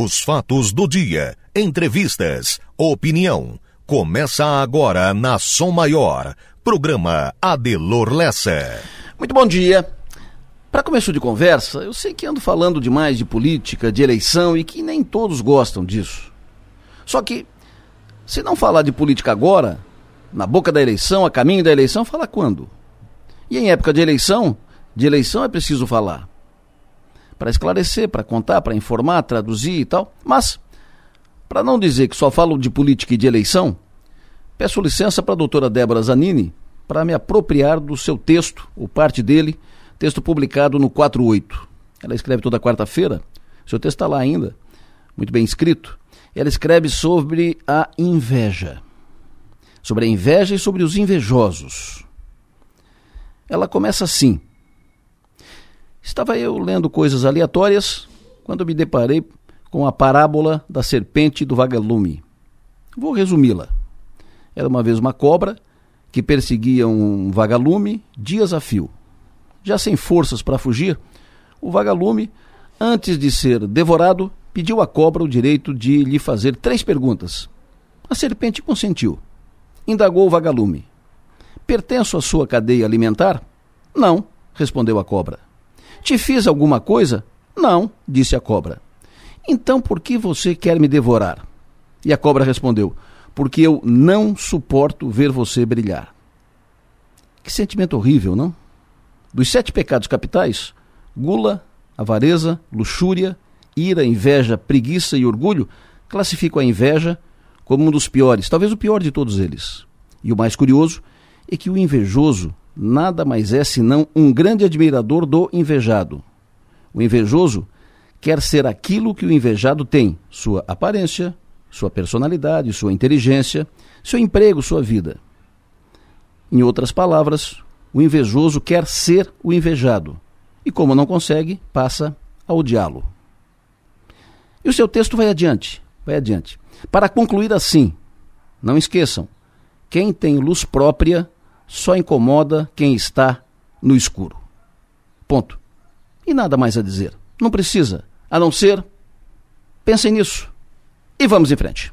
Os fatos do dia, entrevistas, opinião. Começa agora na Som Maior. Programa Adelor Lessa. Muito bom dia. Para começo de conversa, eu sei que ando falando demais de política, de eleição e que nem todos gostam disso. Só que, se não falar de política agora, na boca da eleição, a caminho da eleição, fala quando? E em época de eleição, de eleição é preciso falar. Para esclarecer, para contar, para informar, traduzir e tal. Mas, para não dizer que só falo de política e de eleição, peço licença para a doutora Débora Zanini para me apropriar do seu texto, ou parte dele, texto publicado no 48. Ela escreve toda quarta-feira, seu texto está lá ainda, muito bem escrito. Ela escreve sobre a inveja. Sobre a inveja e sobre os invejosos. Ela começa assim: Estava eu lendo coisas aleatórias quando me deparei com a parábola da serpente do vagalume. Vou resumi-la. Era uma vez uma cobra que perseguia um vagalume dias a fio. Já sem forças para fugir, o vagalume, antes de ser devorado, pediu à cobra o direito de lhe fazer três perguntas. A serpente consentiu. Indagou o vagalume: Pertenço à sua cadeia alimentar? Não, respondeu a cobra. Te fiz alguma coisa? Não, disse a cobra. Então por que você quer me devorar? E a cobra respondeu: Porque eu não suporto ver você brilhar. Que sentimento horrível, não? Dos sete pecados capitais, gula, avareza, luxúria, ira, inveja, preguiça e orgulho classificam a inveja como um dos piores, talvez o pior de todos eles. E o mais curioso é que o invejoso nada mais é senão um grande admirador do invejado. O invejoso quer ser aquilo que o invejado tem: sua aparência, sua personalidade, sua inteligência, seu emprego, sua vida. Em outras palavras, o invejoso quer ser o invejado e, como não consegue, passa a odiá-lo. E o seu texto vai adiante, vai adiante. Para concluir assim, não esqueçam: quem tem luz própria só incomoda quem está no escuro. Ponto. E nada mais a dizer. Não precisa, a não ser. Pensem nisso. E vamos em frente.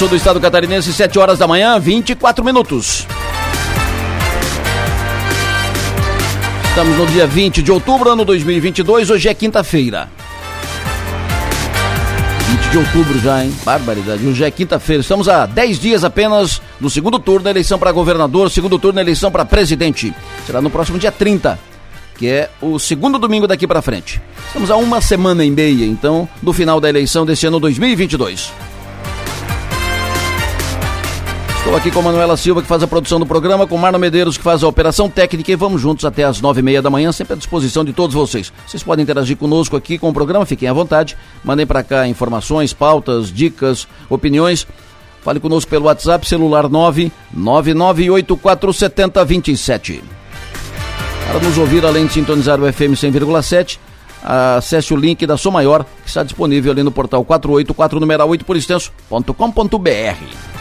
Sul do estado catarinense, 7 horas da manhã, 24 minutos. Estamos no dia 20 de outubro, ano 2022. Hoje é quinta-feira. 20 de outubro já, hein? Barbaridade. Hoje é quinta-feira. Estamos a 10 dias apenas do segundo turno da eleição para governador, segundo turno da eleição para presidente. Será no próximo dia 30, que é o segundo domingo daqui para frente. Estamos a uma semana e meia, então, do final da eleição desse ano 2022. Estou aqui com Manuela Silva, que faz a produção do programa, com Marno Medeiros, que faz a operação técnica, e vamos juntos até as nove e meia da manhã, sempre à disposição de todos vocês. Vocês podem interagir conosco aqui com o programa, fiquem à vontade, mandem para cá informações, pautas, dicas, opiniões. Fale conosco pelo WhatsApp, celular 999847027. Para nos ouvir, além de sintonizar o FM 100,7, acesse o link da Som Maior, que está disponível ali no portal 484 numeral 8 por extenso.com.br.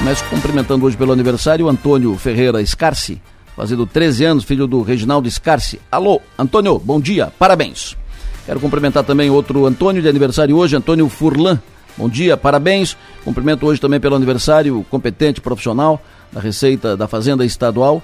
Começo cumprimentando hoje pelo aniversário Antônio Ferreira Scarci, fazendo 13 anos, filho do Reginaldo Scarci. Alô, Antônio, bom dia, parabéns. Quero cumprimentar também outro Antônio de aniversário hoje, Antônio Furlan. Bom dia, parabéns. Cumprimento hoje também pelo aniversário competente profissional da Receita da Fazenda Estadual,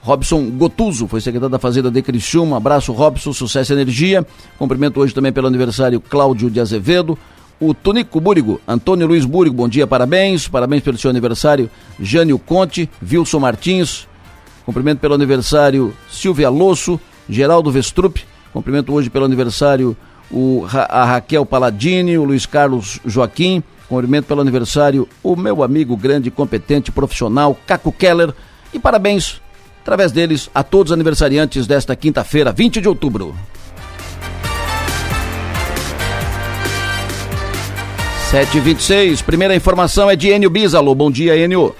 Robson Gotuso, foi secretário da Fazenda de Criciúma. Abraço, Robson, sucesso e energia. Cumprimento hoje também pelo aniversário Cláudio de Azevedo, o Tonico Búrigo, Antônio Luiz Búrigo, bom dia, parabéns, parabéns pelo seu aniversário, Jânio Conte, Wilson Martins, cumprimento pelo aniversário Silvia Losso, Geraldo Vestrup, cumprimento hoje pelo aniversário o, a Raquel Paladini, o Luiz Carlos Joaquim, cumprimento pelo aniversário o meu amigo grande, competente, profissional, Caco Keller, e parabéns, através deles, a todos os aniversariantes desta quinta-feira, 20 de outubro. 7h26, primeira informação é de Enio Bisalo. Bom dia, Enio.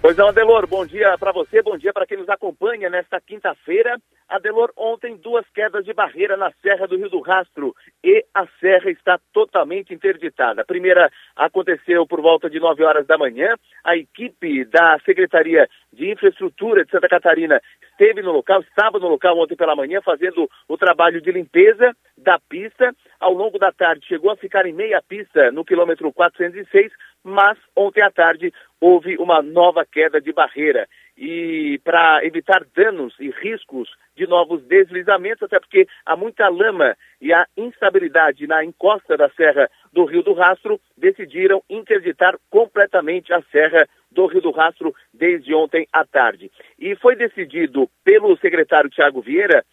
Pois não, Adelor, bom dia para você, bom dia para quem nos acompanha nesta quinta-feira. Adelor, ontem duas quedas de barreira na Serra do Rio do Rastro e a serra está totalmente interditada. A primeira aconteceu por volta de 9 horas da manhã. A equipe da Secretaria de Infraestrutura de Santa Catarina esteve no local, estava no local ontem pela manhã fazendo o trabalho de limpeza da pista. Ao longo da tarde chegou a ficar em meia pista no quilômetro 406, mas ontem à tarde houve uma nova queda de barreira. E para evitar danos e riscos de novos deslizamentos, até porque há muita lama e a instabilidade na encosta da Serra do Rio do Rastro, decidiram interditar completamente a Serra do Rio do Rastro desde ontem à tarde. E foi decidido pelo secretário Tiago Vieira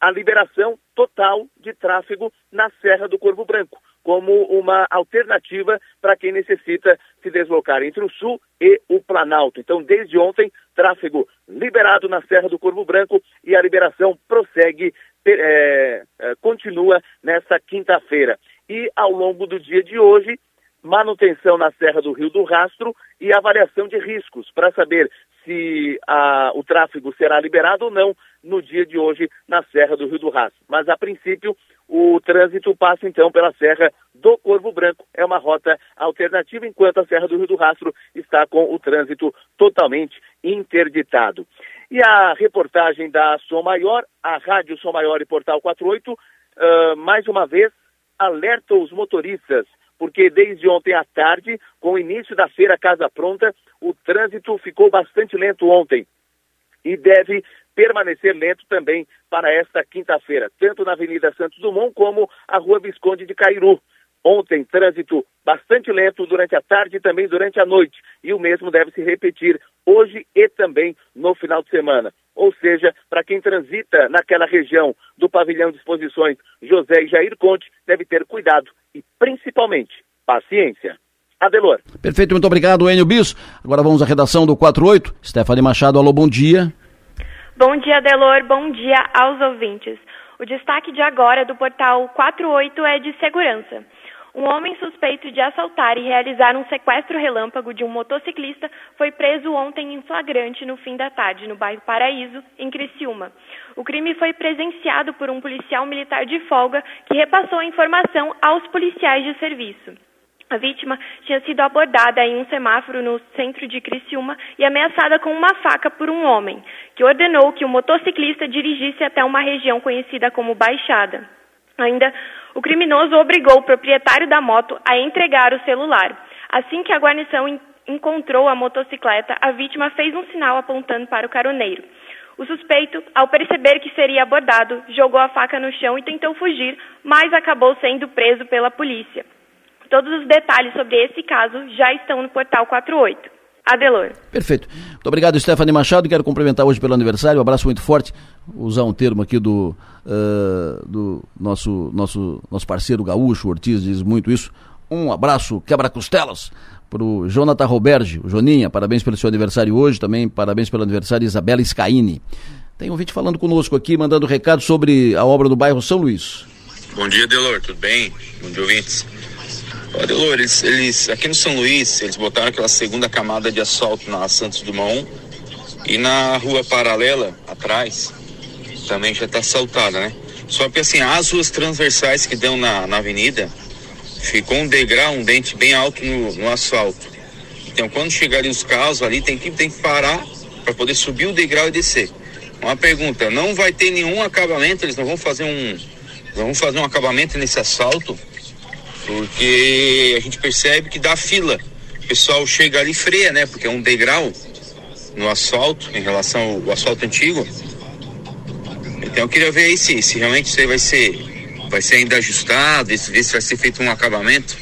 a liberação total de tráfego na Serra do Corvo Branco, como uma alternativa para quem necessita se deslocar entre o Sul e o Planalto. Então, desde ontem, tráfego liberado na Serra do Corvo Branco e a liberação prossegue, é, continua nesta quinta-feira. E ao longo do dia de hoje, manutenção na Serra do Rio do Rastro e avaliação de riscos para saber se a, o tráfego será liberado ou não no dia de hoje na Serra do Rio do Rastro. Mas, a princípio, o trânsito passa então pela Serra do Corvo Branco. É uma rota alternativa, enquanto a Serra do Rio do Rastro está com o trânsito totalmente interditado. E a reportagem da Som Maior, a Rádio Som Maior e Portal 48, uh, mais uma vez, alerta os motoristas porque desde ontem à tarde, com o início da feira Casa Pronta, o trânsito ficou bastante lento ontem e deve permanecer lento também para esta quinta-feira, tanto na Avenida Santos Dumont como a Rua Visconde de Cairu. Ontem, trânsito bastante lento durante a tarde e também durante a noite. E o mesmo deve se repetir hoje e também no final de semana. Ou seja, para quem transita naquela região do pavilhão de exposições José e Jair Conte, deve ter cuidado e, principalmente, paciência. Adelor. Perfeito, muito obrigado, Enio Bis. Agora vamos à redação do 48. Stephanie Machado, alô, bom dia. Bom dia, Adelor. Bom dia aos ouvintes. O destaque de agora do portal 48 é de segurança. Um homem suspeito de assaltar e realizar um sequestro relâmpago de um motociclista foi preso ontem em flagrante no fim da tarde, no bairro Paraíso, em Criciúma. O crime foi presenciado por um policial militar de folga que repassou a informação aos policiais de serviço. A vítima tinha sido abordada em um semáforo no centro de Criciúma e ameaçada com uma faca por um homem, que ordenou que o motociclista dirigisse até uma região conhecida como Baixada. Ainda, o criminoso obrigou o proprietário da moto a entregar o celular. Assim que a guarnição encontrou a motocicleta, a vítima fez um sinal apontando para o caroneiro. O suspeito, ao perceber que seria abordado, jogou a faca no chão e tentou fugir, mas acabou sendo preso pela polícia. Todos os detalhes sobre esse caso já estão no portal 48. Adelor. Perfeito. Muito obrigado, Stephanie Machado. Quero cumprimentar hoje pelo aniversário. Um abraço muito forte. Usar um termo aqui do, uh, do nosso, nosso, nosso parceiro gaúcho, Ortiz, diz muito isso. Um abraço, quebra-costelas, para o Jonathan Roberge, o Joninha. Parabéns pelo seu aniversário hoje. Também parabéns pelo aniversário Isabela Scaini. Tem um ouvinte falando conosco aqui, mandando recado sobre a obra do bairro São Luís. Bom dia, Delor. Tudo bem? Bom dia, ouvintes. Adelor, eles, eles, aqui no São Luís, eles botaram aquela segunda camada de asfalto na Santos Dumont e na rua paralela, atrás, também já está assaltada, né? Só que assim, as ruas transversais que dão na, na avenida, ficou um degrau, um dente bem alto no, no asfalto. Então quando chegarem os carros ali, tem que, tem que parar para poder subir o degrau e descer. Uma pergunta, não vai ter nenhum acabamento, eles não vão fazer um. Não vão fazer um acabamento nesse asfalto? Porque a gente percebe que dá fila. O pessoal chega ali e freia, né? Porque é um degrau no asfalto em relação ao asfalto antigo. Então eu queria ver aí se, se realmente isso aí vai ser, vai ser ainda ajustado, ver se vai ser feito um acabamento.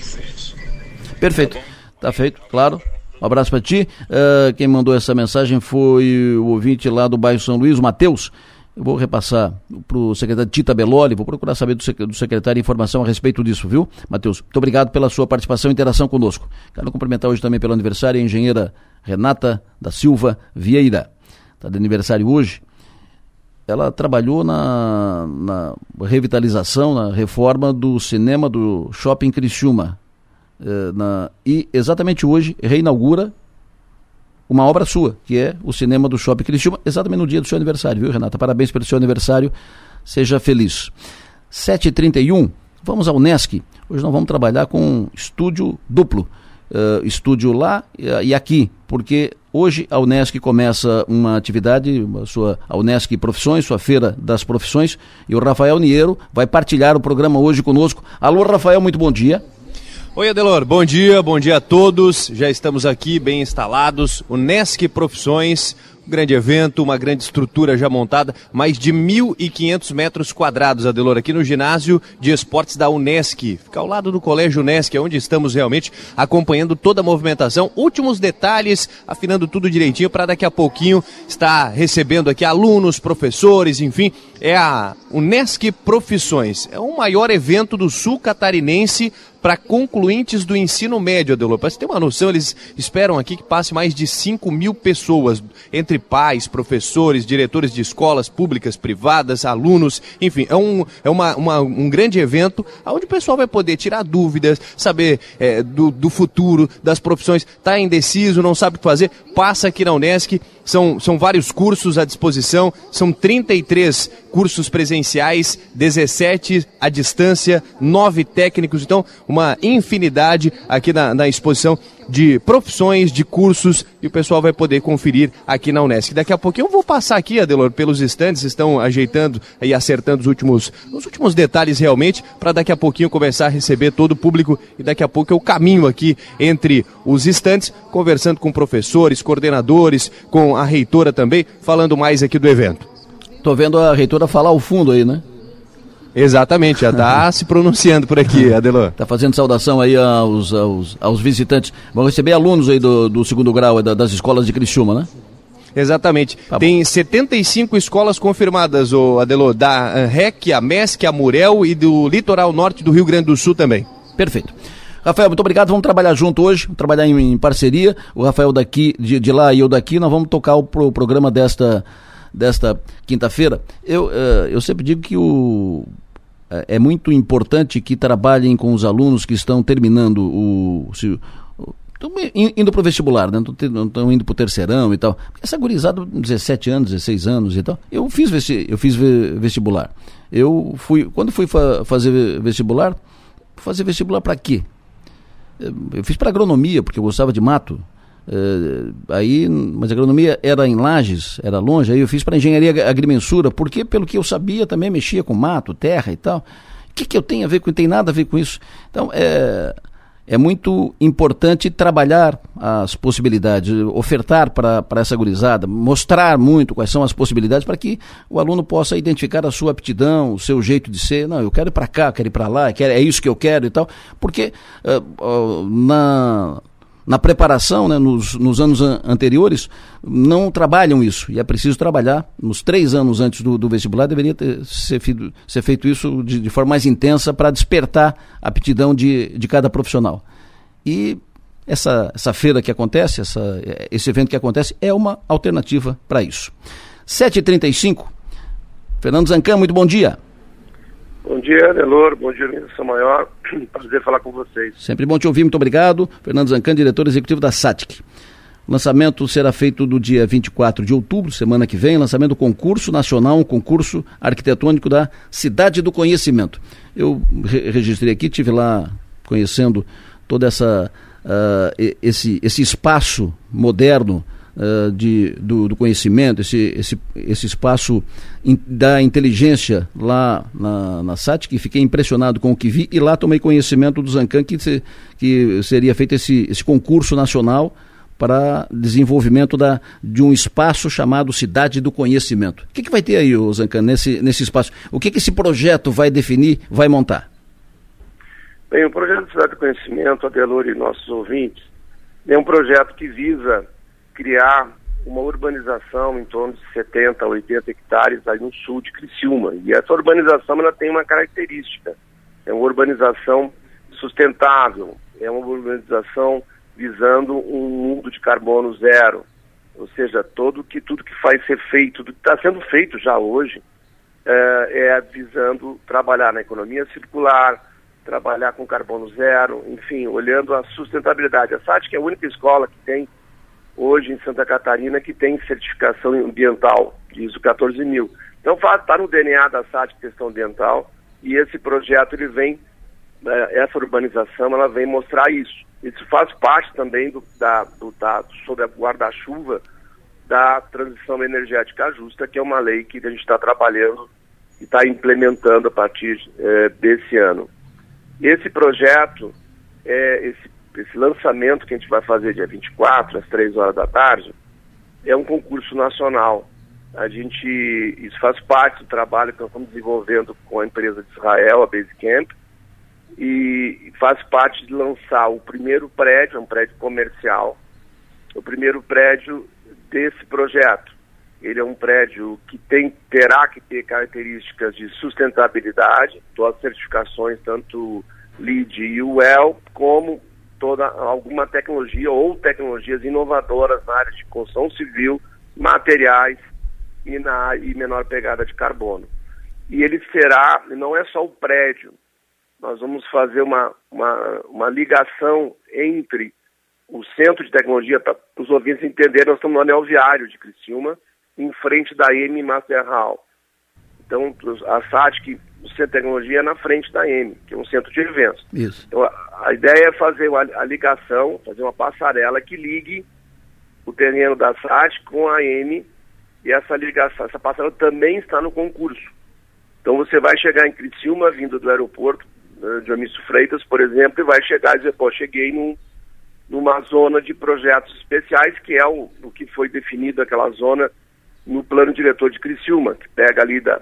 Perfeito. Tá, tá feito, claro. Um abraço para ti. Uh, quem mandou essa mensagem foi o ouvinte lá do bairro São Luís, o Matheus. Eu vou repassar para o secretário Tita Beloli, vou procurar saber do secretário informação a respeito disso, viu, Matheus? Muito obrigado pela sua participação e interação conosco. Quero cumprimentar hoje também pelo aniversário a engenheira Renata da Silva Vieira. Está de aniversário hoje. Ela trabalhou na, na revitalização, na reforma do cinema do Shopping Criciúma. Eh, na, e exatamente hoje reinaugura uma obra sua, que é o cinema do Shopping Criciúma, exatamente no dia do seu aniversário, viu, Renata? Parabéns pelo seu aniversário, seja feliz. 7h31, vamos ao NESC. Hoje nós vamos trabalhar com estúdio duplo. Uh, estúdio lá uh, e aqui, porque hoje a Unesc começa uma atividade, a sua a Unesc Profissões, sua feira das profissões, e o Rafael Niero vai partilhar o programa hoje conosco. Alô, Rafael, muito bom dia. Oi, Adelor, bom dia, bom dia a todos. Já estamos aqui bem instalados. O Nesc Profissões, grande evento, uma grande estrutura já montada, mais de 1.500 metros quadrados, Adelor, aqui no ginásio de esportes da Unesc. Fica ao lado do Colégio Unesc, é onde estamos realmente acompanhando toda a movimentação. Últimos detalhes, afinando tudo direitinho para daqui a pouquinho estar recebendo aqui alunos, professores, enfim. É a Unesc Profissões. É o maior evento do sul catarinense para concluintes do ensino médio, Adelor. Para você ter uma noção, eles esperam aqui que passe mais de 5 mil pessoas, entre pais, professores, diretores de escolas públicas, privadas, alunos, enfim, é um, é uma, uma um grande evento onde o pessoal vai poder tirar dúvidas, saber é, do, do futuro, das profissões, está indeciso, não sabe o que fazer, passa aqui na Unesc são, são vários cursos à disposição, são 33 cursos presenciais, 17 à distância, 9 técnicos, então uma infinidade aqui na, na exposição de profissões, de cursos, e o pessoal vai poder conferir aqui na Unesc. Daqui a pouquinho eu vou passar aqui, Adelor, pelos estandes, estão ajeitando e acertando os últimos, os últimos detalhes realmente, para daqui a pouquinho começar a receber todo o público, e daqui a pouco eu caminho aqui entre os estandes, conversando com professores, coordenadores, com a reitora também, falando mais aqui do evento. Tô vendo a reitora falar ao fundo aí, né? Exatamente, já está se pronunciando por aqui, Adelô. Está fazendo saudação aí aos, aos, aos, visitantes. Vão receber alunos aí do, do segundo grau das escolas de Criciúma, né? Exatamente. Tá Tem 75 escolas confirmadas, o Adelô, da REC, a MESC, a Murel e do litoral norte do Rio Grande do Sul também. Perfeito. Rafael, muito obrigado. Vamos trabalhar junto hoje, trabalhar em, em parceria. O Rafael daqui, de, de, lá e eu daqui, nós vamos tocar o, o programa desta, desta quinta-feira. Eu, uh, eu sempre digo que o, uh, é muito importante que trabalhem com os alunos que estão terminando o. Se, Estão indo para o vestibular, né? Estão indo para o terceirão e tal. Essa gurizada, 17 anos, 16 anos e tal. Eu fiz, eu fiz vestibular. Eu fui. Quando fui fa fazer vestibular, fazer vestibular para quê? Eu fiz para agronomia, porque eu gostava de mato. Uh, aí, mas a agronomia era em Lages, era longe, aí eu fiz para engenharia agrimensura, porque pelo que eu sabia também mexia com mato, terra e tal. O que, que eu tenho a ver com tem nada a ver com isso? Então, é, é muito importante trabalhar as possibilidades, ofertar para essa gurizada, mostrar muito quais são as possibilidades para que o aluno possa identificar a sua aptidão, o seu jeito de ser. Não, eu quero ir para cá, quero ir para lá, quero, é isso que eu quero e tal. Porque uh, uh, na, na preparação, né, nos, nos anos an anteriores, não trabalham isso. E é preciso trabalhar. Nos três anos antes do, do vestibular, deveria ter, ser, feito, ser feito isso de, de forma mais intensa para despertar a aptidão de, de cada profissional. E essa, essa feira que acontece, essa, esse evento que acontece, é uma alternativa para isso. 7h35, Fernando Zancan, muito bom dia. Bom dia, Delor. Bom dia, São Maior. Prazer falar com vocês. Sempre bom te ouvir, muito obrigado. Fernando Zancan, diretor executivo da SATIC. O lançamento será feito no dia 24 de outubro, semana que vem, lançamento do concurso nacional, um concurso arquitetônico da Cidade do Conhecimento. Eu re registrei aqui, tive lá conhecendo toda essa uh, esse, esse espaço moderno uh, de, do, do, conhecimento, esse, esse, esse espaço in, da inteligência lá na, na SAT, que fiquei impressionado com o que vi, e lá tomei conhecimento do Zancan que, se, que seria feito esse, esse concurso nacional para desenvolvimento da, de um espaço chamado Cidade do Conhecimento. O que, que vai ter aí, Zancan, nesse, nesse espaço? O que, que esse projeto vai definir, vai montar? Bem, o projeto Cidade do Conhecimento, Adelor e nossos ouvintes, é um projeto que visa criar uma urbanização em torno de 70, 80 hectares aí no sul de Criciúma. E essa urbanização ela tem uma característica, é uma urbanização sustentável, é uma urbanização visando um mundo de carbono zero, ou seja, todo que, tudo que vai ser feito, tudo que está sendo feito já hoje, é, é visando trabalhar na economia circular, trabalhar com carbono zero, enfim, olhando a sustentabilidade. A SATIC é a única escola que tem hoje em Santa Catarina que tem certificação ambiental, ISO 14000. Então está no DNA da SATIC questão ambiental e esse projeto ele vem, né, essa urbanização ela vem mostrar isso. Isso faz parte também do, da, do, da, sob a guarda-chuva da transição energética justa, que é uma lei que a gente está trabalhando e está implementando a partir eh, desse ano. Esse projeto, é, esse, esse lançamento que a gente vai fazer dia 24, às 3 horas da tarde, é um concurso nacional. A gente, isso faz parte do trabalho que nós estamos desenvolvendo com a empresa de Israel, a Basecamp, e faz parte de lançar o primeiro prédio, é um prédio comercial, o primeiro prédio desse projeto. Ele é um prédio que tem, terá que ter características de sustentabilidade, todas as certificações, tanto LEED e UEL, como toda alguma tecnologia ou tecnologias inovadoras na área de construção civil, materiais e na e menor pegada de carbono. E ele será, não é só o prédio, nós vamos fazer uma, uma, uma ligação entre o centro de tecnologia, para os ouvintes entenderem, nós estamos no anel viário de Criciúma, em frente da M Master Hall. Então, a SATIC, o Centro de Tecnologia, é na frente da M, que é um centro de eventos. Isso. Então, a, a ideia é fazer a, a, ligação, fazer uma passarela que ligue o terreno da SATIC com a M, e essa ligação, essa passarela também está no concurso. Então, você vai chegar em Criciúma, vindo do aeroporto uh, de Omício Freitas, por exemplo, e vai chegar e dizer, pô, cheguei num, numa zona de projetos especiais, que é o, o que foi definido aquela zona no plano diretor de Criciúma, que pega ali da,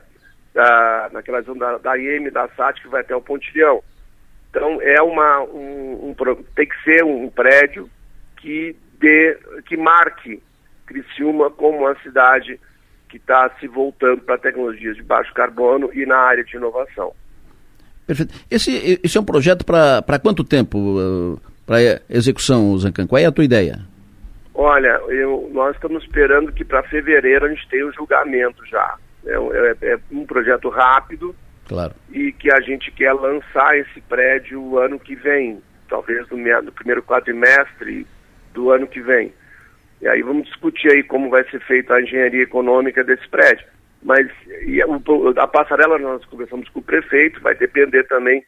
da, naquela zona da, da IM, da SAT, que vai até o Pontilhão. Então é uma um, um, tem que ser um prédio que dê, que marque Criciúma como uma cidade que está se voltando para tecnologias de baixo carbono e na área de inovação. Perfeito. Esse, esse é um projeto para quanto tempo uh, para execução, Zancan? Qual é a tua ideia? Olha, eu, nós estamos esperando que para fevereiro a gente tenha o um julgamento já. É, é, é, um projeto rápido claro. e que a gente quer lançar esse prédio o ano que vem, talvez no, no primeiro quadrimestre do ano que vem. E aí vamos discutir aí como vai ser feita a engenharia econômica desse prédio. Mas a, a passarela nós conversamos com o prefeito, vai depender também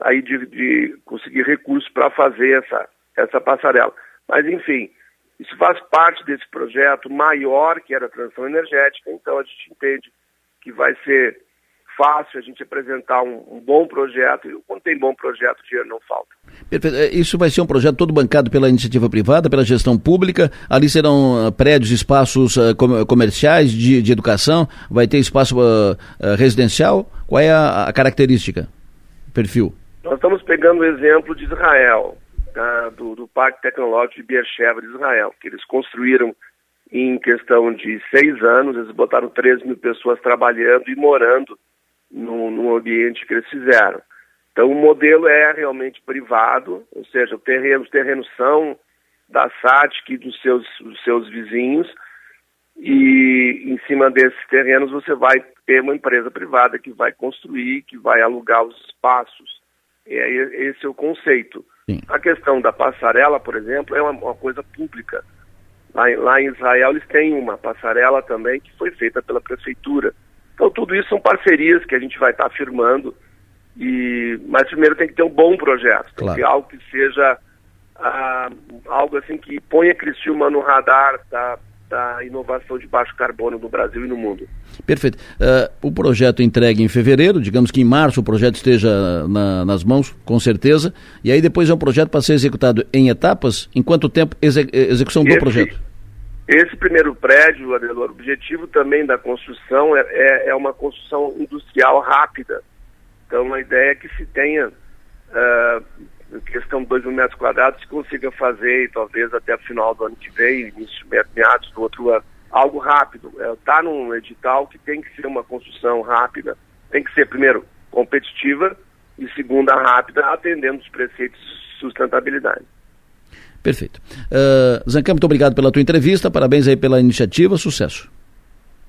aí de, de conseguir recursos para fazer essa, essa passarela. Mas enfim, isso faz parte desse projeto maior que era a transição energética, então a gente entende que vai ser fácil a gente apresentar um, um, bom projeto e quando tem bom projeto, dinheiro não falta. Perfeito. É, isso vai ser um projeto todo bancado pela iniciativa privada, pela gestão pública. Ali serão uh, prédios, espaços uh, com comerciais, de, de, educação, vai ter espaço uh, residencial. Qual é a, a característica, perfil? Nós estamos pegando o exemplo de Israel do, do, Parque Tecnológico de Beersheba de Israel, que eles construíram em questão de seis anos, eles botaram 3 mil pessoas trabalhando e morando no, no ambiente que eles fizeram. Então o modelo é realmente privado, ou seja, terreno, os terrenos são da SATIC e dos seus, dos seus vizinhos, e em cima desses terrenos você vai ter uma empresa privada que vai construir, que vai alugar os espaços. E esse é o conceito. Sim. A questão da passarela, por exemplo, é uma, uma coisa pública. Lá, lá, em Israel eles têm uma passarela também que foi feita pela prefeitura. Então tudo isso são parcerias que a gente vai estar tá firmando. E, mas primeiro tem que ter um bom projeto, tem claro. que ter algo que seja ah, algo assim que ponha Criciúma no radar da, da inovação de baixo carbono no Brasil e no mundo. Perfeito. Uh, o projeto entregue em fevereiro, digamos que em março o projeto esteja na, nas mãos, com certeza, e aí depois é um projeto para ser executado em etapas. Em quanto tempo exe execução do esse, projeto? Esse primeiro prédio, Adelor, o objetivo também da construção é, é, é, uma construção industrial rápida. Então a ideia é que se tenha uh, questão 2 mil metros quadrados, se consiga fazer, talvez até o final do ano que vem, início, meados do outro ano. Algo rápido. Está é, tá num edital que tem que ser uma construção rápida, tem que ser, primeiro, competitiva e, segunda, rápida, atendendo os preceitos de sustentabilidade. Perfeito. Uh, Zancan, muito obrigado pela tua entrevista, parabéns aí pela iniciativa, sucesso.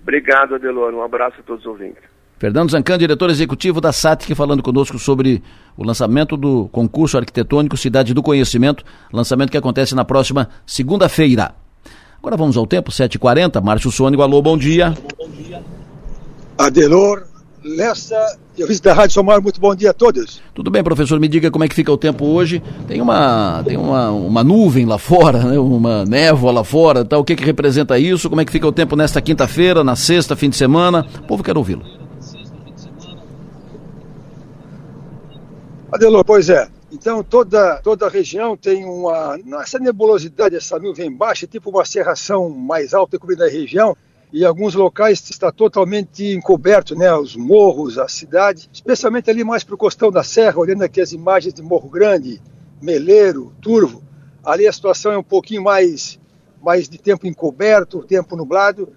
Obrigado, Adelor, um abraço a todos os ouvintes. Fernando Zancan, diretor executivo da SATIC, falando conosco sobre o lançamento do concurso arquitetônico Cidade do Conhecimento, lançamento que acontece na próxima segunda-feira. Agora vamos ao tempo, 7h40, Márcio Sônico, alô, bom dia. Bom dia. Adelor, Lessa e ouvintes da Rádio Somar, muito bom dia a todos. Tudo bem, professor, me diga como é que fica o tempo hoje. Tem uma, tem uma, uma nuvem lá fora, né? uma névoa lá fora, tá? o que, que representa isso? Como é que fica o tempo nesta quinta-feira, na sexta, fim de semana? O povo quer ouvi-lo. Adelor, pois é. Então toda, toda a região tem uma. Essa nebulosidade, essa nuvem baixa, tipo uma serração mais alta cobrindo a região, e alguns locais está totalmente encoberto, né? Os morros, a cidade, especialmente ali mais para o costão da serra, olhando aqui as imagens de Morro Grande, Meleiro, Turvo. Ali a situação é um pouquinho mais, mais de tempo encoberto, tempo nublado,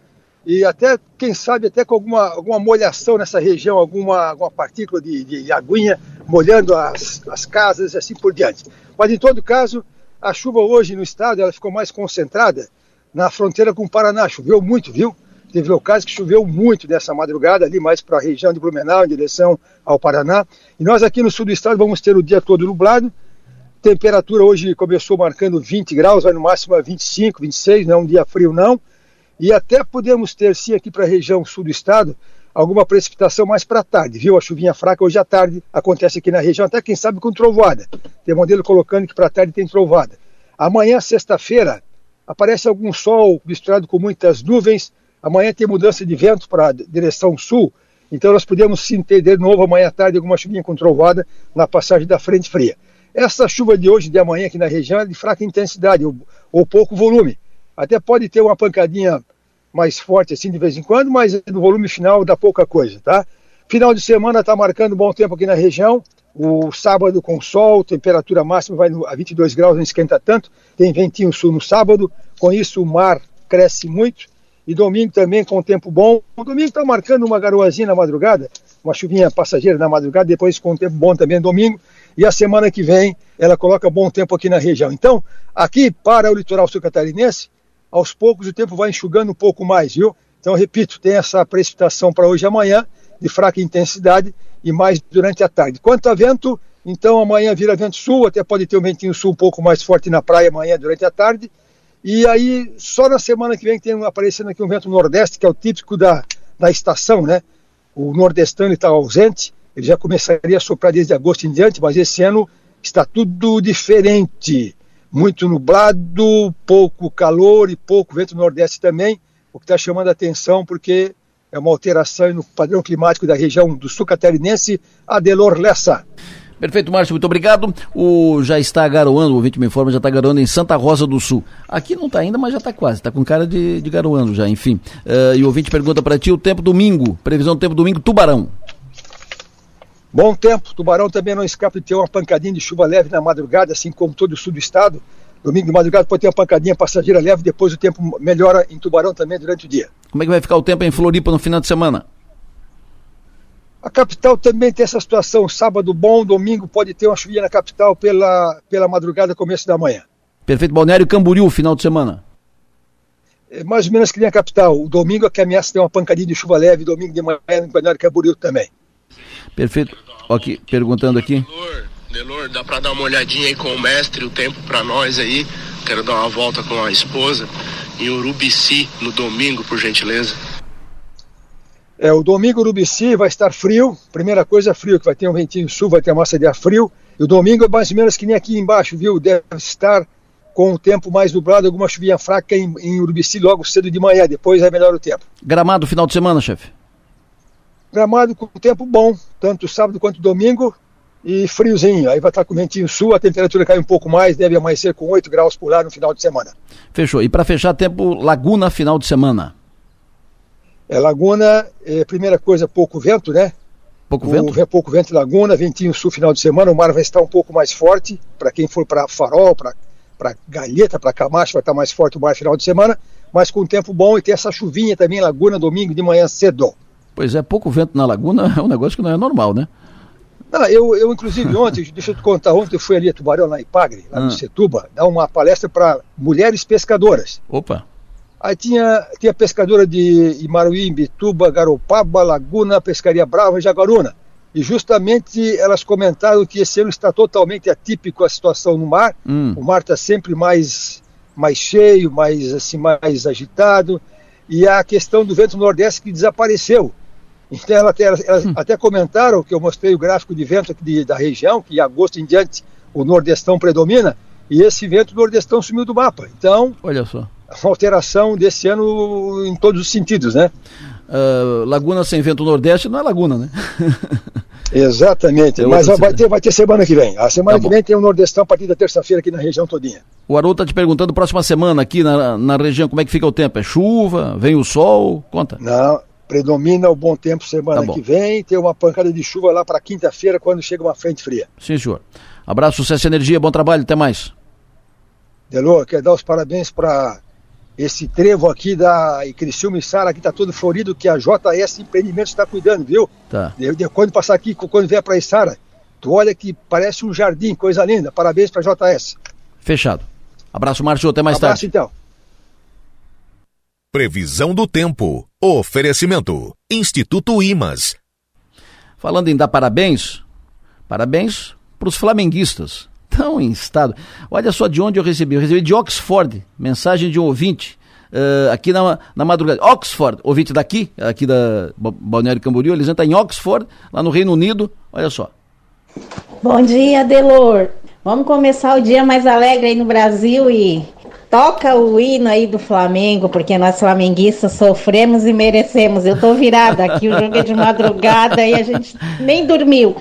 e até, quem sabe, até com alguma, alguma molhação nessa região, alguma, alguma partícula de, de aguinha molhando as, as casas e assim por diante. Mas, em todo caso, a chuva hoje no estado ela ficou mais concentrada na fronteira com o Paraná. Choveu muito, viu? Teve locais que choveu muito nessa madrugada, ali mais para a região de Blumenau, em direção ao Paraná. E nós aqui no sul do estado vamos ter o dia todo nublado. Temperatura hoje começou marcando 20 graus, vai no máximo a 25, 26, não é um dia frio não. E até podemos ter, sim, aqui para a região sul do estado, alguma precipitação mais para tarde, viu? A chuvinha fraca hoje à tarde acontece aqui na região, até quem sabe com trovoada. Tem modelo colocando que para tarde tem trovoada. Amanhã, sexta-feira, aparece algum sol misturado com muitas nuvens. Amanhã tem mudança de vento para direção sul, então nós podemos sim ter de novo amanhã à tarde alguma chuvinha com trovoada na passagem da frente fria. Essa chuva de hoje, de amanhã aqui na região, é de fraca intensidade ou, ou pouco volume. Até pode ter uma pancadinha mais forte assim de vez em quando, mas no volume final dá pouca coisa, tá? Final de semana está marcando bom tempo aqui na região. O sábado com sol, temperatura máxima vai a 22 graus, não esquenta tanto. Tem ventinho sul no sábado, com isso o mar cresce muito. E domingo também com tempo bom. O domingo está marcando uma garoazinha na madrugada, uma chuvinha passageira na madrugada, depois com tempo bom também domingo. E a semana que vem ela coloca bom tempo aqui na região. Então, aqui para o litoral sul catarinense, aos poucos o tempo vai enxugando um pouco mais, viu? Então, repito, tem essa precipitação para hoje e amanhã, de fraca intensidade e mais durante a tarde. Quanto a vento, então amanhã vira vento sul, até pode ter um ventinho sul um pouco mais forte na praia amanhã durante a tarde. E aí, só na semana que vem tem aparecendo aqui um vento nordeste, que é o típico da, da estação, né? O nordestano está ausente, ele já começaria a soprar desde agosto em diante, mas esse ano está tudo diferente muito nublado, pouco calor e pouco vento nordeste também, o que está chamando a atenção porque é uma alteração no padrão climático da região do sul catarinense, Adelor Lessa. Perfeito, Márcio, muito obrigado. O já está garoando, o ouvinte me informa, já está garoando em Santa Rosa do Sul. Aqui não está ainda, mas já está quase, está com cara de, de garoando já, enfim. Uh, e o ouvinte pergunta para ti o tempo domingo, previsão do tempo domingo, Tubarão. Bom tempo, Tubarão também não escapa de ter uma pancadinha de chuva leve na madrugada, assim como todo o sul do estado. Domingo de madrugada pode ter uma pancadinha passageira leve, depois o tempo melhora em Tubarão também durante o dia. Como é que vai ficar o tempo em Floripa no final de semana? A capital também tem essa situação. Sábado bom, domingo pode ter uma chuvinha na capital pela, pela madrugada, começo da manhã. Perfeito. Balneário Camboriú, final de semana. É mais ou menos que nem a capital. O domingo é que ameaça ter uma pancadinha de chuva leve, domingo de manhã no Balneário Camboriú também. Perfeito. Ok, perguntando aqui. Delor, Delor, dá para dar uma olhadinha aí com o mestre, o tempo para nós aí. Quero dar uma volta com a esposa em Urubici no domingo, por gentileza. É, o domingo Urubici vai estar frio. Primeira coisa, frio, que vai ter um ventinho sul, vai ter uma massa de ar frio. E o domingo é mais ou menos que nem aqui embaixo, viu? Deve estar com o tempo mais nublado, alguma chuvinha fraca em, em Urubici logo cedo de manhã. Depois é melhor o tempo. Gramado final de semana, chefe? Gramado com tempo bom, tanto sábado quanto domingo, e friozinho. Aí vai estar com ventinho sul, a temperatura cai um pouco mais, deve amanhecer com 8 graus por lá no final de semana. Fechou. E para fechar, tempo Laguna final de semana? É, Laguna, é, primeira coisa, pouco vento, né? Pouco vento? Vem pouco vento em Laguna, ventinho sul final de semana, o mar vai estar um pouco mais forte, para quem for para Farol, para Galheta, para Camacho, vai estar mais forte o mar final de semana, mas com tempo bom e tem essa chuvinha também em Laguna, domingo de manhã cedo. Pois é, pouco vento na Laguna é um negócio que não é normal, né? Não, eu, eu, inclusive, ontem, deixa eu te contar, ontem eu fui ali a Tubarão, na Ipagre, lá ah. no Setuba, dar uma palestra para mulheres pescadoras. Opa! Aí tinha, tinha pescadora de Imaruí, Bituba, Garopaba, Laguna, Pescaria Brava e Jaguaruna. E justamente elas comentaram que esse ano está totalmente atípico a situação no mar. Hum. O mar está sempre mais, mais cheio, mais, assim, mais agitado. E a questão do vento nordeste que desapareceu. Então, ela, elas hum. até comentaram que eu mostrei o gráfico de vento de, da região, que em agosto em diante o nordestão predomina, e esse vento nordestão sumiu do mapa. Então, olha só. Uma alteração desse ano em todos os sentidos, né? Uh, laguna sem vento nordeste não é laguna, né? Exatamente, é mas vai ter, vai ter semana que vem. A semana tá que vem tem o um Nordestão a partir da terça-feira aqui na região todinha. O Haroldo está te perguntando, próxima semana aqui na, na região, como é que fica o tempo? É chuva? Vem o sol? Conta. Não, predomina o bom tempo semana tá que vem, tem uma pancada de chuva lá para quinta-feira, quando chega uma frente fria. Sim, senhor. Abraço, sucesso e energia, bom trabalho, até mais. Delô, quero dar os parabéns para esse trevo aqui da Criciúma e Sara, aqui está todo florido, que a JS Empreendimentos está cuidando, viu? Tá. De, de, quando passar aqui, quando vier para Sara, tu olha que parece um jardim, coisa linda. Parabéns para a JS. Fechado. Abraço, Márcio, até mais Abraço, tarde. então. Previsão do tempo. Oferecimento. Instituto Imas. Falando em dar parabéns, parabéns para os flamenguistas. Tão em estado. Olha só de onde eu recebi. Eu recebi de Oxford, mensagem de um ouvinte. Uh, aqui na, na madrugada. Oxford, ouvinte daqui, aqui da Balneário Camboriú, eles entram em Oxford, lá no Reino Unido. Olha só. Bom dia, Delor. Vamos começar o dia mais alegre aí no Brasil e toca o hino aí do Flamengo, porque nós flamenguistas sofremos e merecemos. Eu tô virada aqui, o jogo é de madrugada e a gente nem dormiu.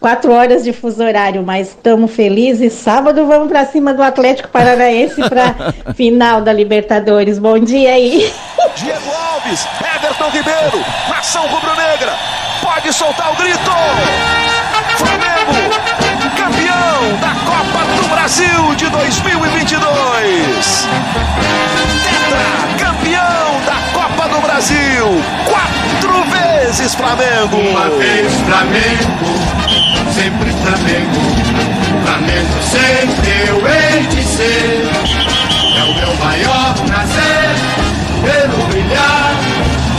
Quatro horas de fuso horário, mas estamos felizes. Sábado vamos para cima do Atlético Paranaense para final da Libertadores. Bom dia aí. Diego Alves, Everton Ribeiro, nação rubro-negra, pode soltar o grito! Flamengo, Brasil de 2022. Tetra, campeão da Copa do Brasil. Quatro vezes Flamengo. Uma vez Flamengo, sempre Flamengo. Flamengo sempre eu hei de ser. É o meu maior prazer pelo brilhar,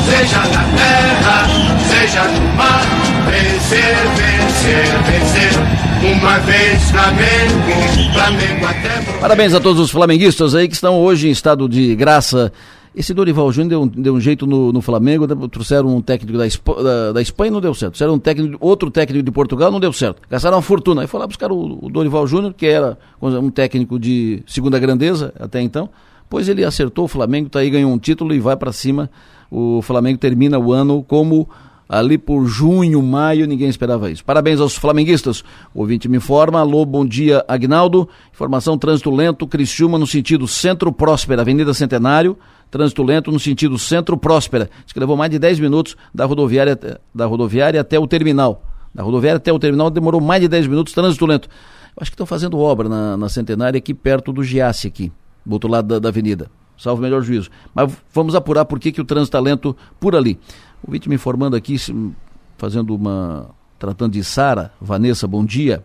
seja na terra, seja no mar. Vencer, vencer, vencer. Uma vez Flamengo, Flamengo até Parabéns a todos os flamenguistas aí que estão hoje em estado de graça. Esse Dorival Júnior deu, um, deu um jeito no, no, Flamengo, trouxeram um técnico da, da, da Espanha não deu certo. Trouxeram um técnico, outro técnico de Portugal não deu certo. Gastaram uma fortuna. Aí foi lá buscar o, o Dorival Júnior, que era um técnico de segunda grandeza até então. Pois ele acertou o Flamengo, tá aí, ganhou um título e vai para cima. O Flamengo termina o ano como ali por junho, maio, ninguém esperava isso. Parabéns aos flamenguistas. O ouvinte me informa. Alô, bom dia, Agnaldo. Informação trânsito lento, Criciúma no sentido Centro Próspera, Avenida Centenário. Trânsito lento no sentido Centro Próspera. Diz que levou mais de 10 minutos da rodoviária, da rodoviária até o terminal. Da rodoviária até o terminal demorou mais de 10 minutos, trânsito lento. Acho que estão fazendo obra na, na Centenária aqui perto do Giasse aqui, do outro lado da, da avenida salvo melhor juízo. Mas vamos apurar por que, que o trânsito está lento por ali. O vídeo me informando aqui, fazendo uma. tratando de Sara, Vanessa, bom dia.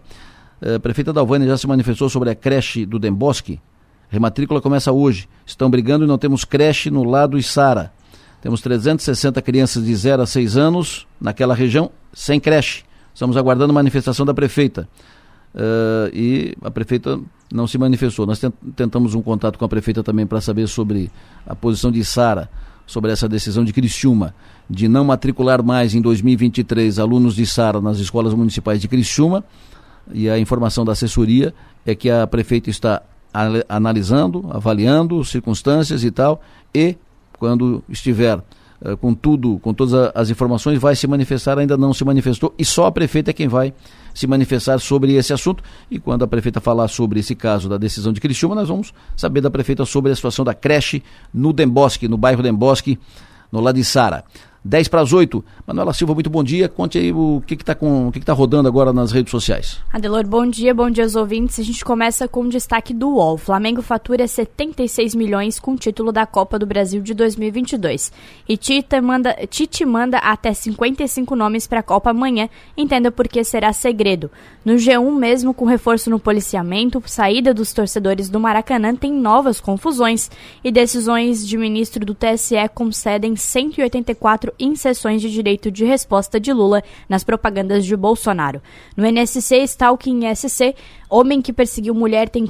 A prefeita Dalvânia já se manifestou sobre a creche do Dembosque. Rematrícula começa hoje. Estão brigando e não temos creche no lado Sara. Temos 360 crianças de 0 a 6 anos naquela região sem creche. Estamos aguardando a manifestação da prefeita. Uh, e a prefeita não se manifestou. Nós tentamos um contato com a prefeita também para saber sobre a posição de Sara, sobre essa decisão de Criciúma de não matricular mais em 2023 alunos de Sara nas escolas municipais de Criciúma. E a informação da assessoria é que a prefeita está analisando, avaliando circunstâncias e tal, e quando estiver uh, com tudo, com todas as informações, vai se manifestar, ainda não se manifestou, e só a prefeita é quem vai se manifestar sobre esse assunto. E quando a prefeita falar sobre esse caso da decisão de Criciúma, nós vamos saber da prefeita sobre a situação da creche no Dembosque, no bairro Dembosque, no lado de Sara. 10 para as 8. Manuela Silva, muito bom dia. Conte aí o que está com, o que, que tá rodando agora nas redes sociais. Adelor, bom dia, bom dia aos ouvintes. A gente começa com o destaque do UOL. Flamengo fatura 76 milhões com o título da Copa do Brasil de 2022. E Tite manda, Tite manda até 55 nomes para a Copa amanhã. Entenda por que será segredo. No G1, mesmo com reforço no policiamento, saída dos torcedores do Maracanã tem novas confusões e decisões de ministro do TSE concedem 184 inserções de direito de resposta de Lula nas propagandas de Bolsonaro. No NSC, Stalking SC, homem que perseguiu mulher tem,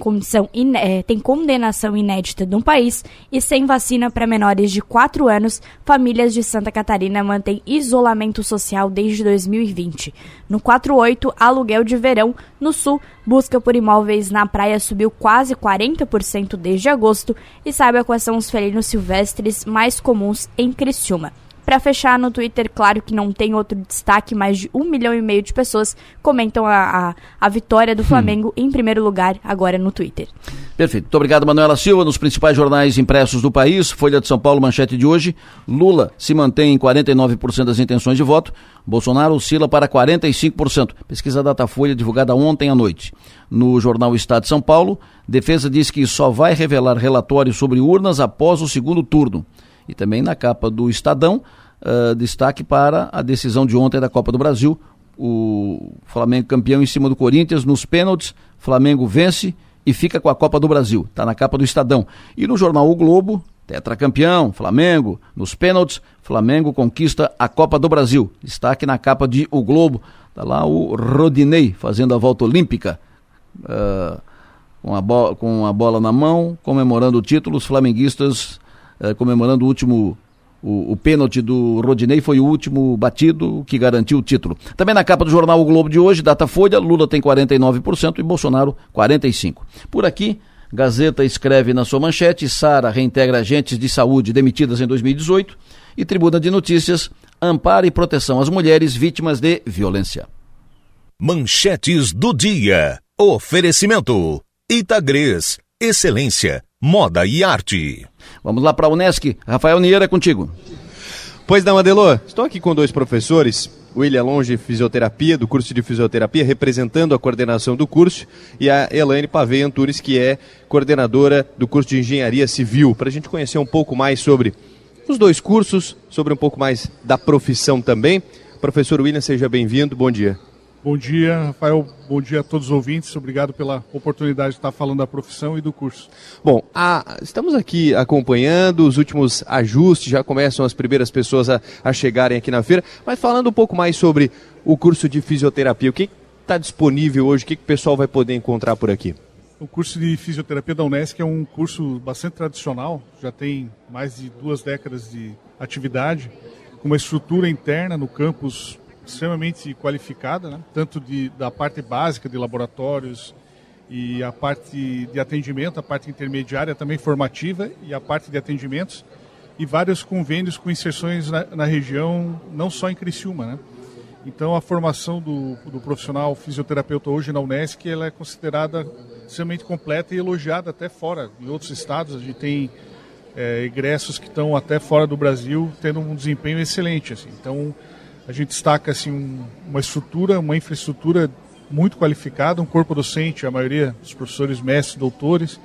é, tem condenação inédita no país e sem vacina para menores de 4 anos, famílias de Santa Catarina mantêm isolamento social desde 2020. No 48, aluguel de verão, no sul, busca por imóveis na praia subiu quase 40% desde agosto e saiba quais são os felinos silvestres mais comuns em Criciúma. Para fechar, no Twitter, claro que não tem outro destaque, mais de um milhão e meio de pessoas comentam a, a, a vitória do hum. Flamengo hum. em primeiro lugar agora no Twitter. Perfeito. Muito obrigado, Manuela Silva. Nos principais jornais impressos do país, Folha de São Paulo, manchete de hoje, Lula se mantém em 49% das intenções de voto, Bolsonaro oscila para 45%. Pesquisa Datafolha divulgada ontem à noite. No jornal Estado de São Paulo, defesa diz que só vai revelar relatório sobre urnas após o segundo turno. E também na capa do Estadão, uh, destaque para a decisão de ontem da Copa do Brasil. O Flamengo campeão em cima do Corinthians nos pênaltis. Flamengo vence e fica com a Copa do Brasil. Está na capa do Estadão. E no jornal O Globo, tetracampeão, Flamengo, nos pênaltis, Flamengo conquista a Copa do Brasil. Destaque na capa de O Globo. Está lá o Rodinei fazendo a volta olímpica. Uh, com, a com a bola na mão, comemorando o título, os flamenguistas eh, comemorando o último o, o, pênalti do Rodinei foi o último batido que garantiu o título. Também na capa do jornal O Globo de hoje, data Folha, Lula tem 49% e Bolsonaro 45%. Por aqui, Gazeta escreve na sua manchete, Sara reintegra agentes de saúde demitidas em 2018 e Tribuna de Notícias, ampara e proteção às mulheres vítimas de violência. Manchetes do dia. Oferecimento. Itagres. Excelência. Moda e arte. Vamos lá para a Unesc. Rafael Nieira, é contigo. Pois não, Adelor. Estou aqui com dois professores. William Longe, fisioterapia, do curso de fisioterapia, representando a coordenação do curso, e a Elaine Pavei Antunes, que é coordenadora do curso de engenharia civil, para a gente conhecer um pouco mais sobre os dois cursos, sobre um pouco mais da profissão também. Professor William, seja bem-vindo, bom dia. Bom dia, Rafael. Bom dia a todos os ouvintes. Obrigado pela oportunidade de estar falando da profissão e do curso. Bom, a, estamos aqui acompanhando os últimos ajustes, já começam as primeiras pessoas a, a chegarem aqui na feira, mas falando um pouco mais sobre o curso de fisioterapia, o que está disponível hoje, o que, que o pessoal vai poder encontrar por aqui? O curso de fisioterapia da Unesc é um curso bastante tradicional, já tem mais de duas décadas de atividade, com uma estrutura interna no campus extremamente qualificada, né? tanto de, da parte básica de laboratórios e a parte de atendimento, a parte intermediária também formativa e a parte de atendimentos e vários convênios com inserções na, na região, não só em Criciúma, né? Então a formação do, do, profissional fisioterapeuta hoje na Unesc ela é considerada extremamente completa e elogiada até fora. Em outros estados a gente tem é, egressos que estão até fora do Brasil tendo um desempenho excelente. Assim. Então a gente destaca assim, um, uma estrutura, uma infraestrutura muito qualificada, um corpo docente, a maioria dos professores, mestres, doutores,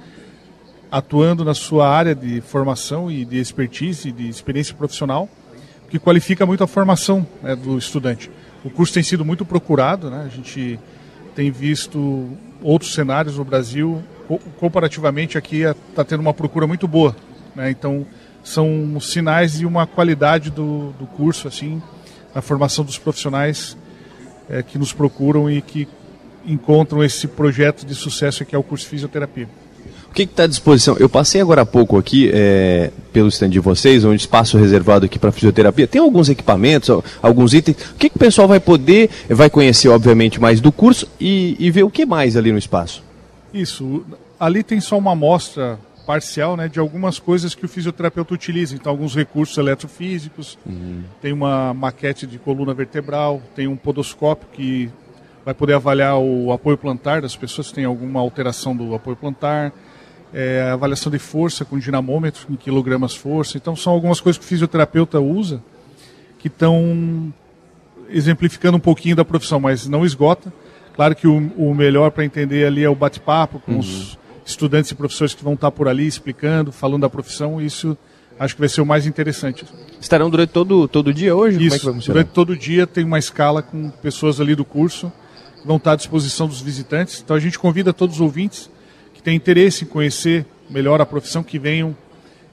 atuando na sua área de formação e de expertise, de experiência profissional, que qualifica muito a formação né, do estudante. O curso tem sido muito procurado, né? a gente tem visto outros cenários no Brasil, comparativamente aqui está tendo uma procura muito boa. Né? Então, são sinais de uma qualidade do, do curso assim a formação dos profissionais é, que nos procuram e que encontram esse projeto de sucesso que é o curso de fisioterapia. O que está à disposição? Eu passei agora há pouco aqui é, pelo stand de vocês, um espaço reservado aqui para fisioterapia. Tem alguns equipamentos, alguns itens. O que, que o pessoal vai poder, vai conhecer, obviamente, mais do curso e, e ver o que mais ali no espaço? Isso. Ali tem só uma amostra parcial né, de algumas coisas que o fisioterapeuta utiliza. Então, alguns recursos eletrofísicos, uhum. tem uma maquete de coluna vertebral, tem um podoscópio que vai poder avaliar o apoio plantar das pessoas que têm alguma alteração do apoio plantar, é, avaliação de força com dinamômetro em quilogramas força. Então, são algumas coisas que o fisioterapeuta usa que estão exemplificando um pouquinho da profissão, mas não esgota. Claro que o, o melhor para entender ali é o bate-papo com uhum. os estudantes e professores que vão estar por ali explicando, falando da profissão. Isso acho que vai ser o mais interessante. Estarão durante todo, todo o dia hoje? Isso, Como é durante todo o dia tem uma escala com pessoas ali do curso que vão estar à disposição dos visitantes. Então a gente convida todos os ouvintes que têm interesse em conhecer melhor a profissão que venham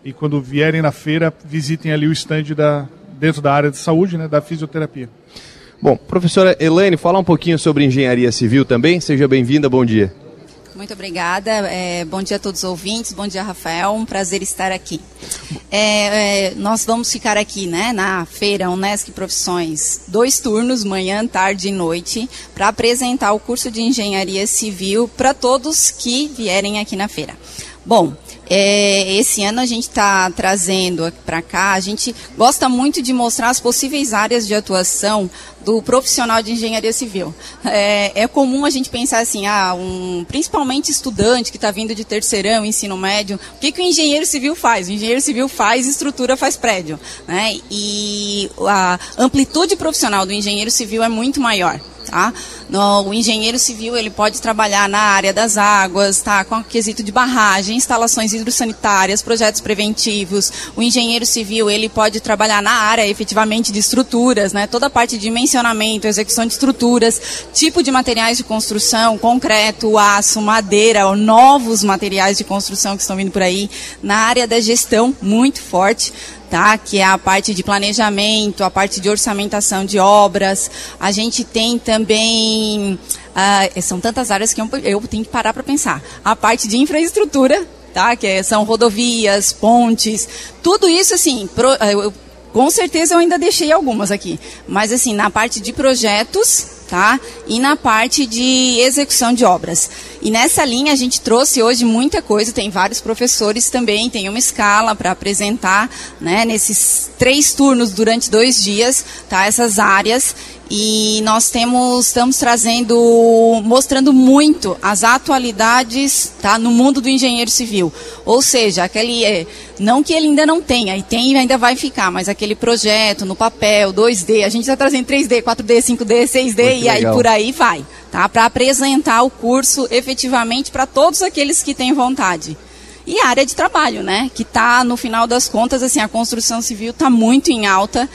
e quando vierem na feira visitem ali o estande da, dentro da área de saúde, né, da fisioterapia. Bom, professora Elaine, fala um pouquinho sobre engenharia civil também. Seja bem-vinda, bom dia. Muito obrigada. É, bom dia a todos os ouvintes. Bom dia, Rafael. Um prazer estar aqui. É, é, nós vamos ficar aqui, né, na feira Unesc Profissões, dois turnos, manhã, tarde e noite, para apresentar o curso de engenharia civil para todos que vierem aqui na feira. Bom, é, esse ano a gente está trazendo para cá, a gente gosta muito de mostrar as possíveis áreas de atuação do profissional de engenharia civil. É, é comum a gente pensar assim, ah, um, principalmente estudante que está vindo de terceirão, ensino médio, o que, que o engenheiro civil faz? O engenheiro civil faz estrutura, faz prédio. Né? E a amplitude profissional do engenheiro civil é muito maior. Tá? No, o engenheiro civil ele pode trabalhar na área das águas, tá? com quesito de barragem, instalações hidrossanitárias, projetos preventivos. O engenheiro civil ele pode trabalhar na área efetivamente de estruturas, né? toda a parte de dimensionamento, execução de estruturas, tipo de materiais de construção, concreto, aço, madeira, novos materiais de construção que estão vindo por aí. Na área da gestão, muito forte tá? que é a parte de planejamento, a parte de orçamentação de obras. A gente tem também. Uh, são tantas áreas que eu, eu tenho que parar para pensar. A parte de infraestrutura, tá? que é, são rodovias, pontes, tudo isso assim. Pro, eu, com certeza eu ainda deixei algumas aqui, mas assim, na parte de projetos, tá? E na parte de execução de obras. E nessa linha a gente trouxe hoje muita coisa, tem vários professores também, tem uma escala para apresentar, né, nesses três turnos durante dois dias, tá? Essas áreas e nós temos estamos trazendo mostrando muito as atualidades tá no mundo do engenheiro civil. Ou seja aquele é, não que ele ainda não tenha e tem e ainda vai ficar mas aquele projeto no papel 2D a gente está trazendo 3D 4D 5D 6D muito e legal. aí por aí vai tá? Para apresentar o curso efetivamente para todos aqueles que têm vontade. E a área de trabalho né? Que está no final das contas assim a construção civil está muito em alta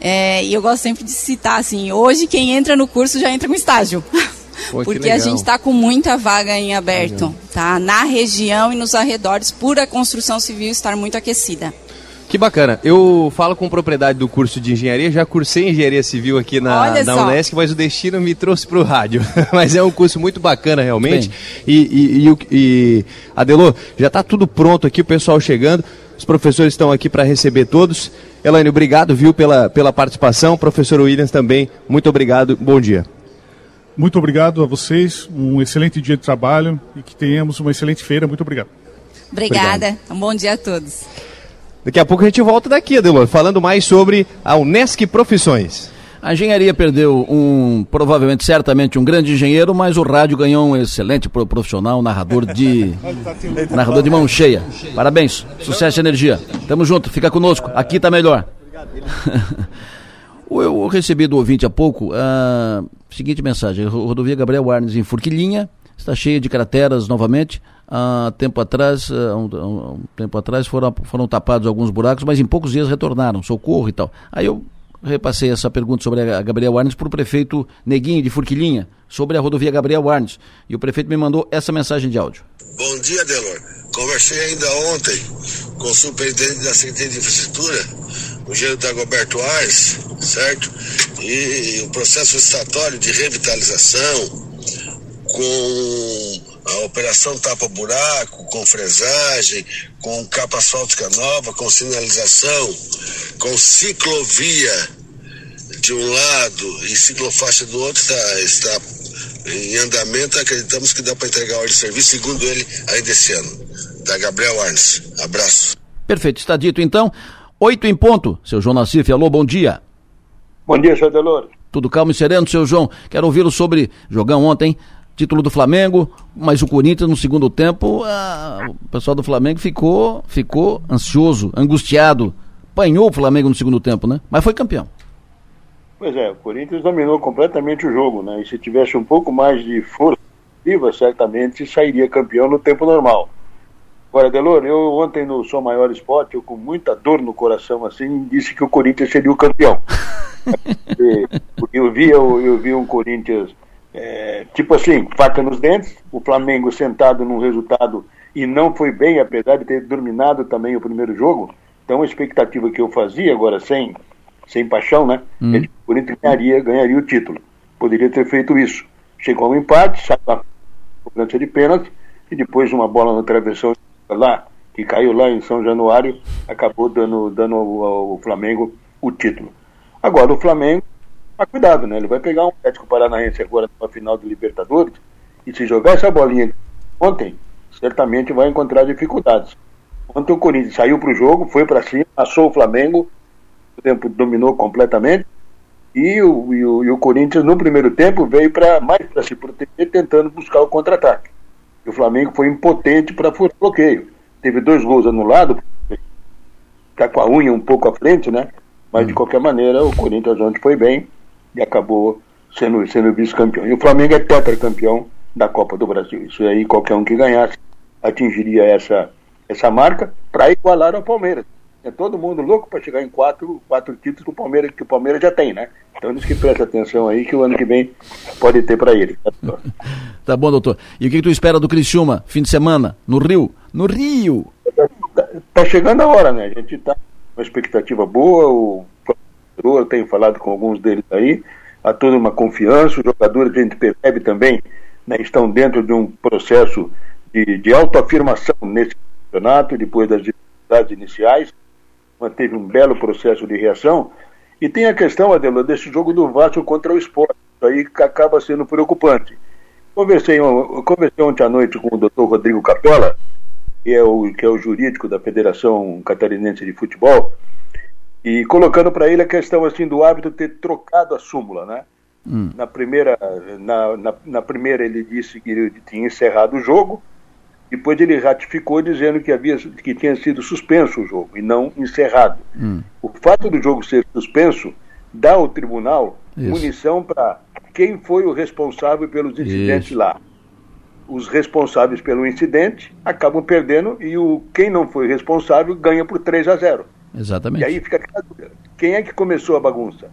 é, e eu gosto sempre de citar assim, hoje quem entra no curso já entra com estágio. Pô, Porque a gente está com muita vaga em aberto, tá? Na região e nos arredores, por a construção civil estar muito aquecida. Que bacana. Eu falo com propriedade do curso de engenharia, já cursei engenharia civil aqui na, na Unesc, mas o destino me trouxe para o rádio. mas é um curso muito bacana, realmente. E, e, e, e, Adelô, já está tudo pronto aqui, o pessoal chegando. Os professores estão aqui para receber todos. Elaine, obrigado, viu, pela, pela participação. Professor Williams também, muito obrigado. Bom dia. Muito obrigado a vocês. Um excelente dia de trabalho e que tenhamos uma excelente feira. Muito obrigado. Obrigada. Obrigado. Um bom dia a todos. Daqui a pouco a gente volta daqui, Adelor, falando mais sobre a Unesc Profissões. A engenharia perdeu um, provavelmente, certamente, um grande engenheiro, mas o rádio ganhou um excelente profissional, narrador de narrador de mão cheia. Parabéns, sucesso e energia. Tamo junto, fica conosco, aqui tá melhor. Eu recebi do ouvinte há pouco a seguinte mensagem: rodovia Gabriel Arnes em Furquilinha está cheia de crateras novamente. Há tempo atrás, um, um tempo atrás foram, foram tapados alguns buracos, mas em poucos dias retornaram, socorro e tal. Aí eu repassei essa pergunta sobre a Gabriel Arnes para o prefeito Neguinho de Furquilinha, sobre a rodovia Gabriel Arnes. E o prefeito me mandou essa mensagem de áudio. Bom dia, Delor. Conversei ainda ontem com o superintendente da Secretaria de Infraestrutura, o engenheiro Dagoberto Aires, certo? E o processo estatório de revitalização com a operação tapa-buraco, com fresagem, com capa asfáltica nova, com sinalização, com ciclovia de um lado e ciclofaixa do outro está, está em andamento. Acreditamos que dá para entregar a ordem de serviço, segundo ele, ainda esse ano. Da Gabriel Arnes. Abraço. Perfeito, está dito então. Oito em ponto. Seu João Nassif, alô, bom dia. Bom dia, senhor Delor. Tudo calmo e sereno, seu João. Quero ouvi-lo sobre jogão ontem, título do Flamengo, mas o Corinthians no segundo tempo, ah, o pessoal do Flamengo ficou, ficou ansioso, angustiado. Apanhou o Flamengo no segundo tempo, né? Mas foi campeão. Pois é, o Corinthians dominou completamente o jogo, né? E se tivesse um pouco mais de força viva, certamente sairia campeão no tempo normal. Agora, Delor, eu ontem no Sou Maior Esporte, eu com muita dor no coração, assim, disse que o Corinthians seria o campeão. Porque eu vi, eu, eu vi um Corinthians, é, tipo assim, faca nos dentes, o Flamengo sentado num resultado e não foi bem, apesar de ter dominado também o primeiro jogo. Então a expectativa que eu fazia, agora sem, sem paixão, né? Hum. É que o Corinthians ganharia, ganharia o título. Poderia ter feito isso. Chegou ao empate, saiu a cobrança de pênalti, e depois uma bola na travessão lá, que caiu lá em São Januário, acabou dando, dando ao, ao Flamengo o título. Agora o Flamengo, mas cuidado, né? Ele vai pegar um Atlético Paranaense agora na final do Libertadores, e se jogar essa bolinha ontem, certamente vai encontrar dificuldades. Ontem o Corinthians saiu para o jogo, foi para cima, passou o Flamengo, o tempo dominou completamente, e o, e o, e o Corinthians no primeiro tempo veio para mais para se proteger, tentando buscar o contra-ataque. E o Flamengo foi impotente para furar o bloqueio. Teve dois gols anulados, ficar com a unha um pouco à frente, né? Mas de hum. qualquer maneira o Corinthians ontem foi bem e acabou sendo, sendo vice-campeão. E o Flamengo é tetracampeão da Copa do Brasil. Isso aí qualquer um que ganhasse atingiria essa, essa marca para igualar ao Palmeiras. É todo mundo louco para chegar em quatro, quatro títulos que o Palmeiras, que o Palmeiras já tem, né? Então eles que prestem atenção aí que o ano que vem pode ter para ele. tá bom, doutor. E o que, que tu espera do Criciúma, fim de semana, no Rio? No Rio! Tá, tá chegando a hora, né? A gente tá com uma expectativa boa, o eu tenho falado com alguns deles aí, há toda uma confiança, os jogadores a gente percebe também, né, estão dentro de um processo de, de autoafirmação nesse campeonato, depois das dificuldades iniciais, manteve um belo processo de reação. E tem a questão, Adelo, desse jogo do Vasco contra o esporte, isso aí que acaba sendo preocupante. Conversei, conversei ontem à noite com o doutor Rodrigo Capella, que é, o, que é o jurídico da Federação Catarinense de Futebol, e colocando para ele a questão assim do árbitro ter trocado a súmula, né? Hum. Na, primeira, na, na, na, primeira ele disse que ele tinha encerrado o jogo, depois ele ratificou dizendo que, havia, que tinha sido suspenso o jogo e não encerrado. Hum. O fato do jogo ser suspenso dá ao tribunal Isso. munição para quem foi o responsável pelos incidentes Isso. lá. Os responsáveis pelo incidente acabam perdendo e o quem não foi responsável ganha por 3 a 0. Exatamente. E aí fica aquela dúvida. Quem é que começou a bagunça?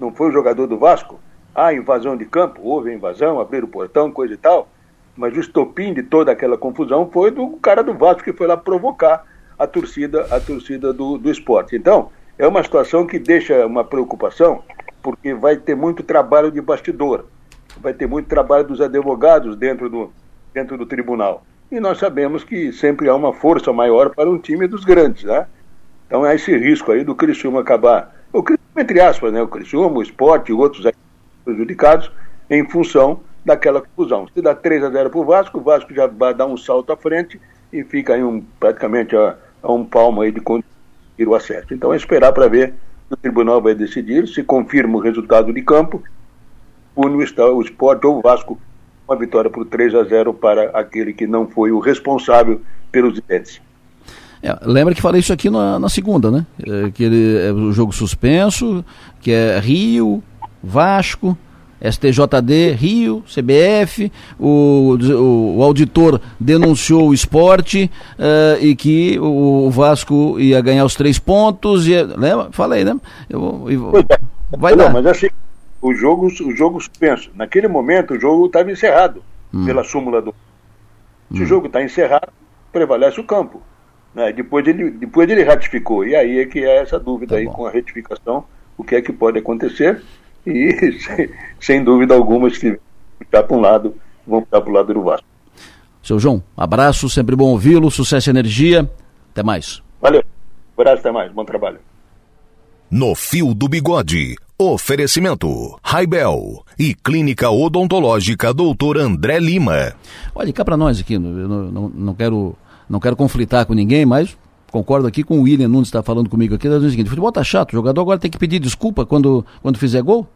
Não foi o jogador do Vasco? Ah, invasão de campo, houve invasão, abriram o portão, coisa e tal. Mas o estopim de toda aquela confusão foi do cara do Vasco que foi lá provocar a torcida, a torcida do, do esporte. Então, é uma situação que deixa uma preocupação, porque vai ter muito trabalho de bastidor, vai ter muito trabalho dos advogados dentro do, dentro do tribunal. E nós sabemos que sempre há uma força maior para um time dos grandes, né? Então há esse risco aí do Criciúma acabar, o Criciúma entre aspas, né, o Criciúma, o esporte e outros prejudicados em função daquela confusão. Se dá 3 a 0 para o Vasco, o Vasco já vai dar um salto à frente e fica aí um, praticamente a, a um palmo aí de conseguir o acesso. Então é esperar para ver o tribunal vai decidir, se confirma o resultado de campo, o esporte ou o Vasco uma vitória por 3 a 0 para aquele que não foi o responsável pelos incidentes. É, lembra que falei isso aqui na, na segunda, né? É, que ele, é o jogo suspenso, que é Rio, Vasco, STJD, Rio, CBF, o, o, o auditor denunciou o esporte uh, e que o, Vasco ia ganhar os três pontos. E, lembra? Falei, né? Eu, eu, vai Não, dar. Mas assim, o jogo, o jogo suspenso. Naquele momento o jogo estava encerrado hum. pela súmula do. Se hum. o jogo está encerrado, prevalece o campo. Né? Depois, ele, depois ele ratificou. E aí é que é essa dúvida tá aí com a retificação, o que é que pode acontecer. E sem, sem dúvida alguma, se ficar para um lado, vão ficar para o lado do Vasco. Seu João, abraço, sempre bom ouvi-lo, sucesso e energia. Até mais. Valeu. Abraço, até mais. Bom trabalho. No Fio do Bigode. Oferecimento: Raibel e Clínica Odontológica Doutor André Lima. Olha, cá para nós aqui, eu não, não, não quero não quero conflitar com ninguém, mas concordo aqui com o William Nunes está falando comigo aqui, o seguinte, futebol tá chato, o jogador agora tem que pedir desculpa quando, quando fizer gol.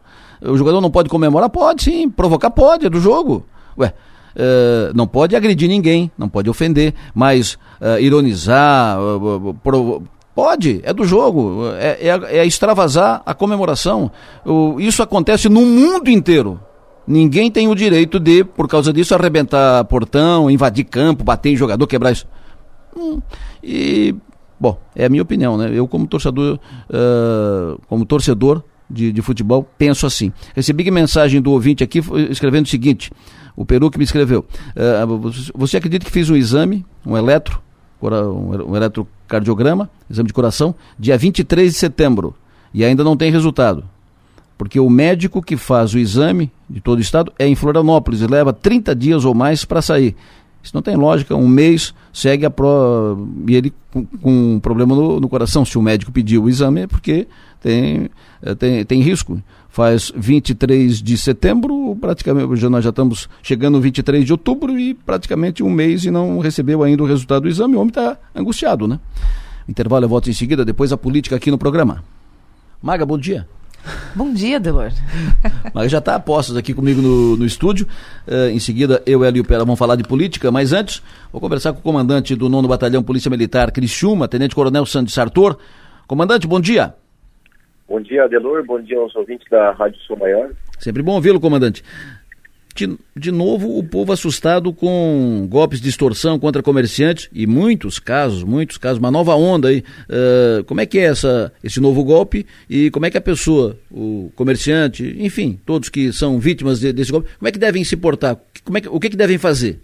O jogador não pode comemorar? Pode sim, provocar pode, é do jogo. Ué, Uh, não pode agredir ninguém, não pode ofender, mas uh, ironizar, uh, Pode, é do jogo, é, é, é extravasar a comemoração. Isso acontece no mundo inteiro. Ninguém tem o direito de, por causa disso, arrebentar portão, invadir campo, bater em jogador, quebrar isso. Hum, e, bom, é a minha opinião, né? Eu, como torcedor, uh, como torcedor de, de, futebol, penso assim. Recebi mensagem do ouvinte aqui escrevendo o seguinte: o Peru que me escreveu. Uh, você acredita que fiz um exame, um eletro, um eletrocardiograma, exame de coração, dia 23 de setembro, e ainda não tem resultado. Porque o médico que faz o exame de todo o estado é em Florianópolis e leva 30 dias ou mais para sair. Isso não tem lógica, um mês segue a prova e ele com, com um problema no, no, coração. Se o médico pediu o exame é porque tem, é, tem, tem risco. Faz 23 de setembro, praticamente, já, nós já estamos chegando no 23 de outubro e praticamente um mês e não recebeu ainda o resultado do exame. O homem está angustiado, né? Intervalo, eu volto em seguida, depois a política aqui no programa. Maga, bom dia. Bom dia, Delor. Mas já está a postos aqui comigo no, no estúdio. Uh, em seguida, eu, e o Pera vão falar de política, mas antes, vou conversar com o comandante do 9 Batalhão Polícia Militar, Criciúma, Tenente Coronel Santos Sartor. Comandante, bom dia. Bom dia, Adelor. Bom dia aos ouvintes da Rádio Sul Maior. Sempre bom ouvi-lo, comandante. De, de novo, o povo assustado com golpes de extorsão contra comerciantes e muitos casos, muitos casos, uma nova onda aí. Uh, como é que é essa, esse novo golpe e como é que a pessoa, o comerciante, enfim, todos que são vítimas de, desse golpe, como é que devem se portar? Como é que, o que, que devem fazer?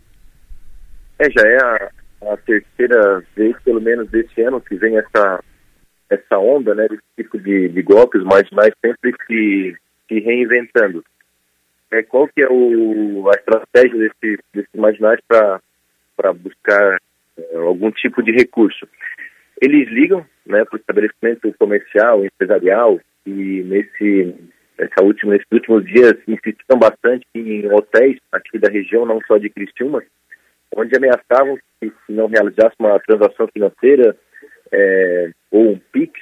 É, já é a, a terceira vez, pelo menos, desse ano que vem essa essa onda, né, desse tipo de, de golpes marginais sempre se, se reinventando. É, qual que é o, a estratégia desse, desses marginais para buscar é, algum tipo de recurso? Eles ligam né, para o estabelecimento comercial, empresarial, e nesse, essa última, nesses últimos dias insistiram bastante em hotéis aqui da região, não só de Criciúma, onde ameaçavam que se não realizasse uma transação financeira, é, ou um PIX,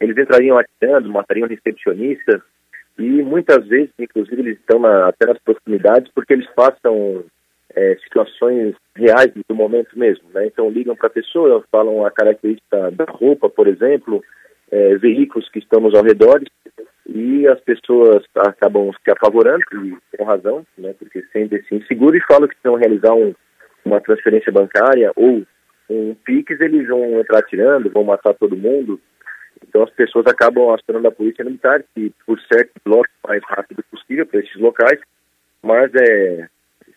eles entrariam atirando, matariam recepcionistas e muitas vezes, inclusive, eles estão na, até nas proximidades porque eles passam é, situações reais do momento mesmo, né? Então ligam para a pessoa, falam a característica da roupa, por exemplo, é, veículos que estão nos arredores e as pessoas acabam se apavorando, e com razão, né? Porque sentem-se inseguros e falam que se não realizar um, uma transferência bancária ou um PIX, eles vão entrar atirando, vão matar todo mundo. Então as pessoas acabam acionando a polícia militar, que por certo bloco o mais rápido possível para esses locais, mas é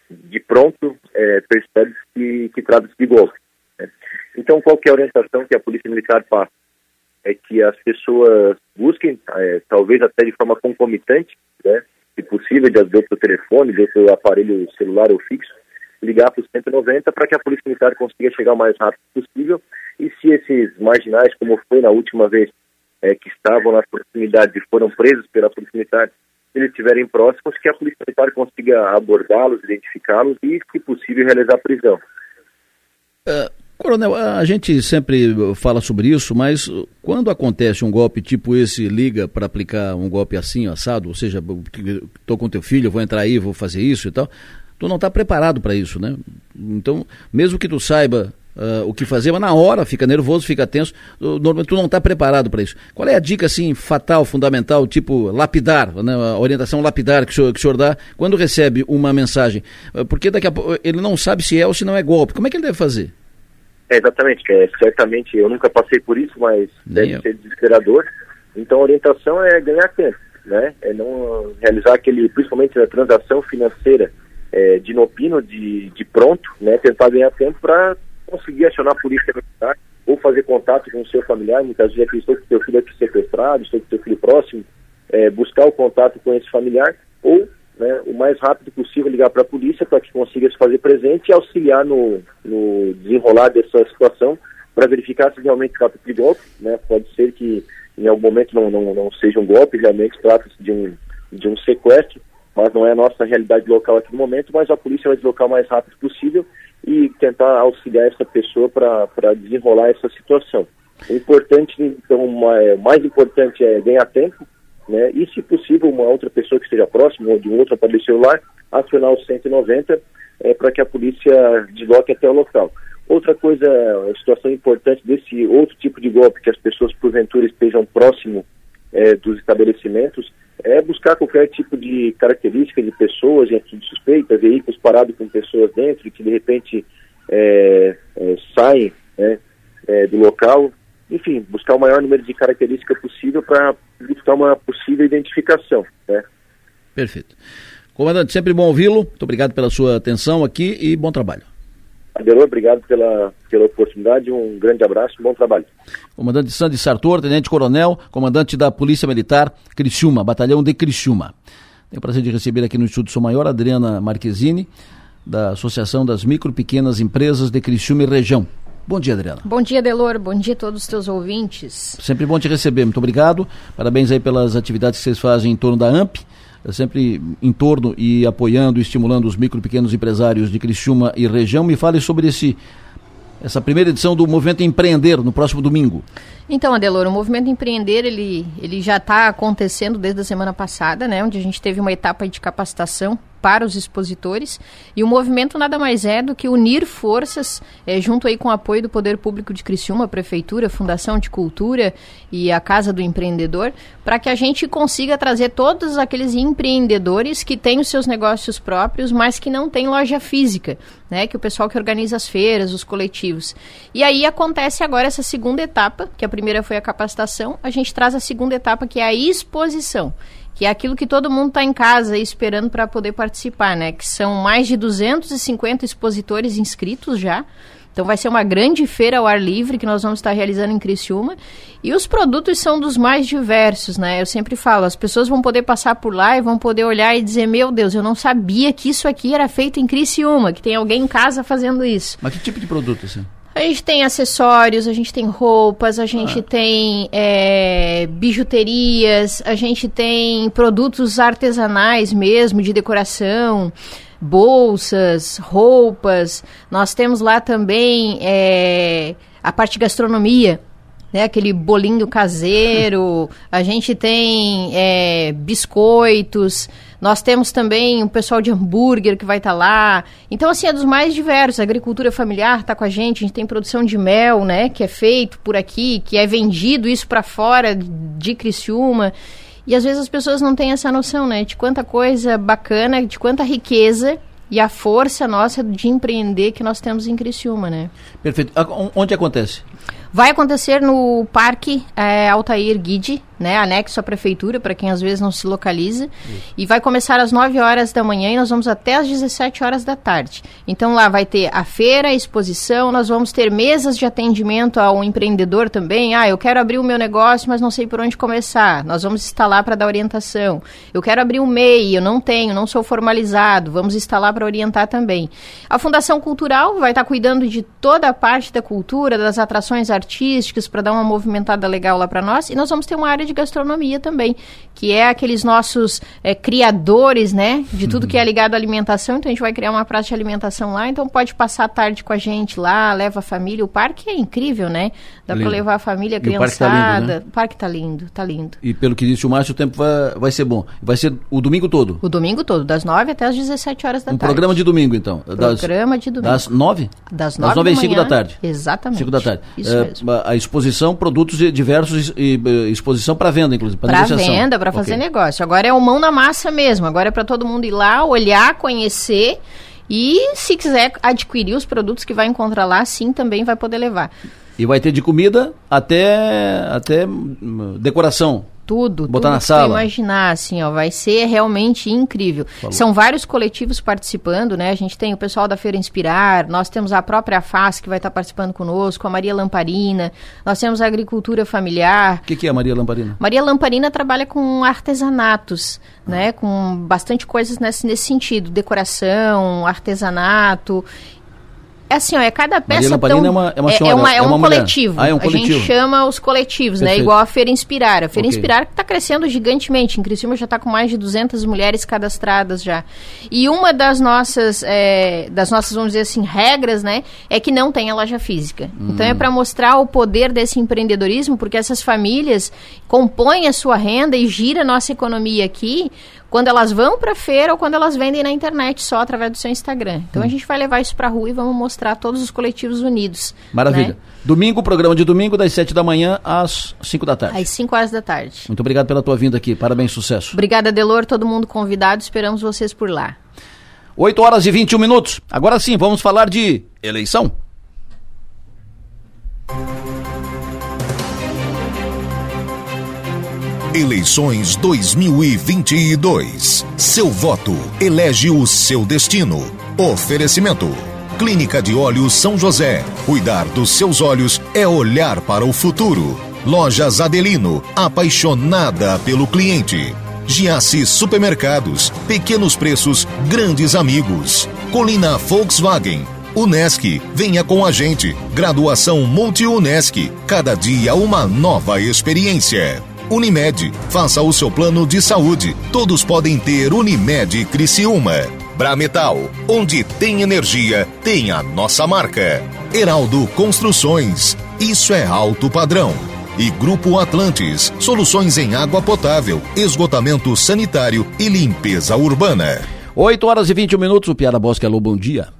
de pronto é, percebe que, que trata-se de golpe. Né? Então qual é a orientação que a polícia militar passa? É que as pessoas busquem, é, talvez até de forma concomitante, né, se possível, de outro telefone, de outro aparelho celular ou fixo, ligar para o 190 para que a Polícia Militar consiga chegar o mais rápido possível. E se esses marginais, como foi na última vez, é, que estavam nas proximidades e foram presos pela Polícia Militar, se eles estiverem próximos, que a Polícia Militar consiga abordá-los, identificá-los e, se possível, realizar a prisão. Coronel, a gente sempre fala sobre isso, mas quando acontece um golpe tipo esse, liga para aplicar um golpe assim, assado, ou seja, estou com teu filho, vou entrar aí, vou fazer isso e tal, tu não está preparado para isso, né? Então, mesmo que tu saiba uh, o que fazer, mas na hora fica nervoso, fica tenso, tu não está preparado para isso. Qual é a dica, assim, fatal, fundamental, tipo lapidar, né? a orientação lapidar que o, senhor, que o senhor dá quando recebe uma mensagem? Uh, porque daqui a pouco ele não sabe se é ou se não é golpe. Como é que ele deve fazer? É, exatamente, é, certamente eu nunca passei por isso, mas Nem deve eu. ser desesperador. Então a orientação é ganhar tempo, né? É não realizar aquele, principalmente na transação financeira, é, de inopino, de, de pronto, né, tentar ganhar tempo para conseguir acionar a polícia militar ou fazer contato com o seu familiar, muitas vezes estou com seu filho aqui sequestrado, estou com seu filho próximo, é, buscar o contato com esse familiar ou né, o mais rápido possível ligar para a polícia para que consiga se fazer presente e auxiliar no, no desenrolar dessa situação para verificar se realmente trata de golpe, né, pode ser que em algum momento não, não, não seja um golpe, realmente trata-se de um, de um sequestro, mas não é a nossa realidade local aqui no momento, mas a polícia vai deslocar o mais rápido possível e tentar auxiliar essa pessoa para desenrolar essa situação. O importante, então, o mais importante é ganhar tempo, né? E, se possível, uma outra pessoa que esteja próxima ou de um outro aparelho celular, acionar o 190 é, para que a polícia desloque até o local. Outra coisa, situação importante desse outro tipo de golpe, que as pessoas porventura estejam próximo é, dos estabelecimentos, é buscar qualquer tipo de característica de pessoas atitude suspeita, veículos parados com pessoas dentro que de repente é, é, saem né, é, do local, enfim, buscar o maior número de características possível para buscar uma possível identificação. Né? Perfeito. Comandante, sempre bom ouvi-lo. Muito obrigado pela sua atenção aqui e bom trabalho. Adelor, obrigado pela, pela oportunidade, um grande abraço, bom trabalho. Comandante Sandy Sartor, Tenente Coronel, comandante da Polícia Militar Criciúma, Batalhão de Criciúma. Tenho o prazer de receber aqui no Estúdio Sou Maior Adriana Marquezine, da Associação das Micro e Pequenas Empresas de Criciúma e Região. Bom dia, Adriana. Bom dia, Delor. Bom dia a todos os teus ouvintes. Sempre bom te receber. Muito obrigado. Parabéns aí pelas atividades que vocês fazem em torno da AMP. Sempre em torno e apoiando e estimulando os micro e pequenos empresários de Criciúma e região. Me fale sobre esse, essa primeira edição do Movimento Empreender no próximo domingo. Então, Adelor, o movimento empreender ele, ele já está acontecendo desde a semana passada, né, onde a gente teve uma etapa de capacitação para os expositores. E o movimento nada mais é do que unir forças é, junto aí com o apoio do Poder Público de Criciúma, Prefeitura, Fundação de Cultura e a Casa do Empreendedor, para que a gente consiga trazer todos aqueles empreendedores que têm os seus negócios próprios, mas que não têm loja física, né, que o pessoal que organiza as feiras, os coletivos. E aí acontece agora essa segunda etapa, que a primeira foi a capacitação, a gente traz a segunda etapa que é a exposição que é aquilo que todo mundo está em casa esperando para poder participar, né? Que são mais de 250 expositores inscritos já. Então vai ser uma grande feira ao ar livre que nós vamos estar realizando em Criciúma. E os produtos são dos mais diversos, né? Eu sempre falo, as pessoas vão poder passar por lá e vão poder olhar e dizer, meu Deus, eu não sabia que isso aqui era feito em Criciúma, que tem alguém em casa fazendo isso. Mas que tipo de produto, assim? A gente tem acessórios, a gente tem roupas, a gente ah. tem é, bijuterias, a gente tem produtos artesanais mesmo, de decoração, bolsas, roupas. Nós temos lá também é, a parte de gastronomia, né, aquele bolinho caseiro, a gente tem é, biscoitos, nós temos também o pessoal de hambúrguer que vai estar tá lá. Então, assim, é dos mais diversos. A agricultura familiar está com a gente, a gente tem produção de mel, né, que é feito por aqui, que é vendido isso para fora de Criciúma. E às vezes as pessoas não têm essa noção, né, de quanta coisa bacana, de quanta riqueza e a força nossa de empreender que nós temos em Criciúma, né? Perfeito. Onde acontece? Vai acontecer no Parque é, Altair Guide, né, anexo à prefeitura, para quem às vezes não se localiza. Isso. E vai começar às 9 horas da manhã e nós vamos até às 17 horas da tarde. Então lá vai ter a feira, a exposição, nós vamos ter mesas de atendimento ao empreendedor também. Ah, eu quero abrir o meu negócio, mas não sei por onde começar. Nós vamos instalar para dar orientação. Eu quero abrir um MEI, eu não tenho, não sou formalizado. Vamos instalar para orientar também. A Fundação Cultural vai estar cuidando de toda a parte da cultura, das atrações artísticas, para dar uma movimentada legal lá para nós. E nós vamos ter uma área de gastronomia também, que é aqueles nossos é, criadores, né, de tudo uhum. que é ligado à alimentação. Então a gente vai criar uma praça de alimentação lá, então pode passar a tarde com a gente lá, leva a família. O parque é incrível, né? Dá para levar a família, a criançada. O parque tá lindo, né? O parque tá lindo, tá lindo. E pelo que disse o Márcio, o tempo vai, vai ser bom. Vai ser o domingo todo? O domingo todo, das 9 até as 17 horas da um tarde. Um programa de domingo, então. Das, programa de domingo. Das 9? Das 9 das 9 às 5 da tarde. Exatamente. 5 da tarde. Isso é, mesmo. A exposição, produtos diversos e, e exposição para venda, inclusive. Para venda, para fazer okay. negócio. Agora é o mão na massa mesmo. Agora é para todo mundo ir lá, olhar, conhecer. E se quiser adquirir os produtos que vai encontrar lá, sim, também vai poder levar. E vai ter de comida até, até hum, decoração. Tudo, Botar tudo na sala. imaginar, assim, ó, vai ser realmente incrível. Falou. São vários coletivos participando, né? A gente tem o pessoal da Feira Inspirar, nós temos a própria FAS que vai estar participando conosco, a Maria Lamparina, nós temos a agricultura familiar. O que, que, é a Maria Lamparina? Maria Lamparina trabalha com artesanatos, ah. né? Com bastante coisas nesse, nesse sentido, decoração, artesanato é assim, ó, é cada peça tão... é uma, é uma, senhora, é, uma, é, é um coletivo. Ah, é um coletivo. A gente chama os coletivos, né? Perfeito. né? Igual a Feira Inspirar. A Feira okay. Inspirar está crescendo gigantemente. Em Criciúma já está com mais de 200 mulheres cadastradas já. E uma das nossas, é, das nossas, vamos dizer assim, regras, né? É que não tenha loja física. Hum. Então é para mostrar o poder desse empreendedorismo, porque essas famílias compõem a sua renda e gira a nossa economia aqui quando elas vão para feira ou quando elas vendem na internet só através do seu Instagram. Então Hum. a gente vai levar isso para rua e vamos mostrar todos os coletivos unidos. Maravilha. né? Domingo, programa de domingo, das 7 da manhã às 5 da tarde. Às 5 horas da tarde. Muito obrigado pela tua vinda aqui. Parabéns, sucesso. Obrigada, Delor, todo mundo convidado. Esperamos vocês por lá. 8 horas e 21 minutos. Agora sim, vamos falar de eleição. Eleições 2022. Seu voto elege o seu destino. Oferecimento. Clínica de Olhos São José. Cuidar dos seus olhos é olhar para o futuro. Lojas Adelino. Apaixonada pelo cliente. Giasse Supermercados. Pequenos preços, grandes amigos. Colina Volkswagen. Unesc, venha com a gente. Graduação Multi-Unesc. Cada dia uma nova experiência. Unimed, faça o seu plano de saúde. Todos podem ter Unimed Criciúma. Brametal, onde tem energia, tem a nossa marca. Heraldo Construções, isso é alto padrão. E Grupo Atlantes, soluções em água potável, esgotamento sanitário e limpeza urbana. 8 horas e 21 minutos. O Piara Bosque, alô, bom dia.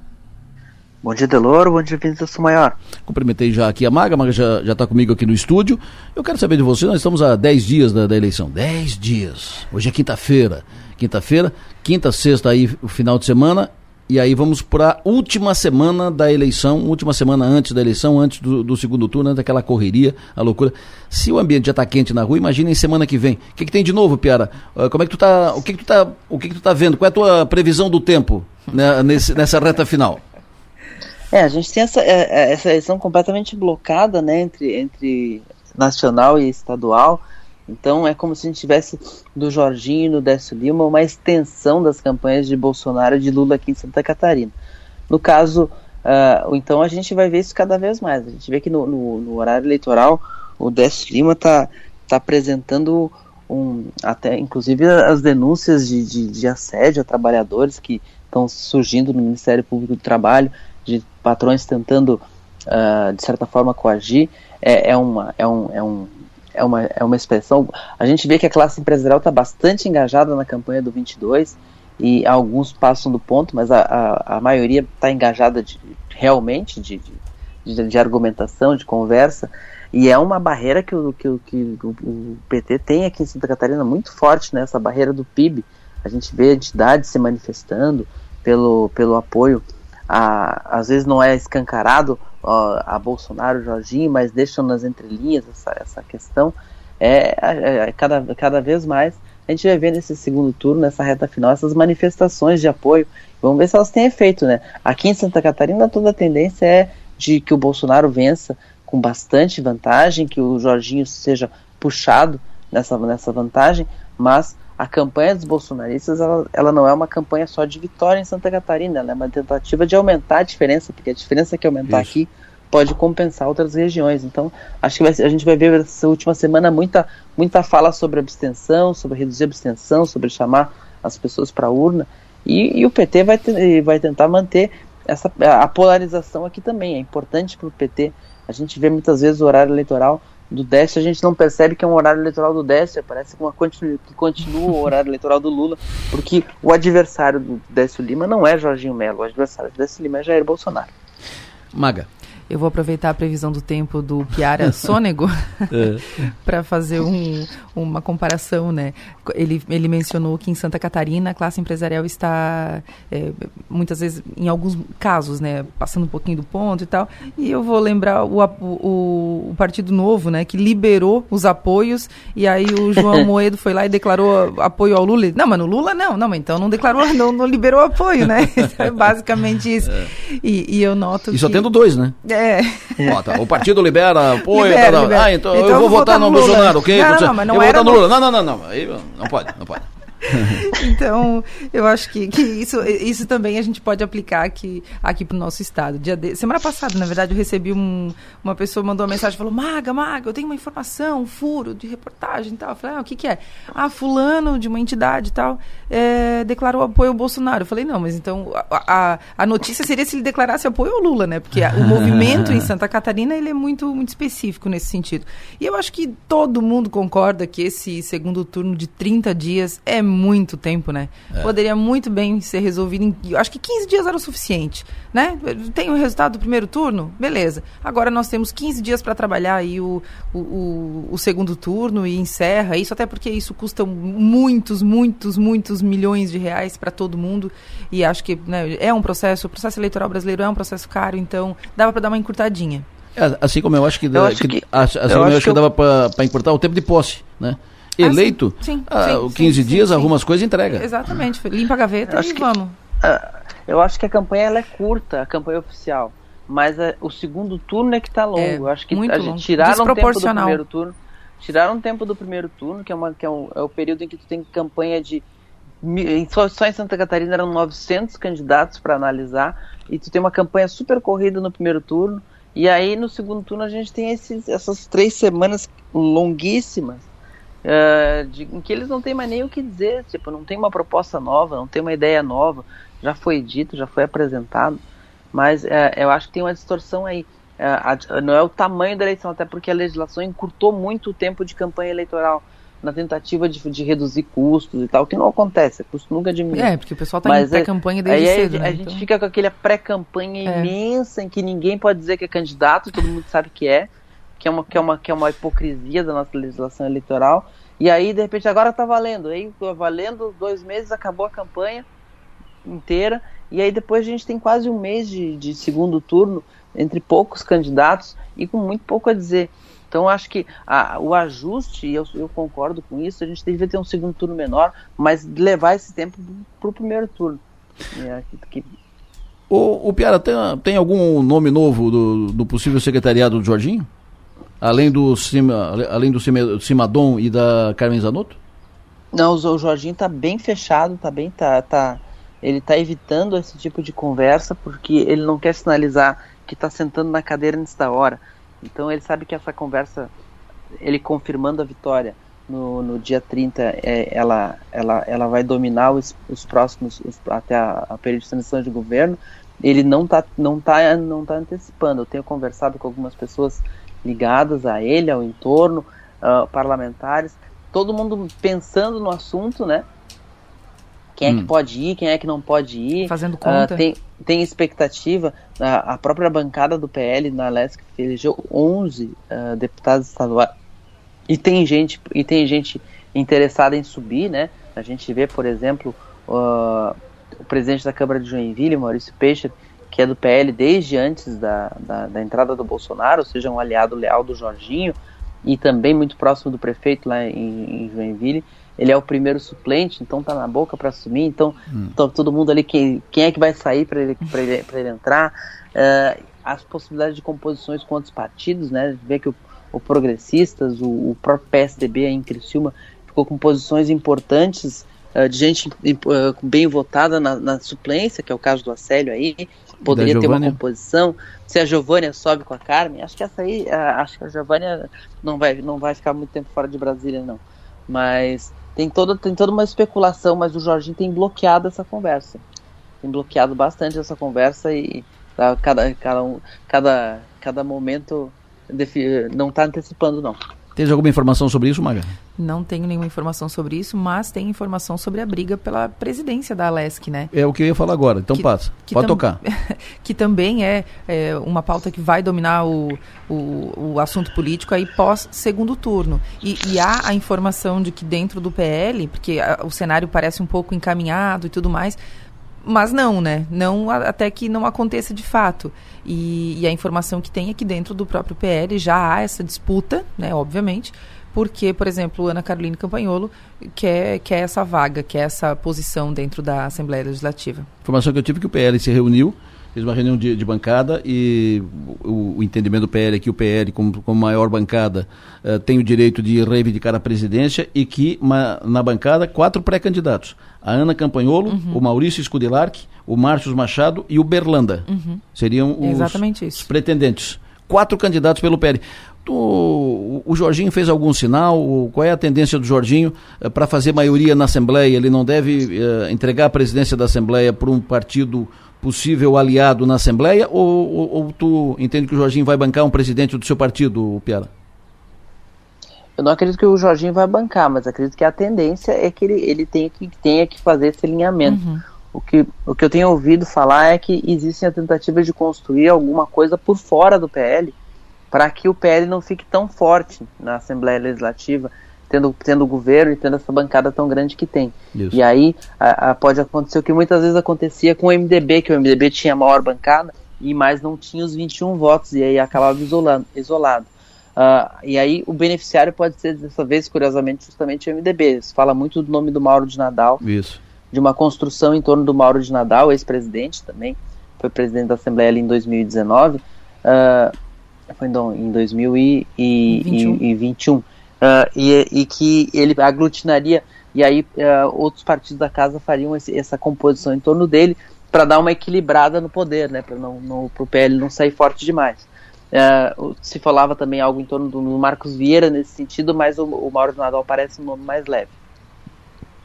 Bom dia, Deloro. Bom dia, Vinícius Maior. Cumprimentei já aqui a Maga, a Maga já está comigo aqui no estúdio. Eu quero saber de você, nós estamos a 10 dias da, da eleição. 10 dias. Hoje é quinta-feira. Quinta-feira, quinta, sexta aí, o final de semana. E aí vamos para a última semana da eleição, última semana antes da eleição, antes do, do segundo turno, antes daquela correria, a loucura. Se o ambiente já está quente na rua, imaginem semana que vem. O que, que tem de novo, Piara? Uh, como é que tu tá? O que, que tu tá? O que, que tu tá vendo? Qual é a tua previsão do tempo né, nesse, nessa reta final? É, a gente tem essa, é, essa eleição completamente blocada, né, entre, entre nacional e estadual. Então é como se a gente tivesse do Jorginho e do Décio Lima uma extensão das campanhas de Bolsonaro e de Lula aqui em Santa Catarina. No caso, uh, então a gente vai ver isso cada vez mais. A gente vê que no, no, no horário eleitoral o Décio Lima está tá apresentando um, até inclusive as denúncias de, de, de assédio a trabalhadores que estão surgindo no Ministério Público do Trabalho, de patrões tentando, uh, de certa forma, coagir. É, é, uma, é, um, é, um, é, uma, é uma expressão. A gente vê que a classe empresarial está bastante engajada na campanha do 22 e alguns passam do ponto, mas a, a, a maioria está engajada de, realmente de, de, de, argumentação, de conversa. E é uma barreira que o, que, o, que o PT tem aqui em Santa Catarina muito forte, né? essa barreira do PIB. A gente vê entidades se manifestando pelo, pelo apoio a, às vezes não é escancarado ó, a Bolsonaro, Jorginho, mas deixam nas entrelinhas essa, essa questão. É, é, é, cada, cada vez mais a gente vai ver nesse segundo turno, nessa reta final, essas manifestações de apoio. Vamos ver se elas têm efeito, né? Aqui em Santa Catarina toda a tendência é de que o Bolsonaro vença com bastante vantagem, que o Jorginho seja puxado nessa, nessa vantagem, mas a campanha dos bolsonaristas ela, ela, não é uma campanha só de vitória em Santa Catarina, ela é uma tentativa de aumentar a diferença, porque a diferença que aumentar Isso. aqui pode compensar outras regiões. Então, acho que vai, a gente vai ver essa última semana muita, muita fala sobre abstenção, sobre reduzir a abstenção, sobre chamar as pessoas para a urna. E, e, o PT vai, vai tentar manter essa, a polarização aqui também. É importante para o PT. A gente vê muitas vezes o horário eleitoral do Décio, a gente não percebe que é um horário eleitoral do Décio, parece uma continu, que continua o horário eleitoral do Lula, porque o adversário do Décio Lima não é Jorginho Melo, o adversário do Décio Lima é Jair Bolsonaro. Maga. Eu vou aproveitar a previsão do tempo do Piara Sônego é. para fazer um, uma comparação, né? Ele, ele mencionou que em Santa Catarina a classe empresarial está, é, muitas vezes, em alguns casos, né, passando um pouquinho do ponto e tal. E eu vou lembrar o, o, o Partido Novo, né, que liberou os apoios e aí o João Moedo foi lá e declarou apoio ao Lula. Não, mas no Lula não, não, mas então não declarou, não, não liberou apoio, né? é basicamente isso. É. E, e, eu noto e que... só tendo dois, né? É. Ó, tá. O partido libera apoio. Libera, tá, libera. Ah, então, então eu vou votar no, Lula. Bolsonaro, ok? Não, não, mas não eu vou votar no no- Lula. Não, não, não, não. Aí não pode, não pode. Então, eu acho que, que isso, isso também a gente pode aplicar aqui, aqui para o nosso estado. Dia de- semana passada, na verdade, eu recebi um, uma pessoa mandou uma mensagem falou: Maga, Maga, eu tenho uma informação, um furo de reportagem e tal. Eu falei: ah, o que, que é? Ah, Fulano de uma entidade e tal é, declarou apoio ao Bolsonaro. Eu falei: não, mas então a, a, a notícia seria se ele declarasse apoio ao Lula, né? Porque a- o movimento em Santa Catarina ele é muito, muito específico nesse sentido. E eu acho que todo mundo concorda que esse segundo turno de 30 dias é muito tempo, né? É. Poderia muito bem ser resolvido em. eu Acho que 15 dias era o suficiente, né? Tem o resultado do primeiro turno? Beleza. Agora nós temos 15 dias para trabalhar aí o, o, o, o segundo turno e encerra isso, até porque isso custa muitos, muitos, muitos milhões de reais para todo mundo. E acho que né, é um processo, o processo eleitoral brasileiro é um processo caro, então dava para dar uma encurtadinha. É, assim como eu acho que, Eu acho que- que- assim eu acho que eu- dava para encurtar o tempo de posse, né? Eleito, Ah, sim, ah, sim, o sim, 15 sim, dias arruma as coisas e entrega. Exatamente. Limpa a gaveta Acho e que- vamos. Ah, eu acho que a campanha ela é curta, a campanha oficial. Mas ah, o segundo turno é que está longo. É, eu acho que muito a gente tiraram tempo do primeiro turno. Tiraram tempo do primeiro turno, que é, uma, que é, um- é o período em que tu tem campanha de. Só, só em Santa Catarina eram 900 candidatos para analisar. E tu tem uma campanha super corrida no primeiro turno. E aí no segundo turno a gente tem esses, essas três semanas longuíssimas eh, de- em que eles não têm mais nem o que dizer, tipo, não tem uma proposta nova, não tem uma ideia nova, já foi dito, já foi apresentado, mas eh, eu acho que tem uma distorção aí. Eh, a- não é o tamanho da eleição, até porque a legislação encurtou muito o tempo de campanha eleitoral na tentativa de, de reduzir custos e tal, que não acontece, custo nunca diminui. É, porque o pessoal tá em é- pré-campanha desde aí cedo, a, né? a gente Então- fica com aquela pré-campanha É. imensa em que ninguém pode dizer que é candidato, todo mundo sabe que é, que é uma, que é uma, que é uma hipocrisia da nossa legislação eleitoral. E aí, de repente, agora tá valendo. Aí, valendo dois meses, acabou a campanha inteira. E aí, depois, a gente tem quase um mês de, de segundo turno, entre poucos candidatos e com muito pouco a dizer. Então, acho que a- o ajuste, eu, eu concordo com isso, a gente deveria ter um segundo turno menor, mas levar esse tempo para o primeiro turno. É, que- O, o Piara, tem, tem algum nome novo do, do possível secretariado do Jorginho? Além do, Cima, além do Cimadon e da Carmen Zanotto? Não, o Jorginho tá bem fechado, tá bem, tá, tá, ele tá evitando esse tipo de conversa porque ele não quer sinalizar que tá sentando na cadeira antes da hora. Então ele sabe que essa conversa, ele confirmando a vitória no, no dia 30, é, ela, ela, ela vai dominar os, os próximos, os- até a, a período de transição de governo. Ele não tá, não tá, não tá antecipando. Eu tenho conversado com algumas pessoas ligadas a ele, ao entorno, ah, parlamentares, todo mundo pensando no assunto, né? Quem é que Hum. pode ir, quem é que não pode ir. Fazendo Ah, conta. tem, tem expectativa, a, a própria bancada do PL na LESC elegeu 11 ah, deputados estaduais. E tem gente, e tem gente interessada em subir, né? A gente vê, por exemplo, ah, o presidente da Câmara de Joinville, Maurício Peixe, que é do PL desde antes da, da, da entrada do Bolsonaro, ou seja, um aliado leal do Jorginho, e também muito próximo do prefeito lá em, em Joinville. Ele é o primeiro suplente, então tá na boca para assumir. Então, to- todo mundo ali, quem, quem é que vai sair para ele, pra ele, pra ele entrar? Eh, as possibilidades de composições com outros partidos, né? Vê que o, o Progressistas, o, o próprio PSDB em Criciúma ficou com posições importantes eh, de gente eh, bem votada na, na suplência, que é o caso do Acélio aí. Poderia ter uma composição. Se a Giovânia sobe com a Carmen, acho que essa aí, acho que a Giovânia não vai, não vai ficar muito tempo fora de Brasília, não. Mas tem toda, tem toda uma especulação, mas o Jorginho tem bloqueado essa conversa. Tem bloqueado bastante essa conversa e tá, cada, cada, cada, cada momento não está antecipando, não. Tens alguma informação sobre isso, Maga? Não tenho nenhuma informação sobre isso, mas tem informação sobre a briga pela presidência da Alesc, né? É o que eu ia falar agora, então Que- passa. que Pode tocar. que também é, é, uma pauta que vai dominar o, o, o assunto político aí pós segundo turno. E, e há a informação de que dentro do PL, porque a- o cenário parece um pouco encaminhado e tudo mais, mas não, né? Não até que não aconteça de fato. E, e a informação que tem é que dentro do próprio PL já há essa disputa, né? Obviamente, porque, por exemplo, Ana Caroline Campanholo quer, quer essa vaga, quer essa posição dentro da Assembleia Legislativa. Informação que eu tive é que o PL se reuniu, fez uma reunião de, de bancada e o, o entendimento do PL é que o PL, como, como maior bancada, eh, tem o direito de reivindicar a presidência e que ma- na bancada quatro pré-candidatos. A Ana Campanholo, o Maurício Scudilarc, o Márcio Machado e o Berlanda. Uhum. Seriam os, Exatamente os pretendentes. Quatro candidatos pelo PL. O, o Jorginho fez algum sinal? Qual é a tendência do Jorginho para fazer maioria na Assembleia? Ele não deve eh, entregar a presidência da Assembleia para um partido possível aliado na Assembleia? Ou, ou- ou tu entende que o Jorginho vai bancar um presidente do seu partido, Piara? eu não acredito que o Jorginho vai bancar, mas acredito que a tendência é que ele, ele tenha, que, tenha que fazer esse alinhamento. Uhum. O, que, o que eu tenho ouvido falar é que existem a tentativa de construir alguma coisa por fora do PL, para que o PL não fique tão forte na Assembleia Legislativa, tendo, tendo governo e tendo essa bancada tão grande que tem. Isso. E aí a, a, pode acontecer o que muitas vezes acontecia com o MDB, que o MDB tinha a maior bancada, e mais não tinha os 21 votos, e aí acabava isolando, isolado. Uh, e aí o beneficiário pode ser, dessa vez, curiosamente, justamente o MDB. Se fala muito do nome do Mauro de Nadal. Isso. De uma construção em torno do Mauro de Nadal, ex-presidente também. Foi presidente da Assembleia ali em 2019. Uh, ah, foi então, em 2021. Uh, e, e, que ele aglutinaria, e aí uh, outros partidos da casa fariam esse, essa composição em torno dele para dar uma equilibrada no poder, né, para o PL não sair forte demais. Uh, se falava também algo em torno do, do Marcos Vieira nesse sentido, mas o, o Mauro de Nadal parece um nome mais leve.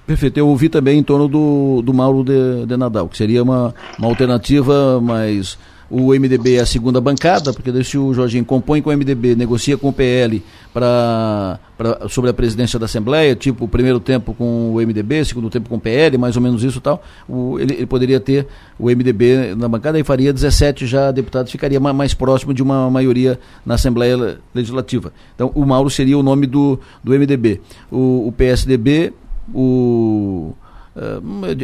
Perfeito, eu ouvi também em torno do, do Mauro de, de Nadal, que seria uma, uma alternativa mais o MDB é a segunda bancada, porque se o Jorginho compõe com o MDB, negocia com o PL pra, pra, sobre a presidência da Assembleia, tipo, primeiro tempo com o MDB, segundo tempo com o PL, mais ou menos isso e tal, o, ele, ele, poderia ter o MDB na bancada e faria 17 já deputados, ficaria mais próximo de uma maioria na Assembleia Legislativa. Então, o Mauro seria o nome do, do MDB. O, o PSDB, o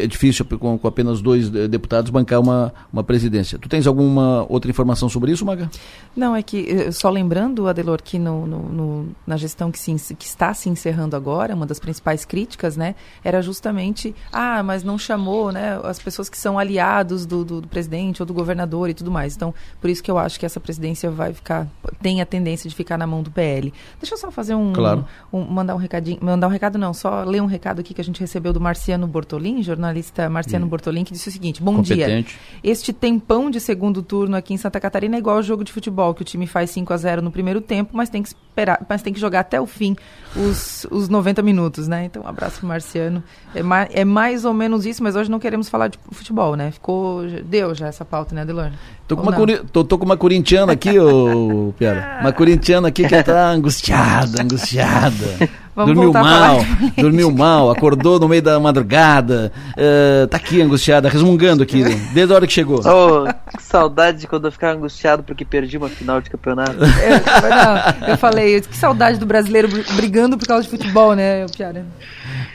é difícil com, com, apenas dois deputados bancar uma, uma presidência. Tu tens alguma outra informação sobre isso, Maga? Não, é que, eh, só lembrando, Adelor, que no, no, no, na gestão que, se, que está se encerrando agora, uma das principais críticas, né, era justamente, ah, mas não chamou, né, as pessoas que são aliados do, do, do presidente ou do governador e tudo mais. Então, por isso que eu acho que essa presidência vai ficar, tem a tendência de ficar na mão do PL. Deixa eu só fazer um, claro. um mandar um recadinho, mandar um recado não, só ler um recado aqui que a gente recebeu do Marciano Bortolin, jornalista Marciano hum. Bortolin, que disse o seguinte: Bom Competente. dia. Este tempão de segundo turno aqui em Santa Catarina é igual ao jogo de futebol, que o time faz 5 a 0 no primeiro tempo, mas tem que esperar, mas tem que jogar até o fim os, os 90 minutos, né? Então, um abraço pro Marciano. É, ma é mais ou menos isso, mas hoje não queremos falar de futebol, né? Ficou. Deu já essa pauta, né, Delor? Tô com, uma, tô, tô, com uma corintiana aqui, ô Piara. Uma corintiana aqui que tá angustiada, angustiada. Vamos dormiu mal, dormiu mal, acordou no meio da madrugada, uh, tá aqui angustiada, resmungando aqui, desde a hora que chegou. Oh, que saudade de quando eu ficava angustiado porque perdi uma final de campeonato. Eu, não, eu falei, que saudade do brasileiro brigando por causa de futebol, né, Piara?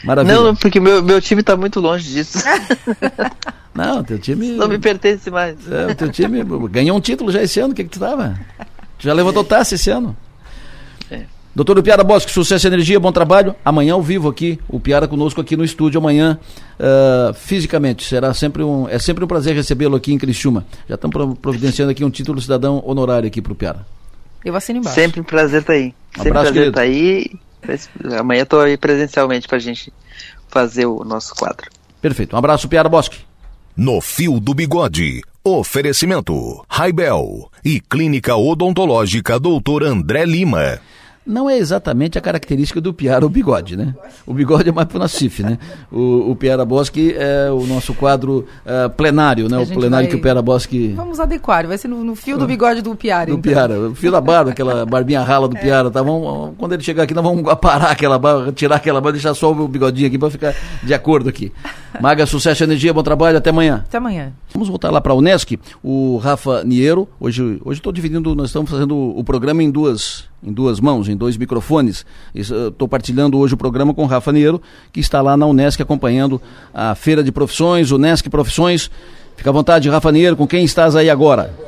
Maravilha. Não, porque meu, meu time tá muito longe disso. Não, teu time. Não me pertence mais. É, o teu time ganhou um título já esse ano, o que, que tu tava? Tu já levantou taça esse ano? Doutor Piara Bosque, sucesso e energia, bom trabalho. Amanhã ao vivo aqui, o Piara conosco aqui no estúdio amanhã, uh, fisicamente. Será sempre um, é sempre um prazer recebê-lo aqui em Criciúma. Já estamos providenciando aqui um título cidadão honorário aqui para o Piara. Eu assino embaixo. Sempre um prazer estar tá aí. Um sempre abraço, prazer estar tá aí. Amanhã estou aí presencialmente para a gente fazer o nosso quadro. Perfeito. Um abraço, Piara Bosque. No Fio do Bigode. Oferecimento: Raibel e Clínica Odontológica Dr. André Lima não é exatamente a característica do Piara o bigode, né? O bigode é mais para o Nacife, né? O, o Piara Bosque é o nosso quadro uh, plenário, né? O plenário vai... que o Piara Bosque... Vamos adequar, vai ser no, no fio do bigode do Piara, Do então. Piara, o fio da barba, aquela barbinha rala do é. Piara, tá? Vamos, quando ele chegar aqui, nós vamos aparar aquela barba, tirar aquela barba, deixar só o bigodinho aqui para ficar de acordo aqui. Maga, sucesso, energia, bom trabalho, até amanhã. Até amanhã. Vamos voltar lá para a Unesc, o Rafa Niero, hoje hoje estou dividindo, nós estamos fazendo o programa em duas em duas mãos, em dois microfones. Estou partilhando hoje o programa com o Rafa Niero, que está lá na Unesc acompanhando a Feira de Profissões, Unesc Profissões. Fica à vontade, Rafa Niero, com quem estás aí agora?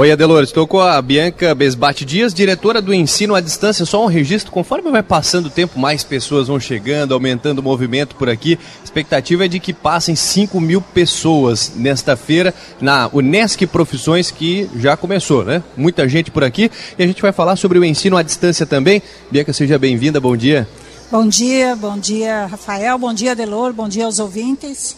Oi, Adelor, estou com a Bianca Besbate Dias, diretora do ensino à distância. Só um registro, conforme vai passando o tempo, mais pessoas vão chegando, aumentando o movimento por aqui. A expectativa é de que passem 5 mil pessoas nesta feira na Unesc Profissões, que já começou, né? Muita gente por aqui. E a gente vai falar sobre o ensino à distância também. Bianca, seja bem-vinda, bom dia. Bom dia, bom dia, Rafael, bom dia, Adelor, bom dia aos ouvintes.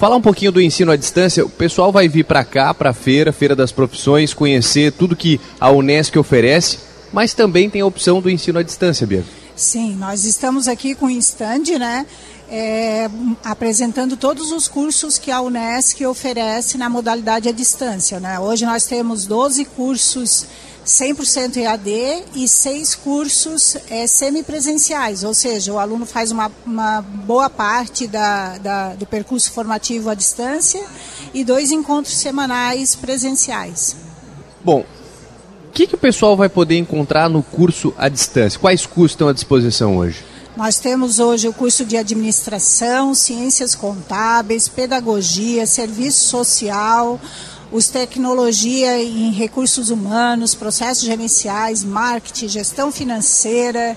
Falar um pouquinho do ensino à distância. O pessoal vai vir para cá, para a feira, Feira das Profissões, conhecer tudo que a Unesc oferece, mas também tem a opção do ensino à distância, Bia. Sim, nós estamos aqui com o stand, né? é, apresentando todos os cursos que a Unesc oferece na modalidade à distância. Né? Hoje nós temos 12 cursos 100% EAD e seis cursos é, semipresenciais, ou seja, o aluno faz uma, uma boa parte da, da, do percurso formativo à distância e dois encontros semanais presenciais. Bom, o que, que o pessoal vai poder encontrar no curso à distância? Quais cursos estão à disposição hoje? Nós temos hoje o curso de administração, ciências contábeis, pedagogia, serviço social, os tecnologia em recursos humanos, processos gerenciais, marketing, gestão financeira.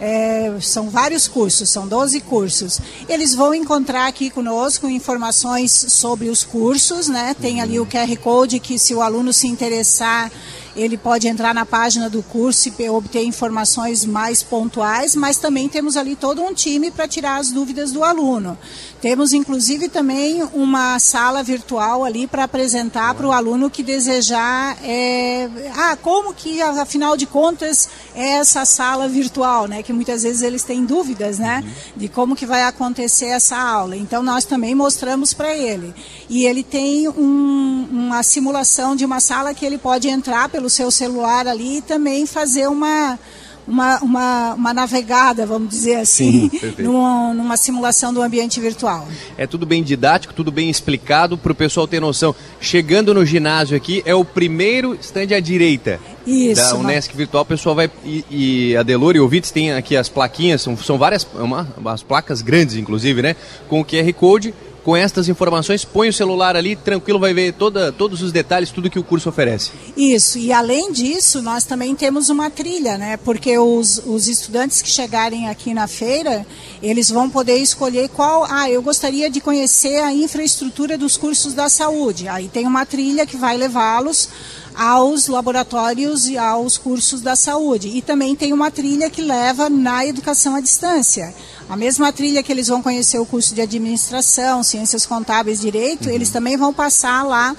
É, são vários cursos, são 12 cursos. Eles vão encontrar aqui conosco informações sobre os cursos, né? Tem ali o QR Code que se o aluno se interessar, ele pode entrar na página do curso e obter informações mais pontuais, mas também temos ali todo um time para tirar as dúvidas do aluno. Temos inclusive também uma sala virtual ali para apresentar para o aluno que desejar, é, ah, como que afinal de contas é essa sala virtual, né? Que muitas vezes eles têm dúvidas, né? De como que vai acontecer essa aula. Então nós também mostramos para ele. E ele tem um, uma simulação de uma sala que ele pode entrar pelo seu celular ali e também fazer uma uma, uma, uma navegada, vamos dizer assim, Sim, numa, numa simulação do ambiente virtual. É tudo bem didático, tudo bem explicado para o pessoal ter noção. Chegando no ginásio aqui, é o primeiro stand à direita. Isso, da Unesc Virtual, o pessoal vai. E, e a Delore e ouvintes tem aqui as plaquinhas, são, são várias, uma, as placas grandes, inclusive, né? Com o QR Code com estas informações, põe o celular ali, tranquilo, vai ver toda, todos os detalhes, tudo que o curso oferece. Isso, e além disso, nós também temos uma trilha, né? Porque os, os estudantes que chegarem aqui na feira, eles vão poder escolher qual. Ah, eu gostaria de conhecer a infraestrutura dos cursos da saúde. Aí tem uma trilha que vai levá-los aos laboratórios e aos cursos da saúde. E também tem uma trilha que leva na educação à distância. A mesma trilha que eles vão conhecer o curso de administração, ciências contábeis, direito, uhum. eles também vão passar lá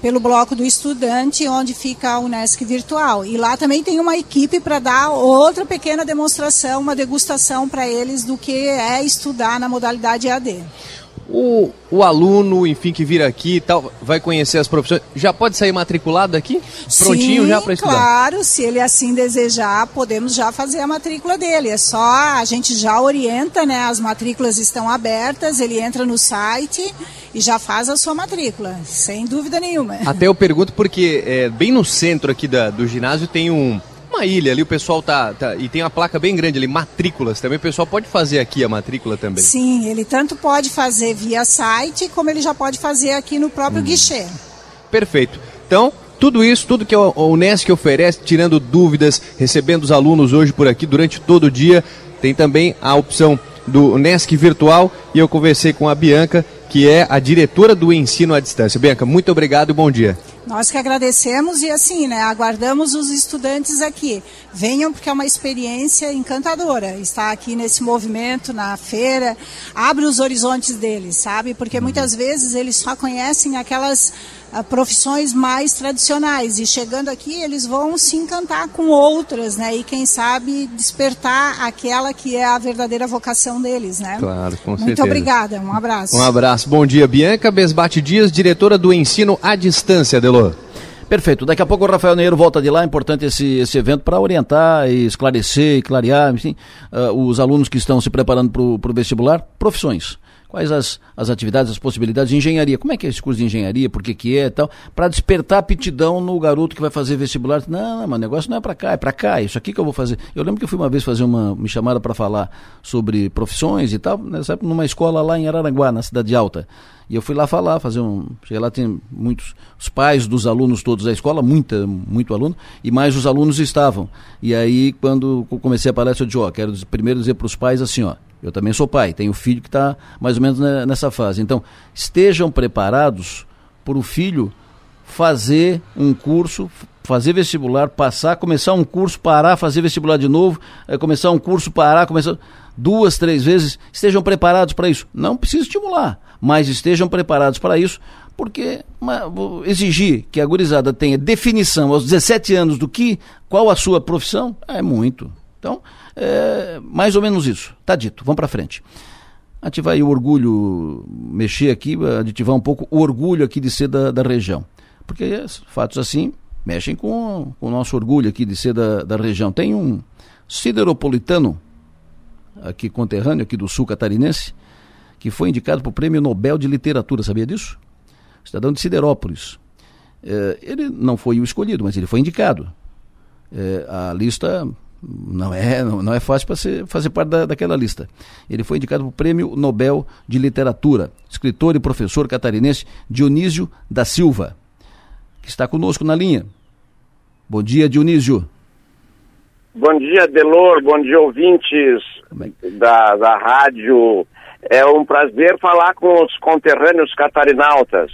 pelo bloco do estudante, onde fica a Unesc virtual. E lá também tem uma equipe para dar outra pequena demonstração, uma degustação para eles do que é estudar na modalidade EAD. O, o aluno, enfim, que vir aqui e tal, vai conhecer as profissões, já pode sair matriculado aqui? Prontinho Sim, já para estudar? claro, se ele assim desejar, podemos já fazer a matrícula dele. É só, a gente já orienta, né? As matrículas estão abertas, ele entra no site e já faz a sua matrícula, sem dúvida nenhuma. Até eu pergunto porque é, bem no centro aqui da, do ginásio tem um uma ilha ali, o pessoal tá, tá, E tem uma placa bem grande ali, matrículas também. O pessoal pode fazer aqui a matrícula também. Sim, ele tanto pode fazer via site, como ele já pode fazer aqui no próprio hum. guichê. Perfeito. Então, tudo isso, tudo que a Unesc oferece, tirando dúvidas, recebendo os alunos hoje por aqui durante todo o dia, tem também a opção do Unesc Virtual e eu conversei com a Bianca, que é a diretora do ensino à distância. Bianca, muito obrigado e bom dia. Nós que agradecemos e assim, né, aguardamos os estudantes aqui. Venham porque é uma experiência encantadora estar aqui nesse movimento, na feira, abre os horizontes deles, sabe? Porque muitas vezes eles só conhecem aquelas profissões mais tradicionais e chegando aqui eles vão se encantar com outras, né? E quem sabe despertar aquela que é a verdadeira vocação deles, né? Claro, com Muito certeza. Muito obrigada, um abraço. Um abraço. Bom dia, Bianca Besbate Dias, diretora do ensino à distância, Delô. Perfeito. Daqui a pouco o Rafael Neiro volta de lá. É importante esse, esse evento para orientar e esclarecer e clarear enfim, uh, os alunos que estão se preparando para o vestibular. Profissões. Quais as, as atividades, as possibilidades de engenharia? Como é que é esse curso de engenharia? Por que, que é e tal? Para despertar aptidão no garoto que vai fazer vestibular. Não, não, mas o negócio não é para cá, é para cá. É isso aqui que eu vou fazer. Eu lembro que eu fui uma vez fazer uma me chamaram para falar sobre profissões e tal, nessa numa escola lá em Araranguá, na Cidade Alta. E eu fui lá falar, fazer um. Cheguei lá, tem muitos. Os pais dos alunos todos da escola, muita, muito aluno, e mais os alunos estavam. E aí, quando comecei a palestra, eu disse, ó, quero primeiro dizer para os pais assim, ó, eu também sou pai, tenho filho que está mais ou menos nessa fase. Então, estejam preparados para o filho fazer um curso, fazer vestibular, passar, começar um curso, parar, fazer vestibular de novo, é, começar um curso, parar, começar duas, três vezes. Estejam preparados para isso. Não precisa estimular mas estejam preparados para isso, porque exigir que a gurizada tenha definição aos 17 anos do que, qual a sua profissão, é muito. Então, é mais ou menos isso. Está dito. Vamos para frente. ativar aí o orgulho, mexer aqui, aditivar um pouco o orgulho aqui de ser da, da região. Porque fatos assim mexem com, com o nosso orgulho aqui de ser da, da região. Tem um sideropolitano, aqui conterrâneo, aqui do sul catarinense, que foi indicado para o Prêmio Nobel de Literatura, sabia disso? Cidadão de Siderópolis. É, ele não foi o escolhido, mas ele foi indicado. É, a lista não é, não, é fácil para fazer parte da, daquela lista. Ele foi indicado para o Prêmio Nobel de Literatura, escritor e professor catarinense Dionísio da Silva, que está conosco na linha. Bom dia, Dionísio. Bom dia, Delor. Bom dia, ouvintes é da, da rádio é um prazer falar com os conterrâneos catarinautas.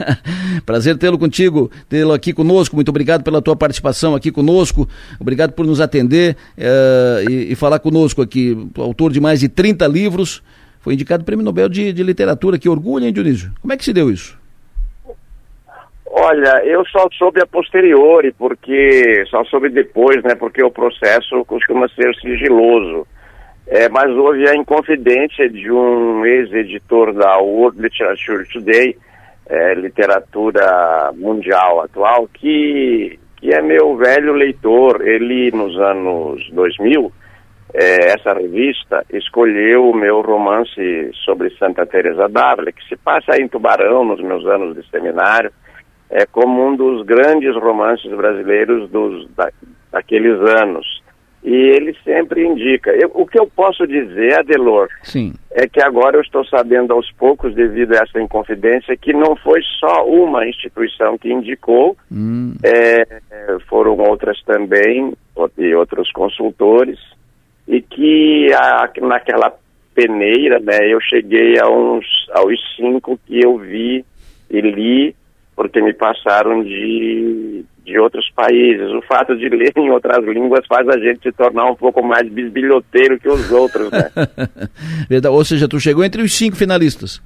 prazer tê-lo contigo, tê-lo aqui conosco. Muito obrigado pela tua participação aqui conosco. Obrigado por nos atender uh, e, e, falar conosco aqui. Autor de mais de 30 livros. Foi indicado o Prêmio Nobel de, de Literatura. Que orgulho, hein, Dionísio? Como é que se deu isso? Olha, eu só soube a posteriori, porque só soube depois, né? Porque o processo costuma ser sigiloso. É, mas houve a inconfidência de um ex-editor da World Literature Today, é, literatura mundial atual, que, que é meu velho leitor. Ele, nos anos 2000, é, essa revista escolheu o meu romance sobre Santa Teresa d'Ávila, que se passa em Tubarão, nos meus anos de seminário, é como um dos grandes romances brasileiros dos, da, daqueles anos. E ele sempre indica. Eu, o que eu posso dizer, Adelor, Sim. é que agora eu estou sabendo aos poucos, devido a essa inconfidência, que não foi só uma instituição que indicou, hum. é, foram outras também, e outros consultores, e que a, naquela peneira, né, eu cheguei a uns, aos cinco que eu vi e li, porque me passaram de de outros países. O fato de ler em outras línguas faz a gente se tornar um pouco mais bisbilhoteiro que os outros, né? Verdade. Ou seja, tu chegou entre os cinco finalistas.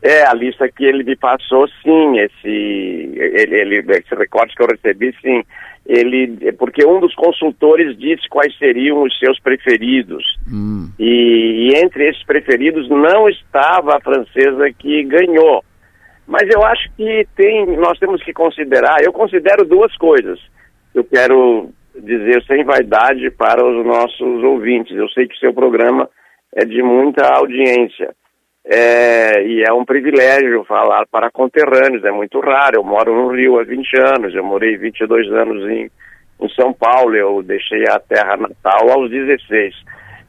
É, a lista que ele me passou, sim, esse, ele, ele, esse recorte que eu recebi, sim. Ele, porque um dos consultores disse quais seriam os seus preferidos. Hum. E, e entre esses preferidos não estava a francesa que ganhou. Mas eu acho que tem, nós temos que considerar, eu considero duas coisas. Eu quero dizer sem vaidade para os nossos ouvintes. Eu sei que seu programa é de muita audiência. É, e é um privilégio falar para conterrâneos, é muito raro. Eu moro no Rio há 20 anos, eu morei 22 anos em, em São Paulo, eu deixei a terra natal aos 16.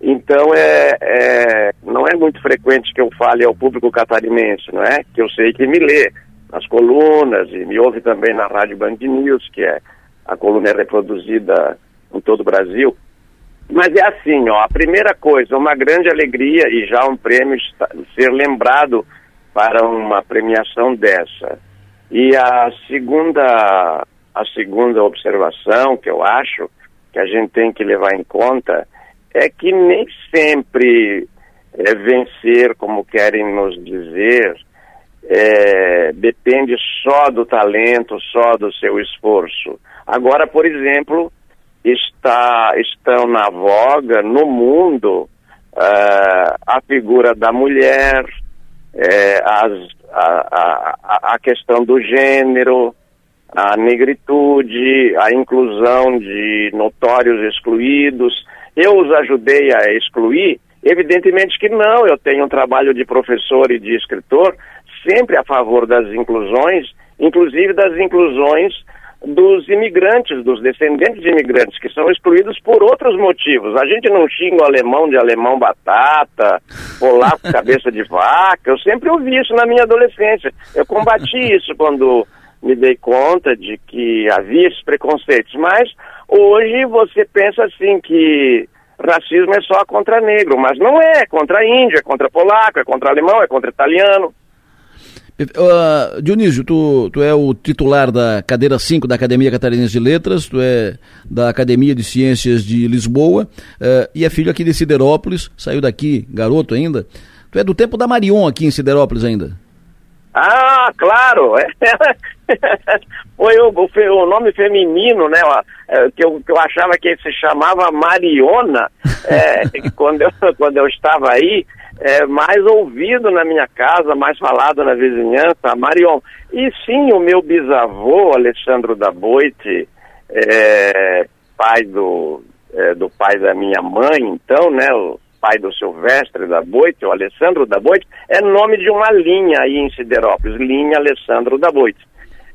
Então é, é, não é muito frequente que eu fale ao público catarinense, não é? Que eu sei que me lê nas colunas e me ouve também na Rádio Band News, que é a coluna é reproduzida em todo o Brasil. Mas é assim, ó, a primeira coisa, uma grande alegria e já um prêmio ser lembrado para uma premiação dessa. E a segunda, a segunda observação que eu acho que a gente tem que levar em conta é que nem sempre é, vencer, como querem nos dizer, é, depende só do talento, só do seu esforço. Agora, por exemplo, está, estão na voga no mundo uh, a figura da mulher, é, as, a, a, a questão do gênero, a negritude, a inclusão de notórios excluídos. Eu os ajudei a excluir? Evidentemente que não. Eu tenho um trabalho de professor e de escritor sempre a favor das inclusões, inclusive das inclusões dos imigrantes, dos descendentes de imigrantes, que são excluídos por outros motivos. A gente não xinga o alemão de alemão batata, polaco cabeça de vaca. Eu sempre ouvi isso na minha adolescência. Eu combati isso quando me dei conta de que havia esses preconceitos. Mas hoje você pensa assim que racismo é só contra negro, mas não é, é contra índio, é contra polaco, é contra alemão, é contra italiano. Uh, Dionísio, tu, tu é o titular da cadeira 5 da Academia Catarinense de Letras, tu é da Academia de Ciências de Lisboa uh, e é filho aqui de Siderópolis, saiu daqui, garoto ainda. Tu é do tempo da Marion aqui em Siderópolis ainda. Ah, claro! Foi o, o, o, nome feminino, né? É, que eu, que eu achava que se chamava Mariona é, quando, eu, quando eu estava aí. é, mais ouvido na minha casa, mais falado na vizinhança, Marion. E sim, o meu bisavô, Alessandro da Boite, é, pai do, é, do pai da minha mãe, então, né, o pai do Silvestre da Boite, o Alessandro da Boite, é nome de uma linha aí em Siderópolis, linha Alessandro da Boite.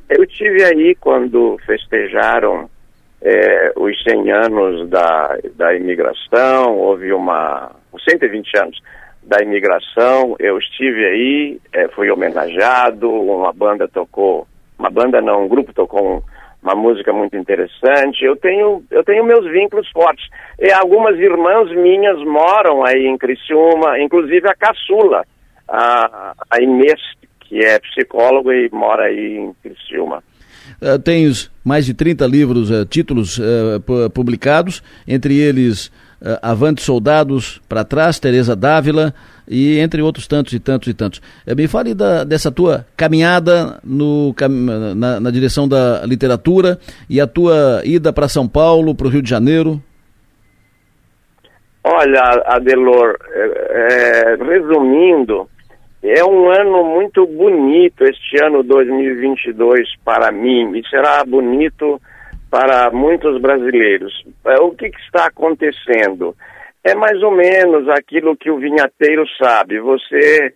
Eu tive aí quando festejaram é, os 100 anos da, da imigração, houve uma. os 120 anos da imigração, eu estive aí, é, fui homenageado, uma banda tocou, uma banda não, um grupo tocou um, uma música muito interessante. Eu tenho, eu tenho meus vínculos fortes. E algumas irmãs minhas moram aí em Criciúma, inclusive a caçula, a, a Inês, que é psicóloga e mora aí em Criciúma. Uh, mais de 30 livros, uh, títulos uh, publicados, entre eles Avante Soldados para Trás, Teresa Dávila e entre outros tantos e tantos e tantos. me fale da, dessa tua caminhada no, na, na, direção da literatura e a tua ida para São Paulo, para o Rio de Janeiro. Olha, Adelor, é, resumindo, é um ano muito bonito este ano 2022 para mim e será bonito para muitos brasileiros. É, o que, que, está acontecendo? É mais ou menos aquilo que o vinhateiro sabe. Você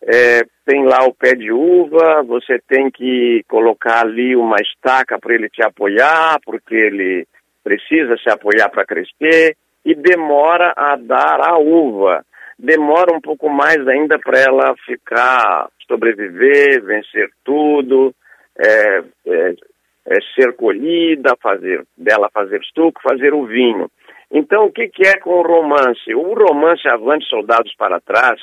é, tem lá o pé de uva, você tem que colocar ali uma estaca para ele te apoiar, porque ele precisa se apoiar para crescer, e demora a dar a uva demora um pouco mais ainda para ela ficar, sobreviver, vencer tudo, é, é, é ser colhida, fazer dela fazer suco, fazer o vinho. Então, o que, que é com o romance? O romance Avante Soldados para Trás,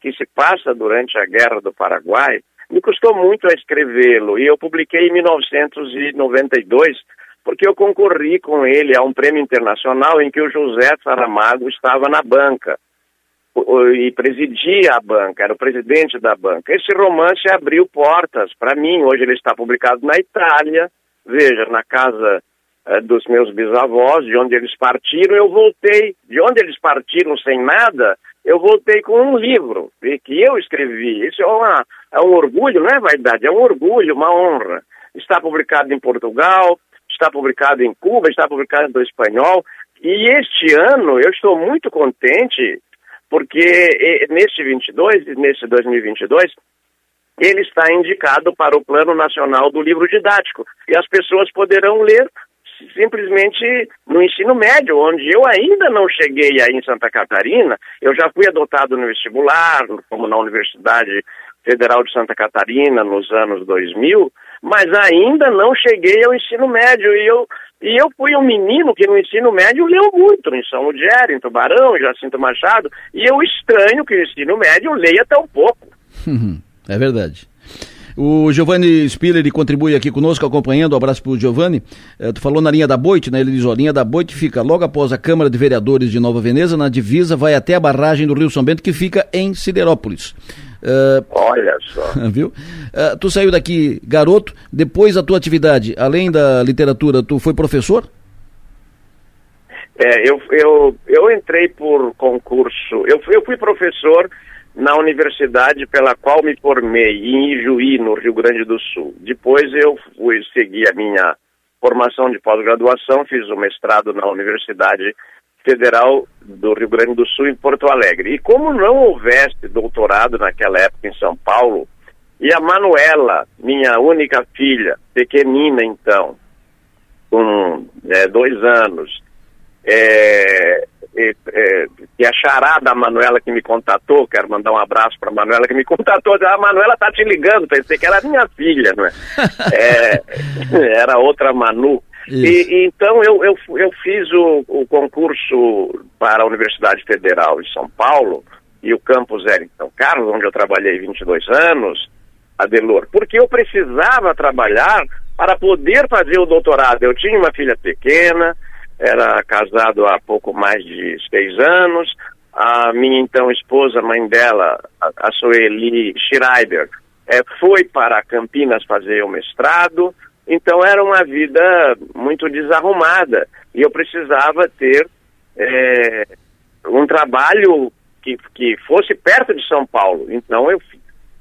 que se passa durante a Guerra do Paraguai, me custou muito a escrevê-lo e eu publiquei em 1992 porque eu concorri com ele a um prêmio internacional em que o José Saramago estava na banca e presidia a banca, era o presidente da banca. Esse romance abriu portas para mim. Hoje ele está publicado na Itália, veja, na casa eh, dos meus bisavós, de onde eles partiram. Eu voltei, de onde eles partiram sem nada, eu voltei com um livro que eu escrevi. Isso é, uma, é um orgulho, não é vaidade, é um orgulho, uma honra. Está publicado em Portugal, está publicado em Cuba, está publicado no espanhol. E este ano eu estou muito contente porque neste 22, neste 2022, ele está indicado para o Plano Nacional do Livro Didático. E as pessoas poderão ler simplesmente no ensino médio, onde eu ainda não cheguei aí em Santa Catarina, eu já fui adotado no vestibular, como na Universidade Federal de Santa Catarina nos anos 2000, mas ainda não cheguei ao ensino médio. E eu e eu fui um menino que no ensino médio leu muito, em São Lugero, em Tubarão, em Jacinto Machado, e eu estranho que o ensino médio leia tão pouco. é verdade. O Giovanni Spiller contribui aqui conosco, acompanhando. Um abraço para o Giovanni. É, tu falou na linha da Boite, né? Ele diz: ó, a linha da Boite fica logo após a Câmara de Vereadores de Nova Veneza, na divisa, vai até a barragem do Rio São Bento, que fica em Siderópolis. Uh, Olha só. Viu? Uh, tu saiu daqui garoto, depois a tua atividade, além da literatura, tu foi professor? É, eu, eu, eu entrei por concurso, eu, eu fui professor na universidade pela qual me formei, em Ijuí, no Rio Grande do Sul. Depois eu fui seguir a minha formação de pós-graduação, fiz o mestrado na Universidade Federal do Rio Grande do Sul, em Porto Alegre. E como não houvesse doutorado naquela época em São Paulo, e a Manuela, minha única filha, pequenina então, com é, dois anos, é, é, e a charada da Manuela que me contatou, quero mandar um abraço para a Manuela que me contatou, a Manuela tá te ligando, pensei que era minha filha, não é? é era outra Manu. E, então eu, eu, eu fiz o, o concurso para a Universidade Federal de São Paulo e o campus Wellington Carlos, onde eu trabalhei 22 anos, Adelor, porque eu precisava trabalhar para poder fazer o doutorado. Eu tinha uma filha pequena, era casado há pouco mais de seis anos. A minha então esposa, mãe dela, a Sueli Schreiber, é, foi para Campinas fazer o mestrado. Então era uma vida muito desarrumada e eu precisava ter é, um trabalho que, que fosse perto de São Paulo. Então eu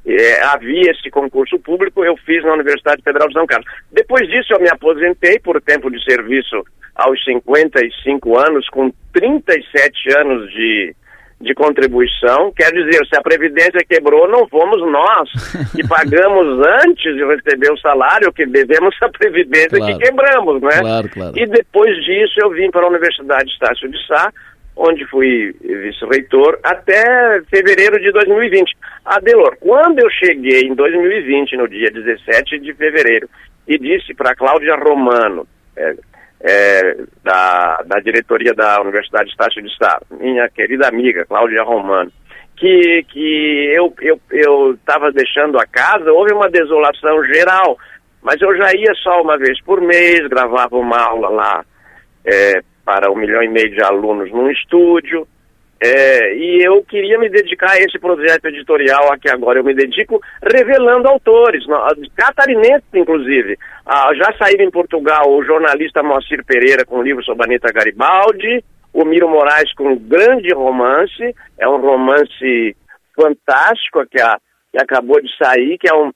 é, havia esse concurso público, eu fiz na Universidade Federal de São Carlos. Depois disso eu me aposentei por tempo de serviço aos 55 anos, com 37 anos de, de contribuição. Quer dizer, se a Previdência quebrou, não fomos nós que pagamos antes de receber o salário, que devemos a Previdência claro. que quebramos, né? Claro, claro. E depois disso eu vim para a Universidade Estácio de Sá, onde fui vice-reitor até fevereiro de 2020. Adelor, quando eu cheguei em 2020, no dia 17 de fevereiro, e disse para Cláudia Romano, é, é, da, da diretoria da Universidade Estácio de Sá, minha querida amiga Cláudia Romano, que, que eu estava eu, eu deixando a casa, houve uma desolação geral, mas eu já ia só uma vez por mês, gravava uma aula lá é, para um milhão e meio de alunos num estúdio, é, e eu queria me dedicar a esse projeto editorial a que agora eu me dedico, revelando autores, catarinenses inclusive. Ah, já saíram em Portugal o jornalista Moacir Pereira com o livro sobre Anitta Garibaldi, o Miro Moraes com um grande romance, é um romance fantástico que, a, que acabou de sair, que é um,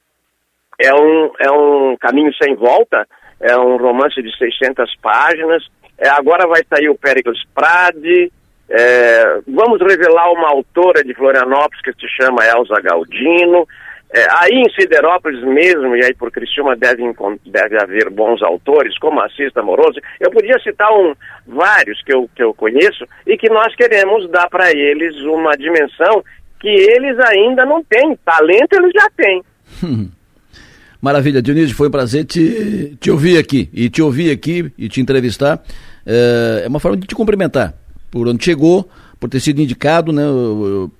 é, um, é um caminho sem volta, é um romance de 600 páginas. É, agora vai sair o Péricles Prade, é, vamos revelar uma autora de Florianópolis que se chama Elza Galdino. É, aí em Siderópolis mesmo, e aí por Criciúma deve, deve haver bons autores, como Assis Amoroso. Eu podia citar um, vários que eu, que eu conheço e que nós queremos dar para eles uma dimensão que eles ainda não têm. Talento eles já têm. Maravilha, Dionísio, foi um prazer te, te ouvir aqui. E te ouvir aqui e te entrevistar é, é uma forma de te cumprimentar por onde chegou, por ter sido indicado né,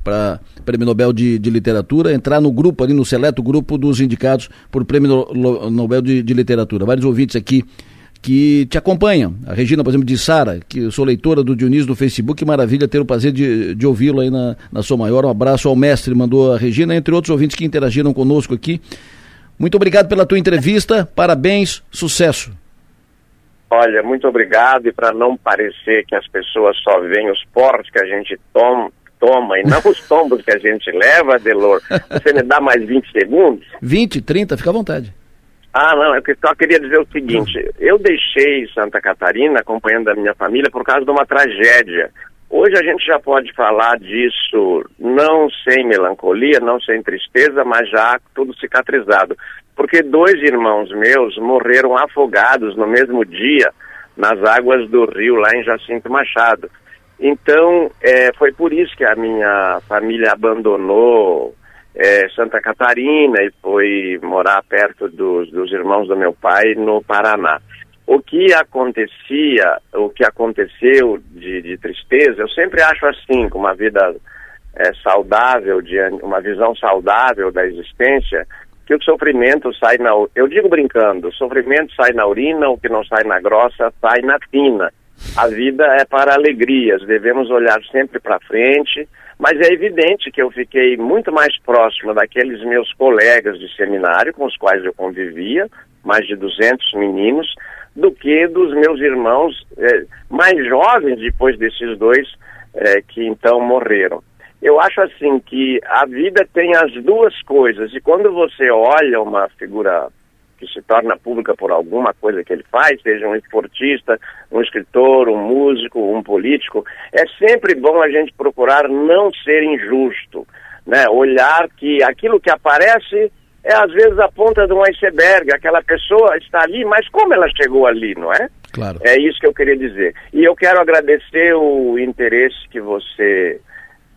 para Prêmio Nobel de, de, Literatura, entrar no grupo, ali no seleto grupo dos indicados por Prêmio Nobel de, de Literatura. Vários ouvintes aqui que te acompanham. A Regina, por exemplo, de Sara, que eu sou leitora do Dionísio do Facebook, maravilha ter o prazer de, de ouvi-lo aí na, na sua maior. Um abraço ao mestre, mandou a Regina, entre outros ouvintes que interagiram conosco aqui. Muito obrigado pela tua entrevista, parabéns, sucesso. Olha, muito obrigado e para não parecer que as pessoas só veem os portos que a gente toma, toma e não os tombos que a gente leva, Delor, você me dá mais 20 segundos? 20, 30, fica à vontade. Ah, não, eu só queria dizer o seguinte, eu deixei Santa Catarina acompanhando a minha família por causa de uma tragédia. Hoje a gente já pode falar disso não sem melancolia, não sem tristeza, mas já tudo cicatrizado porque dois irmãos meus morreram afogados no mesmo dia nas águas do rio lá em Jacinto Machado. Então, é, foi por isso que a minha família abandonou é, Santa Catarina e foi morar perto dos, dos irmãos do meu pai no Paraná. O que acontecia, o que aconteceu de, de tristeza, eu sempre acho assim, com uma vida é, saudável, de, uma visão saudável da existência, que o sofrimento sai na. Eu digo brincando, o sofrimento sai na urina, o que não sai na grossa sai na fina. A vida é para alegrias, devemos olhar sempre para frente, mas é evidente que eu fiquei muito mais próximo daqueles meus colegas de seminário com os quais eu convivia, mais de 200 meninos, do que dos meus irmãos eh, mais jovens depois desses dois eh, que então morreram. Eu acho assim que a vida tem as duas coisas, e quando você olha uma figura que se torna pública por alguma coisa que ele faz, seja um esportista, um escritor, um músico, um político, é sempre bom a gente procurar não ser injusto, né? Olhar que aquilo que aparece é às vezes a ponta de um iceberg, aquela pessoa está ali, mas como ela chegou ali, não é? Claro. É isso que eu queria dizer. E eu quero agradecer o interesse que você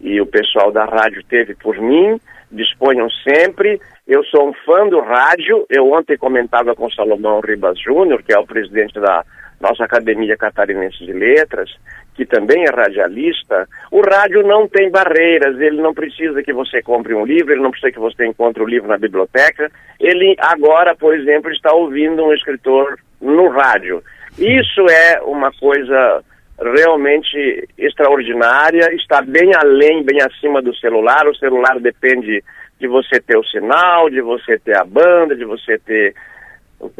e o pessoal da rádio teve por mim, disponham sempre. Eu sou um fã do rádio. Eu ontem comentava com Salomão Ribas Júnior, que é o presidente da nossa Academia Catarinense de Letras, que também é radialista. O rádio não tem barreiras, ele não precisa que você compre um livro, ele não precisa que você encontre o um livro na biblioteca. Ele agora, por exemplo, está ouvindo um escritor no rádio. Isso é uma coisa realmente extraordinária, está bem além, bem acima do celular. O celular depende de você ter o sinal, de você ter a banda, de você ter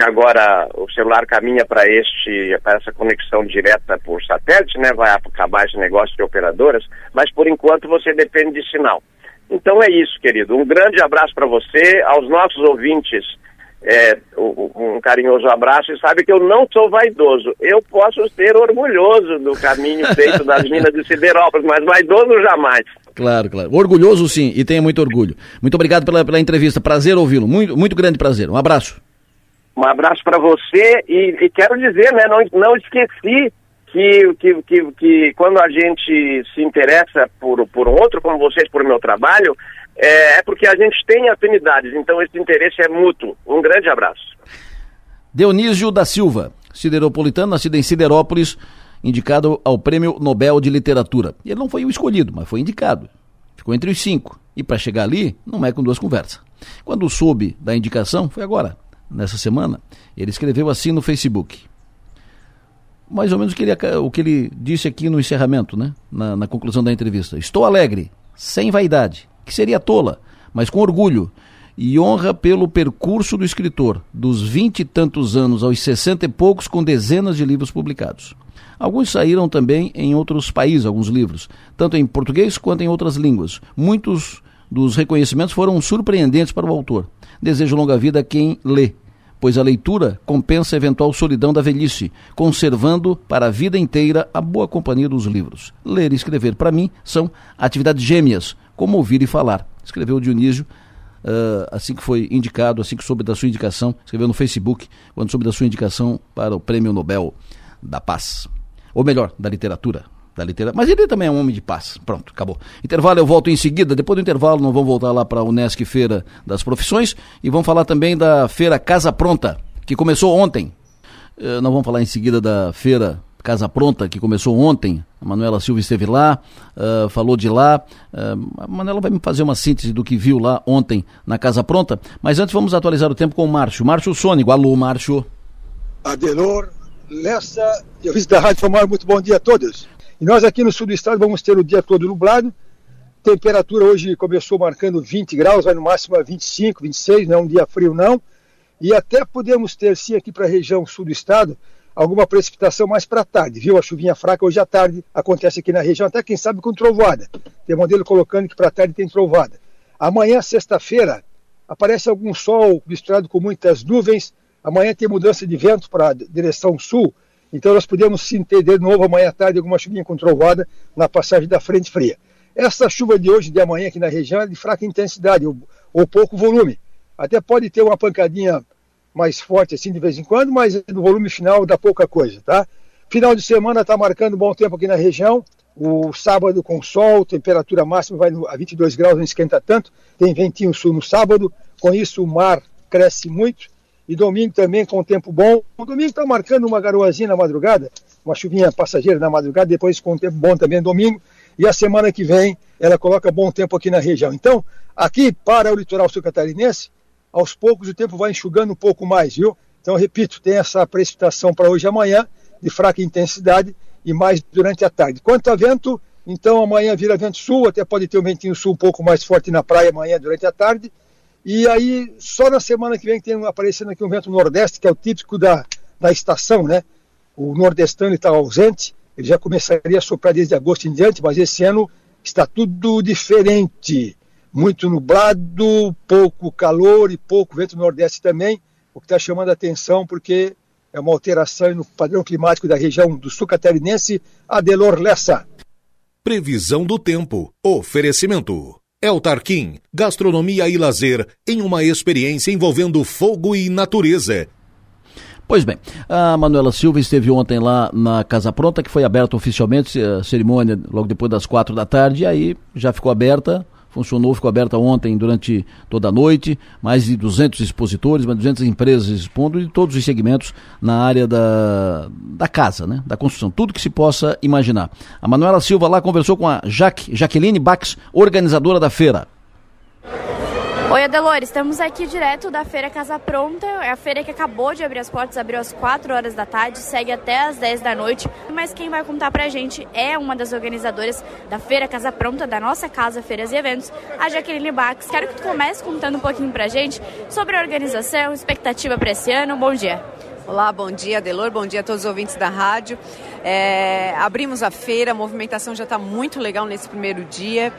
agora o celular caminha para este para essa conexão direta por satélite, né? Vai acabar esse negócio de operadoras, mas por enquanto você depende de sinal. Então é isso, querido. Um grande abraço para você, aos nossos ouvintes. É, um carinhoso abraço e sabe que eu não sou vaidoso. Eu posso ser orgulhoso do caminho feito das minas de Siderópolis, mas vaidoso jamais. Claro, claro. Orgulhoso sim, e tenha muito orgulho. Muito obrigado pela, pela entrevista. Prazer ouvi-lo. Muito, muito grande prazer. Um abraço. Um abraço para você e, e, quero dizer, né, não, não esqueci que, que, que, que, quando a gente se interessa por, por um outro, como vocês, por meu trabalho, é, é porque a gente tem afinidades, então esse interesse é mútuo. Um grande abraço. Dionísio da Silva, sideropolitano, nascido em Siderópolis, indicado ao Prêmio Nobel de Literatura. Ele não foi o escolhido, mas foi indicado. Ficou entre os cinco. E para chegar ali, não é com duas conversas. Quando soube da indicação, foi agora, nessa semana, ele escreveu assim no Facebook. Mais ou menos o que ele, o que ele disse aqui no encerramento, né? na, na conclusão da entrevista. Estou alegre, sem vaidade, que seria tola, mas com orgulho e honra pelo percurso do escritor, dos vinte e tantos anos aos sessenta e poucos, com dezenas de livros publicados. Alguns saíram também em outros países, alguns livros, tanto em português quanto em outras línguas. Muitos dos reconhecimentos foram surpreendentes para o autor. Desejo longa vida a quem lê pois a leitura compensa a eventual solidão da velhice, conservando para a vida inteira a boa companhia dos livros. Ler e escrever, para mim, são atividades gêmeas, como ouvir e falar, escreveu Dionísio. Uh, assim que foi indicado, assim que soube da sua indicação, escreveu no Facebook, quando soube da sua indicação para o Prêmio Nobel da Paz. Ou melhor, da literatura da literatura. Mas ele também é um homem de paz. Pronto, acabou. Intervalo, eu volto em seguida. Depois do intervalo, nós vamos voltar lá para a Unesc Feira das Profissões e vamos falar também da Feira Casa Pronta, que começou ontem. Uh, nós vamos falar em seguida da Feira Casa Pronta, que começou ontem. A Manuela Silva esteve lá, uh, falou de lá. Uh, a Manuela vai me fazer uma síntese do que viu lá ontem na Casa Pronta. Mas antes vamos atualizar o tempo com o Márcio. Márcio Sônico. Alô, Márcio. Adelor, Lessa e ouvintes da Rádio Famar, muito bom dia a todos. E nós aqui no sul do estado vamos ter o dia todo nublado. Temperatura hoje começou marcando 20 graus, vai no máximo a 25, 26, não é um dia frio não. E até podemos ter sim aqui para a região sul do estado alguma precipitação mais para tarde, viu? A chuvinha fraca hoje à tarde acontece aqui na região, até quem sabe com trovoada. Tem modelo colocando que para tarde tem trovoada. Amanhã, sexta-feira, aparece algum sol misturado com muitas nuvens. Amanhã tem mudança de vento para direção sul então nós podemos ter de novo amanhã à tarde alguma chuvinha com trovada na passagem da frente fria. Essa chuva de hoje de amanhã aqui na região é de fraca intensidade ou, ou pouco volume. Até pode ter uma pancadinha mais forte assim de vez em quando, mas no volume final dá pouca coisa, tá? Final de semana está marcando bom tempo aqui na região. O sábado com sol, temperatura máxima vai a 22 graus, não esquenta tanto. Tem ventinho sul no sábado. Com isso o mar cresce muito. E domingo também com tempo bom. O domingo está marcando uma garoazinha na madrugada, uma chuvinha passageira na madrugada, depois com tempo bom também domingo. E a semana que vem ela coloca bom tempo aqui na região. Então, aqui para o litoral sul catarinense, aos poucos o tempo vai enxugando um pouco mais, viu? Então, repito, tem essa precipitação para hoje e amanhã, de fraca intensidade e mais durante a tarde. Quanto a vento, então amanhã vira vento sul, até pode ter um ventinho sul um pouco mais forte na praia amanhã durante a tarde. E aí, só na semana que vem tem aparecendo aqui um vento nordeste, que é o típico da, da estação, né? O nordestano está ausente, ele já começaria a soprar desde agosto em diante, mas esse ano está tudo diferente. Muito nublado, pouco calor e pouco vento nordeste também, o que está chamando a atenção porque é uma alteração no padrão climático da região do sul catarinense, Adelor Lessa. Previsão do tempo. Oferecimento. El Tarquim, gastronomia e lazer em uma experiência envolvendo fogo e natureza. Pois bem, a Manuela Silva esteve ontem lá na Casa Pronta, que foi aberta oficialmente, a cerimônia logo depois das quatro da tarde, e aí já ficou aberta funcionou, ficou aberta ontem durante toda a noite, mais de 200 expositores, mais de 200 empresas expondo de todos os segmentos na área da, da casa, né, da construção, tudo que se possa imaginar. A Manuela Silva lá conversou com a Jaque, Jaqueline Bax, organizadora da feira. Oi, Adelor, estamos aqui direto da Feira Casa Pronta. É a feira que acabou de abrir as portas, abriu às 4 horas da tarde, segue até às 10 da noite. Mas quem vai contar pra gente é uma das organizadoras da Feira Casa Pronta, da nossa casa Feiras e Eventos, a Jaqueline Bax. Quero que tu comece contando um pouquinho pra gente sobre a organização, expectativa para esse ano. Bom dia. Olá, bom dia, Adelor, bom dia a todos os ouvintes da rádio. É, abrimos a feira, a movimentação já está muito legal nesse primeiro dia.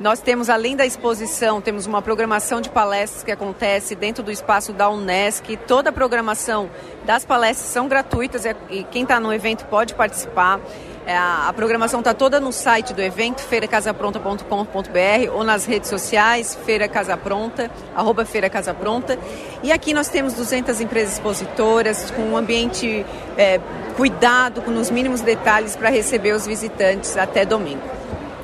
Nós temos, além da exposição, temos uma programação de palestras que acontece dentro do espaço da Unesc. Toda a programação das palestras são gratuitas e quem está no evento pode participar. É, a programação está toda no site do evento, feiracasapronta.com.br ou nas redes sociais, Feira Casa Pronta, arroba Feira Casa Pronta. E aqui nós temos 200 empresas expositoras com um ambiente é, cuidado, com os mínimos detalhes para receber os visitantes até domingo.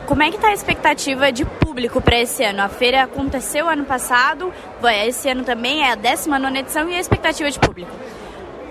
Como é que está a expectativa de público para esse ano? A feira aconteceu ano passado, esse ano também é a 19 edição e a expectativa de público?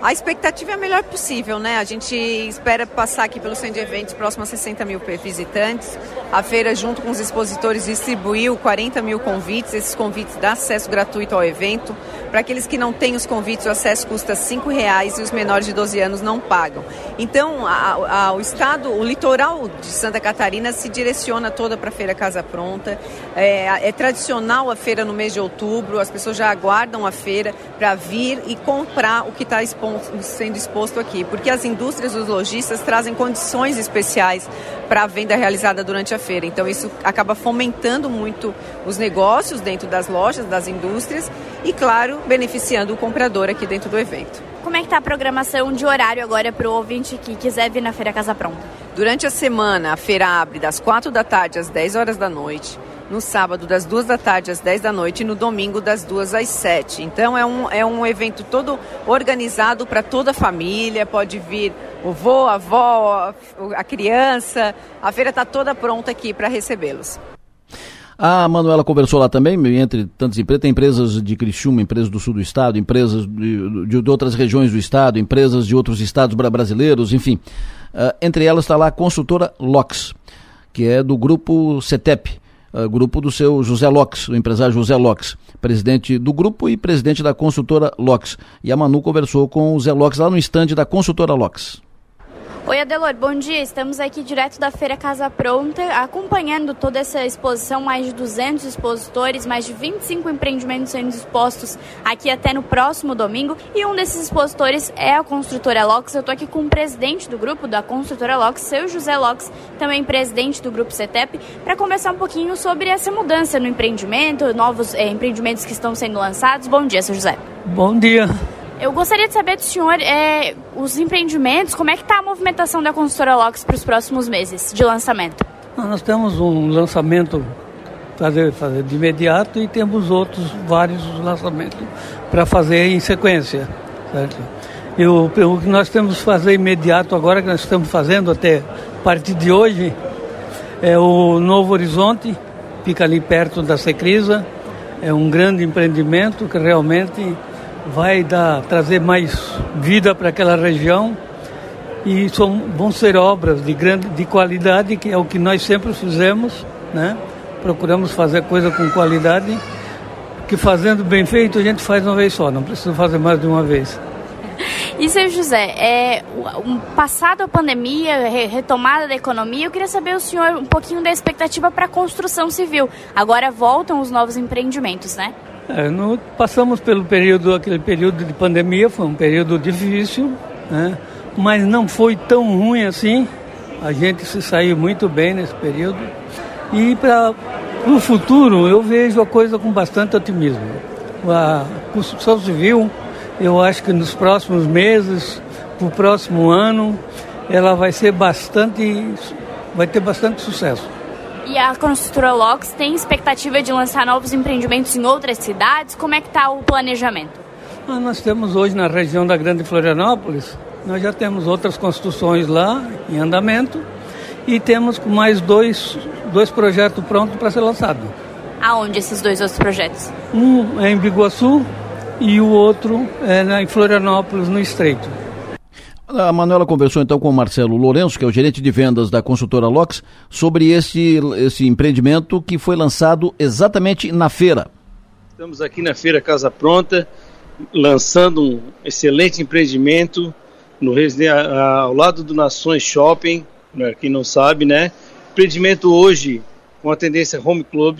A expectativa é a melhor possível, né? A gente espera passar aqui pelo centro de eventos próximo a 60 mil visitantes. A feira, junto com os expositores, distribuiu 40 mil convites. Esses convites dão acesso gratuito ao evento. Para aqueles que não têm os convites, o acesso custa R$ reais e os menores de 12 anos não pagam. Então, a, a, o estado, o litoral de Santa Catarina se direciona toda para a Feira Casa Pronta. É, é tradicional a feira no mês de outubro, as pessoas já aguardam a feira para vir e comprar o que está exposto sendo exposto aqui, porque as indústrias e os lojistas trazem condições especiais para a venda realizada durante a feira. Então isso acaba fomentando muito os negócios dentro das lojas, das indústrias e, claro, beneficiando o comprador aqui dentro do evento. Como é que está a programação de horário agora para o ouvinte que quiser vir na Feira Casa Pronta? Durante a semana, a feira abre das 4 da tarde às 10 horas da noite no sábado das duas da tarde às 10 da noite e no domingo das duas às 7. Então é um, é um evento todo organizado para toda a família, pode vir o vô, a avó, a criança. A feira está toda pronta aqui para recebê-los. A Manuela conversou lá também, entre tantas empresas, tem empresas de Criciúma, empresas do sul do estado, empresas de, de, de outras regiões do estado, empresas de outros estados brasileiros, enfim. Uh, entre elas está lá a consultora LOX, que é do grupo CETEP, uh, grupo do seu José Locks, o empresário José Locks, presidente do grupo e presidente da consultora Locks. E a Manu conversou com o Zé Locks lá no estande da consultora Locks. Oi, Adelor, bom dia. Estamos aqui direto da Feira Casa Pronta, acompanhando toda essa exposição, mais de 200 expositores, mais de 25 empreendimentos sendo expostos aqui até no próximo domingo. E um desses expositores é a construtora Lox. Eu estou aqui com o presidente do grupo da construtora Lox, seu José Lox, também presidente do grupo CETEP, para conversar um pouquinho sobre essa mudança no empreendimento, novos é, empreendimentos que estão sendo lançados. Bom dia, seu José. Bom dia. Eu gostaria de saber do senhor é, os empreendimentos, como é que está a movimentação da consultora Locks para os próximos meses de lançamento? Nós temos um lançamento fazer, fazer de imediato e temos outros vários lançamentos para fazer em sequência. Certo? E o, o que nós temos que fazer imediato agora, que nós estamos fazendo até a partir de hoje, é o Novo Horizonte, fica ali perto da Secrisa. É um grande empreendimento que realmente vai dar, trazer mais vida para aquela região e são, vão ser obras de grande de qualidade, que é o que nós sempre fizemos, né? Procuramos fazer coisa com qualidade, que fazendo bem feito a gente faz uma vez só, não precisa fazer mais de uma vez. E seu José, é, passado a pandemia, re, retomada da economia, eu queria saber o senhor um pouquinho da expectativa para a construção civil. Agora voltam os novos empreendimentos, né? É, no, passamos pelo período, aquele período de pandemia, foi um período difícil, né? mas não foi tão ruim assim. A gente se saiu muito bem nesse período. E para o futuro eu vejo a coisa com bastante otimismo. A construção civil, eu acho que nos próximos meses, para o próximo ano, ela vai ser bastante, vai ter bastante sucesso. E a construtora Locks tem expectativa de lançar novos empreendimentos em outras cidades? Como é que está o planejamento? Ah, nós temos hoje na região da Grande Florianópolis, nós já temos outras construções lá em andamento e temos mais dois, dois projetos prontos para ser lançado. Aonde esses dois outros projetos? Um é em Biguaçu e o outro é em Florianópolis, no Estreito. A Manuela conversou então com o Marcelo Lourenço, que é o gerente de vendas da consultora Lox, sobre esse, esse empreendimento que foi lançado exatamente na feira. Estamos aqui na Feira Casa Pronta, lançando um excelente empreendimento no, ao lado do Nações Shopping, né, quem não sabe, né? Empreendimento hoje com a tendência Home Club,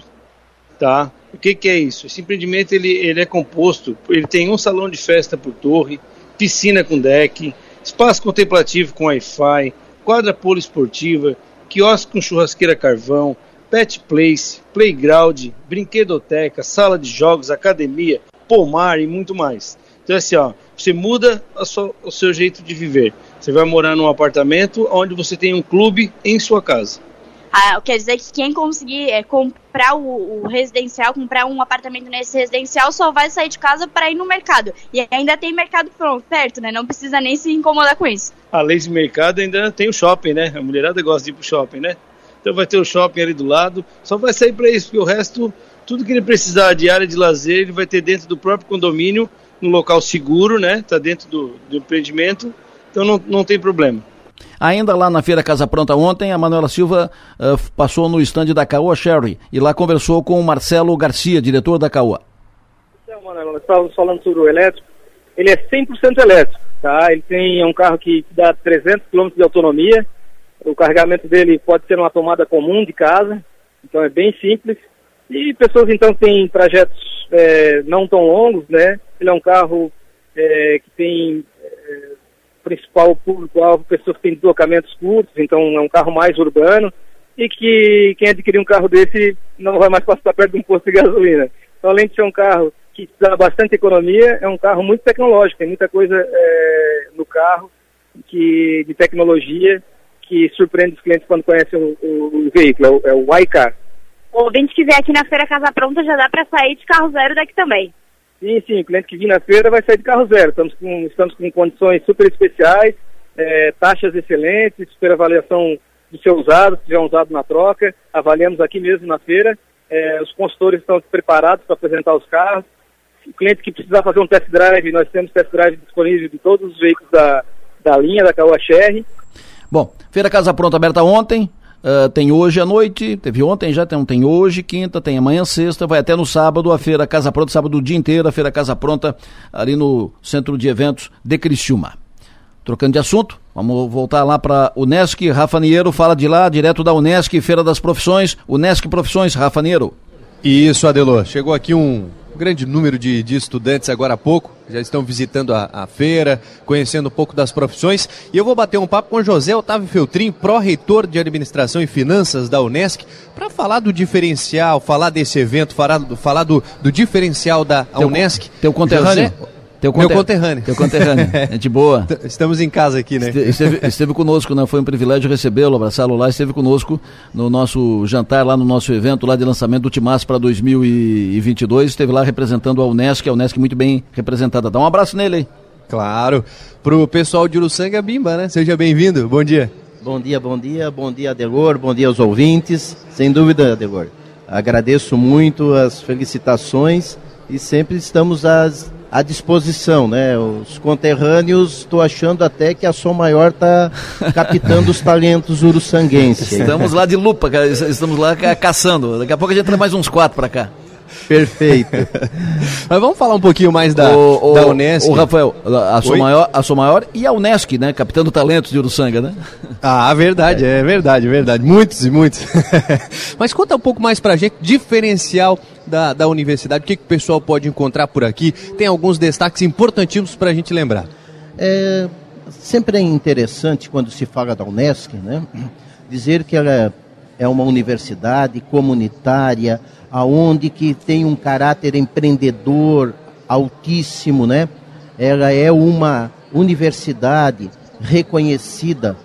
tá? O que, que é isso? Esse empreendimento ele, ele é composto, ele tem um salão de festa por torre, piscina com deck, espaço contemplativo com Wi-Fi, quadra poliesportiva, quiosque com churrasqueira carvão, pet place, playground, brinquedoteca, sala de jogos, academia, pomar e muito mais. Então é assim, ó, você muda sua, o seu jeito de viver. Você vai morar num apartamento onde você tem um clube em sua casa. Ah, quer dizer que quem conseguir é, comprar o, o, residencial, comprar um apartamento nesse residencial, só vai sair de casa para ir no mercado. E ainda tem mercado pronto, perto, né? Não precisa nem se incomodar com isso. Além de mercado, ainda tem o shopping, né? A mulherada gosta de ir pro shopping, né? Então vai ter o shopping ali do lado. Só vai sair para isso, porque o resto, tudo que ele precisar de área de lazer, ele vai ter dentro do próprio condomínio, num local seguro, né? Tá dentro do, do empreendimento. Então não, não tem problema. Ainda lá na Feira Casa Pronta ontem, a Manuela Silva uh, passou no estande da Caoa Sherry e lá conversou com o Marcelo Garcia, diretor da Caoa. Então, Manuela, nós estávamos falando sobre o elétrico. Ele é 100% elétrico, tá? Ele tem é um carro que dá 300 km de autonomia, o carregamento dele pode ser uma tomada comum de casa, então é bem simples. E pessoas então que têm trajetos é, não tão longos, né? Ele é um carro é, que tem principal público-alvo pessoas que têm deslocamentos curtos, então é um carro mais urbano e que quem adquirir um carro desse não vai mais passar perto de um posto de gasolina. Então, além de ser um carro que dá bastante economia, é um carro muito tecnológico, tem muita coisa é, no carro que, de tecnologia que surpreende os clientes quando conhecem o, o, o veículo, é o, é o iCar. O ouvinte que vier aqui na Feira Casa Pronta já dá para sair de carro zero daqui também. Sim, sim, o cliente que vir na feira vai sair de carro zero. Estamos com, estamos com condições super especiais, é, taxas excelentes, super avaliação do seu usado, se tiver usado na troca. Avaliamos aqui mesmo na feira. É, os consultores estão preparados para apresentar os carros. O cliente que precisar fazer um test drive, nós temos test drive disponível de todos os veículos da, da linha da Sherry. Bom, Feira Casa Pronta aberta ontem, uh, tem hoje à noite, teve ontem já, tem, tem hoje, quinta, tem amanhã, sexta, vai até no sábado, a Feira Casa Pronta, sábado o dia inteiro, a Feira Casa Pronta, ali no Centro de Eventos de Criciúma. Trocando de assunto, vamos voltar lá para Unesc, Rafa Niero fala de lá, direto da Unesc, Feira das Profissões, Unesc Profissões, Rafa Niero. Isso, Adelor, chegou aqui um grande número de, de estudantes agora há pouco, já estão visitando a, a, feira, conhecendo um pouco das profissões. E eu vou bater um papo com José Otávio Feltrin, pró-reitor de Administração e Finanças da Unesc, para falar do diferencial, falar desse evento, falar, falar do, do diferencial da teu, Unesc. Teu conterrâneo? José, teu conter... Meu conterrâneo. Teu conterrâneo. Gente boa. Estamos em casa aqui, né? Esteve, esteve conosco, né? Foi um privilégio recebê-lo, abraçá-lo lá. Esteve conosco no nosso jantar, lá no nosso evento lá de lançamento do Timas para 2022. Esteve lá representando a Unesc, a Unesc muito bem representada. Dá um abraço nele aí. Claro. Pro pessoal de Uruçanga, Bimba, né? Seja bem-vindo. Bom dia. Bom dia, bom dia. Bom dia, Adelor. Bom dia aos ouvintes. Sem dúvida, Adelor. Agradeço muito as felicitações e sempre estamos às à disposição, né? Os conterrâneos, estou achando até que a Som Maior está captando os talentos uruçanguenses. Estamos lá de lupa, estamos lá caçando. Daqui a pouco a gente traz mais uns quatro para cá. Perfeito. Mas vamos falar um pouquinho mais da, o, o, da Unesc. O Rafael, a sua, maior, a sua maior e a Unesc, né? Capitando talentos de Uruçanga, né? Ah, verdade, é, é verdade, verdade. Muitos e muitos. Mas conta um pouco mais pra gente, diferencial da, da universidade, o que, que o pessoal pode encontrar por aqui? Tem alguns destaques importantíssimos para a gente lembrar. É, sempre é interessante quando se fala da Unesc, né? Dizer que ela é uma universidade comunitária, aonde que tem um caráter empreendedor altíssimo, né? Ela é uma universidade reconhecida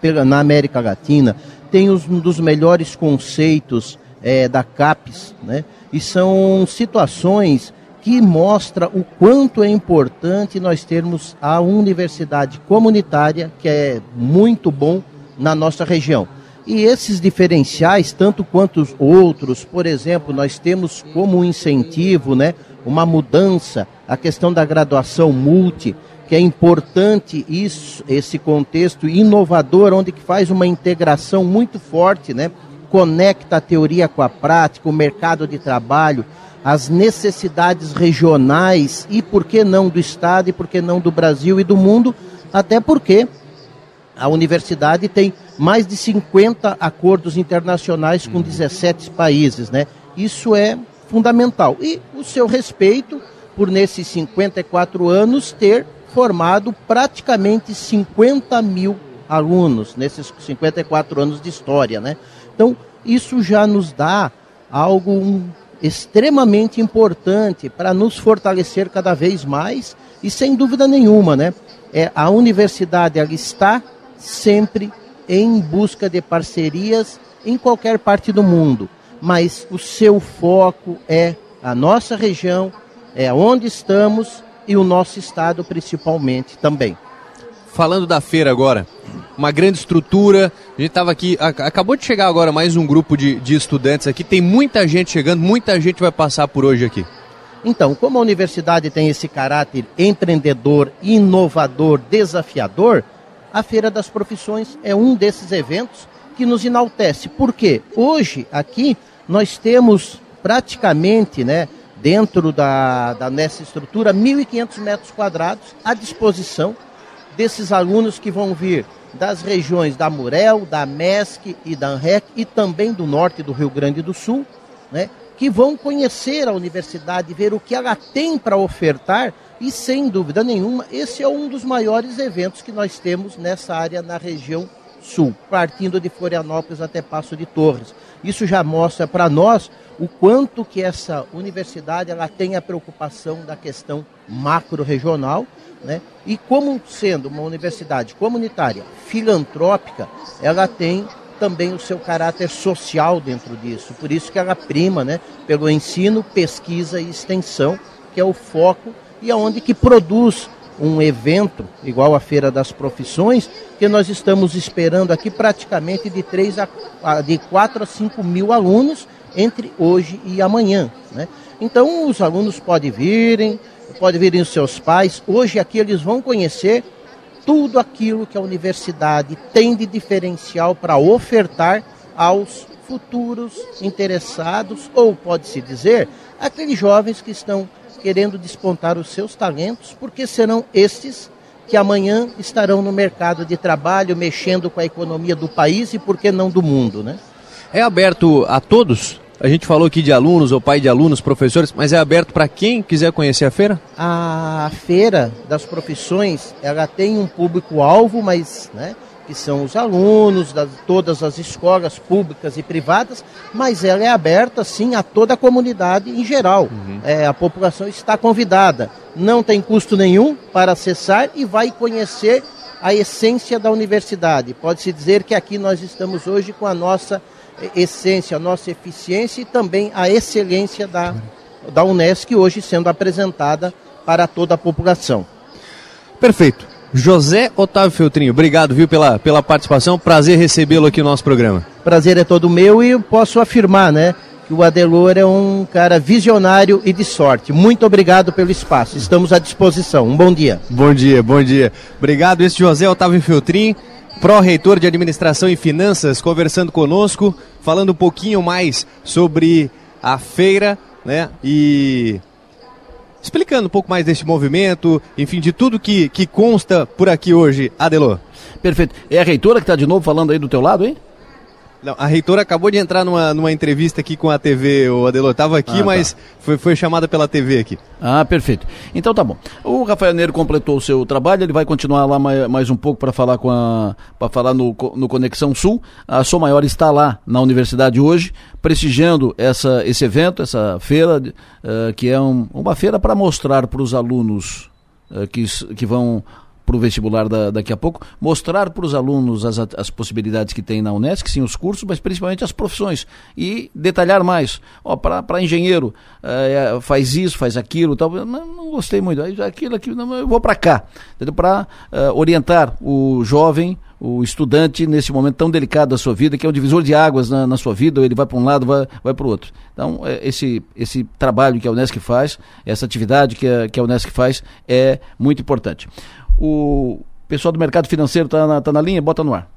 pela, na América Latina, tem um dos melhores conceitos é, da CAPES, né? E são situações que mostra o quanto é importante nós termos a universidade comunitária, que é muito bom na nossa região. E esses diferenciais, tanto quanto os outros, por exemplo, nós temos como incentivo, né, uma mudança, a questão da graduação multi, que é importante isso, esse contexto inovador, onde que faz uma integração muito forte, né, conecta a teoria com a prática, o mercado de trabalho. as necessidades regionais e por que não do Estado e por que não do Brasil e do mundo, até porque a universidade tem mais de 50 acordos internacionais com 17 países, né? Isso é fundamental. E o seu respeito por nesses 54 anos ter formado praticamente 50 mil alunos nesses 54 anos de história, né? Então, isso já nos dá algo extremamente importante para nos fortalecer cada vez mais e sem dúvida nenhuma, né? É, a universidade ela está sempre em busca de parcerias em qualquer parte do mundo, mas o seu foco é a nossa região, é onde estamos e o nosso estado principalmente também. Falando da feira agora, uma grande estrutura. A gente estava aqui, acabou de chegar agora mais um grupo de, de estudantes aqui. Tem muita gente chegando, muita gente vai passar por hoje aqui. Então, como a universidade tem esse caráter empreendedor, inovador, desafiador, a Feira das Profissões é um desses eventos que nos enaltece. Por quê? Hoje, aqui, nós temos praticamente, né, dentro da, da nessa estrutura, 1.500 metros quadrados à disposição desses alunos que vão vir das regiões da Murel, da MESC e da ANREC e também do norte do Rio Grande do Sul, né, que vão conhecer a universidade, ver o que ela tem para ofertar e, sem dúvida nenhuma, esse é um dos maiores eventos que nós temos nessa área na região sul, partindo de Florianópolis até Passo de Torres. Isso já mostra para nós o quanto que essa universidade ela tem a preocupação da questão macro-regional, né? E como sendo uma universidade comunitária, filantrópica, ela tem também o seu caráter social dentro disso. Por isso que ela prima, né, pelo ensino, pesquisa e extensão, que é o foco e aonde que produz um evento igual a Feira das Profissões, que nós estamos esperando aqui praticamente de 3 a, de 4 a 5 mil alunos entre hoje e amanhã. Né? Então os alunos podem virem, podem virem os seus pais. Hoje aqui eles vão conhecer tudo aquilo que a universidade tem de diferencial para ofertar aos futuros interessados, ou pode-se dizer, aqueles jovens que estão querendo despontar os seus talentos, porque serão estes que amanhã estarão no mercado de trabalho, mexendo com a economia do país e, por que não, do mundo, né? É aberto a todos? A gente falou aqui de alunos ou pai de alunos, professores, mas é aberto para quem quiser conhecer a feira? A feira das profissões, ela tem um público-alvo, mas, né, que são os alunos de todas as escolas públicas e privadas, mas ela é aberta sim a toda a comunidade em geral. Uhum. É, a população está convidada, não tem custo nenhum para acessar e vai conhecer a essência da universidade. Pode-se dizer que aqui nós estamos hoje com a nossa essência, a nossa eficiência e também a excelência da, da Unesc hoje sendo apresentada para toda a população. Perfeito. José Otávio Feltrinho, obrigado, viu, pela, pela participação. Prazer recebê-lo aqui no nosso programa. Prazer é todo meu e eu posso afirmar, né, que o Adelor é um cara visionário e de sorte. Muito obrigado pelo espaço. Estamos à disposição. Um bom dia. Bom dia, bom dia. Obrigado. Esse José Otávio Feltrin, pró-reitor de Administração e Finanças, conversando conosco, falando um pouquinho mais sobre a feira, né? E explicando um pouco mais deste movimento, enfim, de tudo que, que consta por aqui hoje, Adelô. Perfeito. É a reitora que está de novo falando aí do teu lado, hein? Não, a reitora acabou de entrar numa, numa entrevista aqui com a TV, o Adelô. Estava aqui, ah, tá. mas foi, foi chamada pela TV aqui. Ah, perfeito. Então tá bom. O Rafael Neiro completou o seu trabalho, ele vai continuar lá mais, mais um pouco para falar com a para falar no, no Conexão Sul. A Som Maior está lá na universidade hoje, prestigiando essa, esse evento, essa feira, uh, que é um, uma feira para mostrar para os alunos uh, que, que vão para o vestibular da, daqui a pouco, mostrar para os alunos as, as possibilidades que tem na Unesc, sim, os cursos, mas principalmente as profissões. E detalhar mais. Para engenheiro, é, faz isso, faz aquilo, tal. Não, não gostei muito. Aquilo, aquilo, não, eu vou para cá. Para uh, orientar o jovem o estudante nesse momento tão delicado da sua vida, que é um divisor de águas na, na sua vida, ele vai para um lado, vai, vai para o outro. Então, é, esse, esse trabalho que a Unesc faz, essa atividade que a, que a Unesc faz, é muito importante. O pessoal do mercado financeiro está na, tá na linha, bota no ar.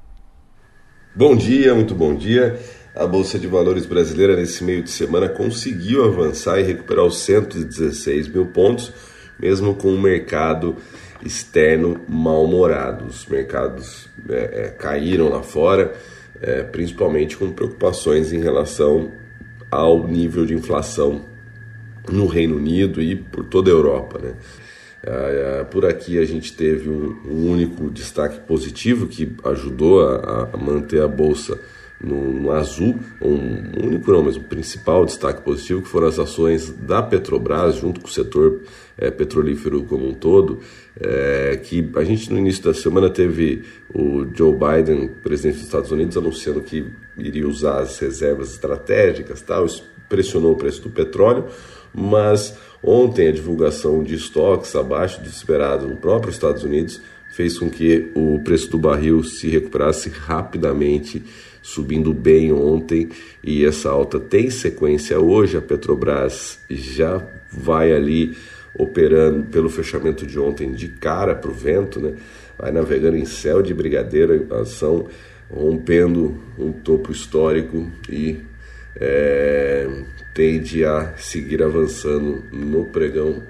Bom dia, muito bom dia. a Bolsa de Valores brasileira nesse meio de semana conseguiu avançar e recuperar os 116 mil pontos, mesmo com o mercado externo mal-humorado. Os mercados é, é, caíram lá fora, é, principalmente com preocupações em relação ao nível de inflação no Reino Unido e por toda a Europa. Né? Ah, por aqui a gente teve um, único destaque positivo que ajudou a, manter a bolsa no, azul, um único não, mas o principal destaque positivo que foram as ações da Petrobras junto com o setor é, petrolífero como um todo, é, que a gente no início da semana teve o Joe Biden, presidente dos Estados Unidos, anunciando que iria usar as reservas estratégicas, tal, pressionou o preço do petróleo, mas Ontem, a divulgação de estoques abaixo do esperado no próprio Estados Unidos fez com que o preço do barril se recuperasse rapidamente, subindo bem ontem, e essa alta tem sequência hoje. A Petrobras já vai ali operando pelo fechamento de ontem de cara para o vento, né? vai navegando em céu de brigadeiro, ação rompendo um topo histórico e é, tende a seguir avançando no pregão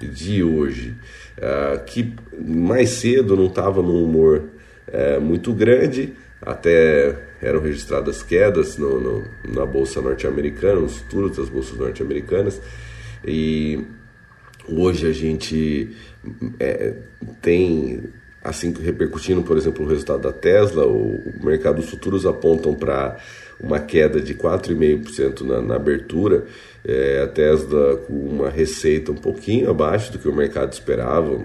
de hoje, uh, que mais cedo não estava num humor uh, muito grande, até eram registradas quedas no, no, na bolsa norte-americana, nos futuros das bolsas norte-americanas, e hoje a gente é, tem assim repercutindo, por exemplo, o resultado da Tesla, o, o mercado dos futuros apontam para uma queda de 4,5% na, na abertura, é, a Tesla com uma receita um pouquinho abaixo do que o mercado esperava,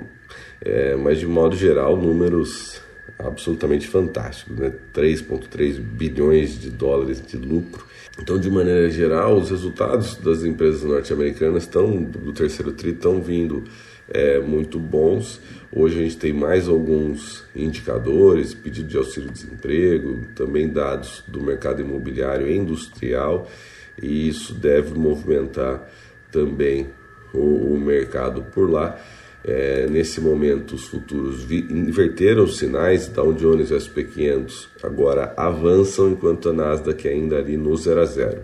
é, mas de modo geral, números absolutamente fantásticos, né? 3,3 bilhões de dólares de lucro. Então, de maneira geral, os resultados das empresas norte-americanas estão do terceiro tri estão vindo é, muito bons. Hoje a gente tem mais alguns indicadores, pedido de auxílio-desemprego, também dados do mercado imobiliário e industrial, e isso deve movimentar também o, o mercado por lá. É, nesse momento, os futuros vi, inverteram os sinais, Dow Jones e SP 500 agora avançam, enquanto a Nasdaq ainda ali no 0 a 0.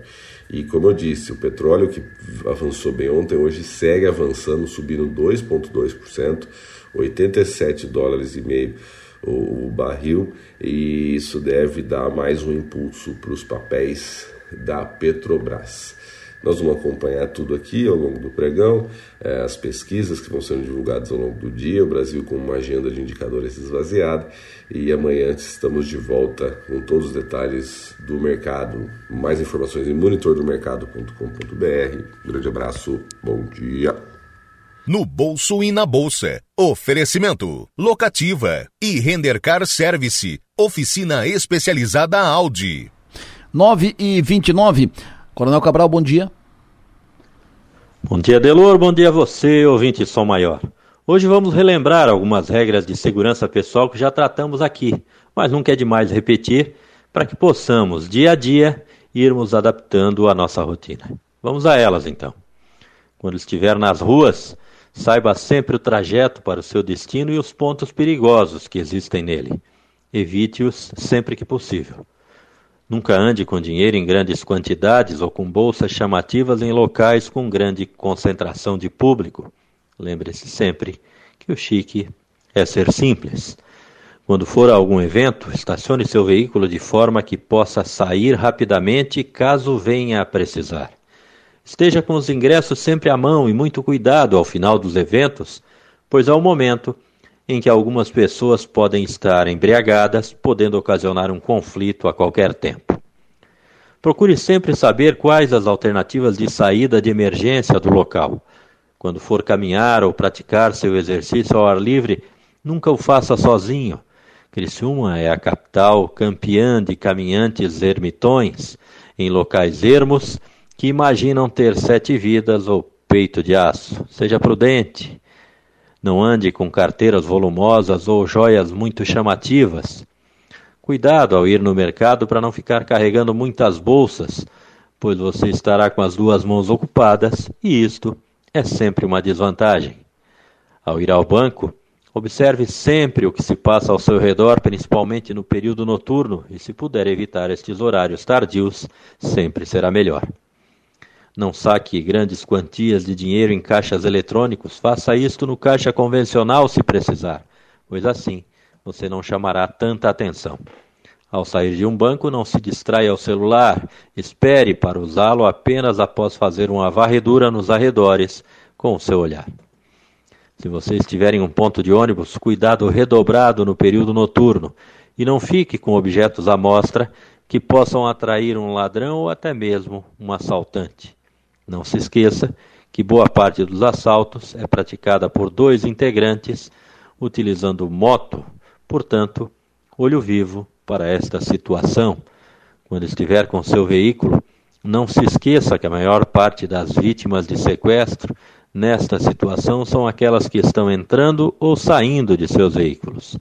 E como eu disse, o petróleo que avançou bem ontem, hoje segue avançando, subindo 2,2%, 87 dólares e meio o, barril, e isso deve dar mais um impulso para os papéis da Petrobras. Nós vamos acompanhar tudo aqui ao longo do pregão, é, as pesquisas que vão sendo divulgadas ao longo do dia, o Brasil com uma agenda de indicadores esvaziada e amanhã estamos de volta com todos os detalhes do mercado. Mais informações em monitordomercado.com.br. Grande abraço, bom dia. No bolso e na bolsa. Oferecimento: Locativa e Rendercar Service. Oficina especializada Audi. 9 e 29. Coronel Cabral, bom dia. Bom dia, Delor. Bom dia a você, ouvinte Som Maior. Hoje vamos relembrar algumas regras de segurança pessoal que já tratamos aqui, mas nunca é demais repetir para que possamos, dia a dia, irmos adaptando a nossa rotina. Vamos a elas então. Quando estiver nas ruas, saiba sempre o trajeto para o seu destino e os pontos perigosos que existem nele. Evite-os sempre que possível. Nunca ande com dinheiro em grandes quantidades ou com bolsas chamativas em locais com grande concentração de público. Lembre-se sempre que o chique é ser simples. Quando for a algum evento, estacione seu veículo de forma que possa sair rapidamente caso venha a precisar. Esteja com os ingressos sempre à mão e muito cuidado ao final dos eventos, pois há um momento em que algumas pessoas podem estar embriagadas, podendo ocasionar um conflito a qualquer tempo. Procure sempre saber quais as alternativas de saída de emergência do local. Quando for caminhar ou praticar seu exercício ao ar livre, nunca o faça sozinho. Criciúma é a capital campeã de caminhantes ermitões em locais ermos que imaginam ter sete vidas ou peito de aço. Seja prudente. Não ande com carteiras volumosas ou joias muito chamativas. Cuidado ao ir no mercado para não ficar carregando muitas bolsas, pois você estará com as duas mãos ocupadas e isto é sempre uma desvantagem. Ao ir ao banco, Observe sempre o que se passa ao seu redor, principalmente no período noturno, e se puder evitar estes horários tardios, sempre será melhor. Não saque grandes quantias de dinheiro em caixas eletrônicos, faça isto no caixa convencional se precisar, pois assim você não chamará tanta atenção. Ao sair de um banco, não se distraia ao celular, espere para usá-lo apenas após fazer uma varredura nos arredores com o seu olhar. Se você estiver em um ponto de ônibus, cuidado redobrado no período noturno e não fique com objetos à mostra que possam atrair um ladrão ou até mesmo um assaltante. Não se esqueça que boa parte dos assaltos é praticada por dois integrantes utilizando moto, portanto, olho vivo para esta situação. Quando estiver com seu veículo, não se esqueça que a maior parte das vítimas de sequestro nesta situação são aquelas que estão entrando ou saindo de seus veículos.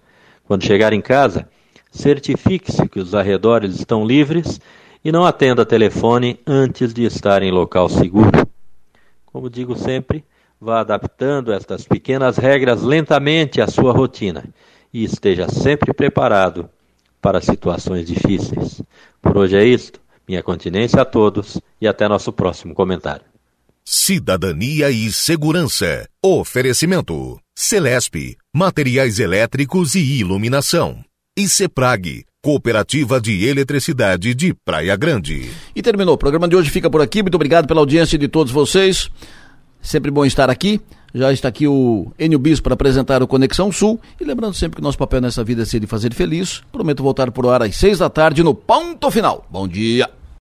Quando chegar em casa, certifique-se que os arredores estão livres e não atenda telefone antes de estar em local seguro. Como digo sempre, vá adaptando estas pequenas regras lentamente à sua rotina e esteja sempre preparado para situações difíceis. Por hoje é isto. Minha continência a todos e até nosso próximo comentário. Cidadania e Segurança. Oferecimento. Celesp. Materiais elétricos e iluminação. E Ceprag. Cooperativa de Eletricidade de Praia Grande. E terminou. O programa de hoje fica por aqui. Muito obrigado pela audiência de todos vocês. Sempre bom estar aqui. Já está aqui o Enio Bis para apresentar o Conexão Sul. E lembrando sempre que nosso papel nessa vida é ser de fazer feliz. Prometo voltar por ar às seis da tarde no ponto final. Bom dia.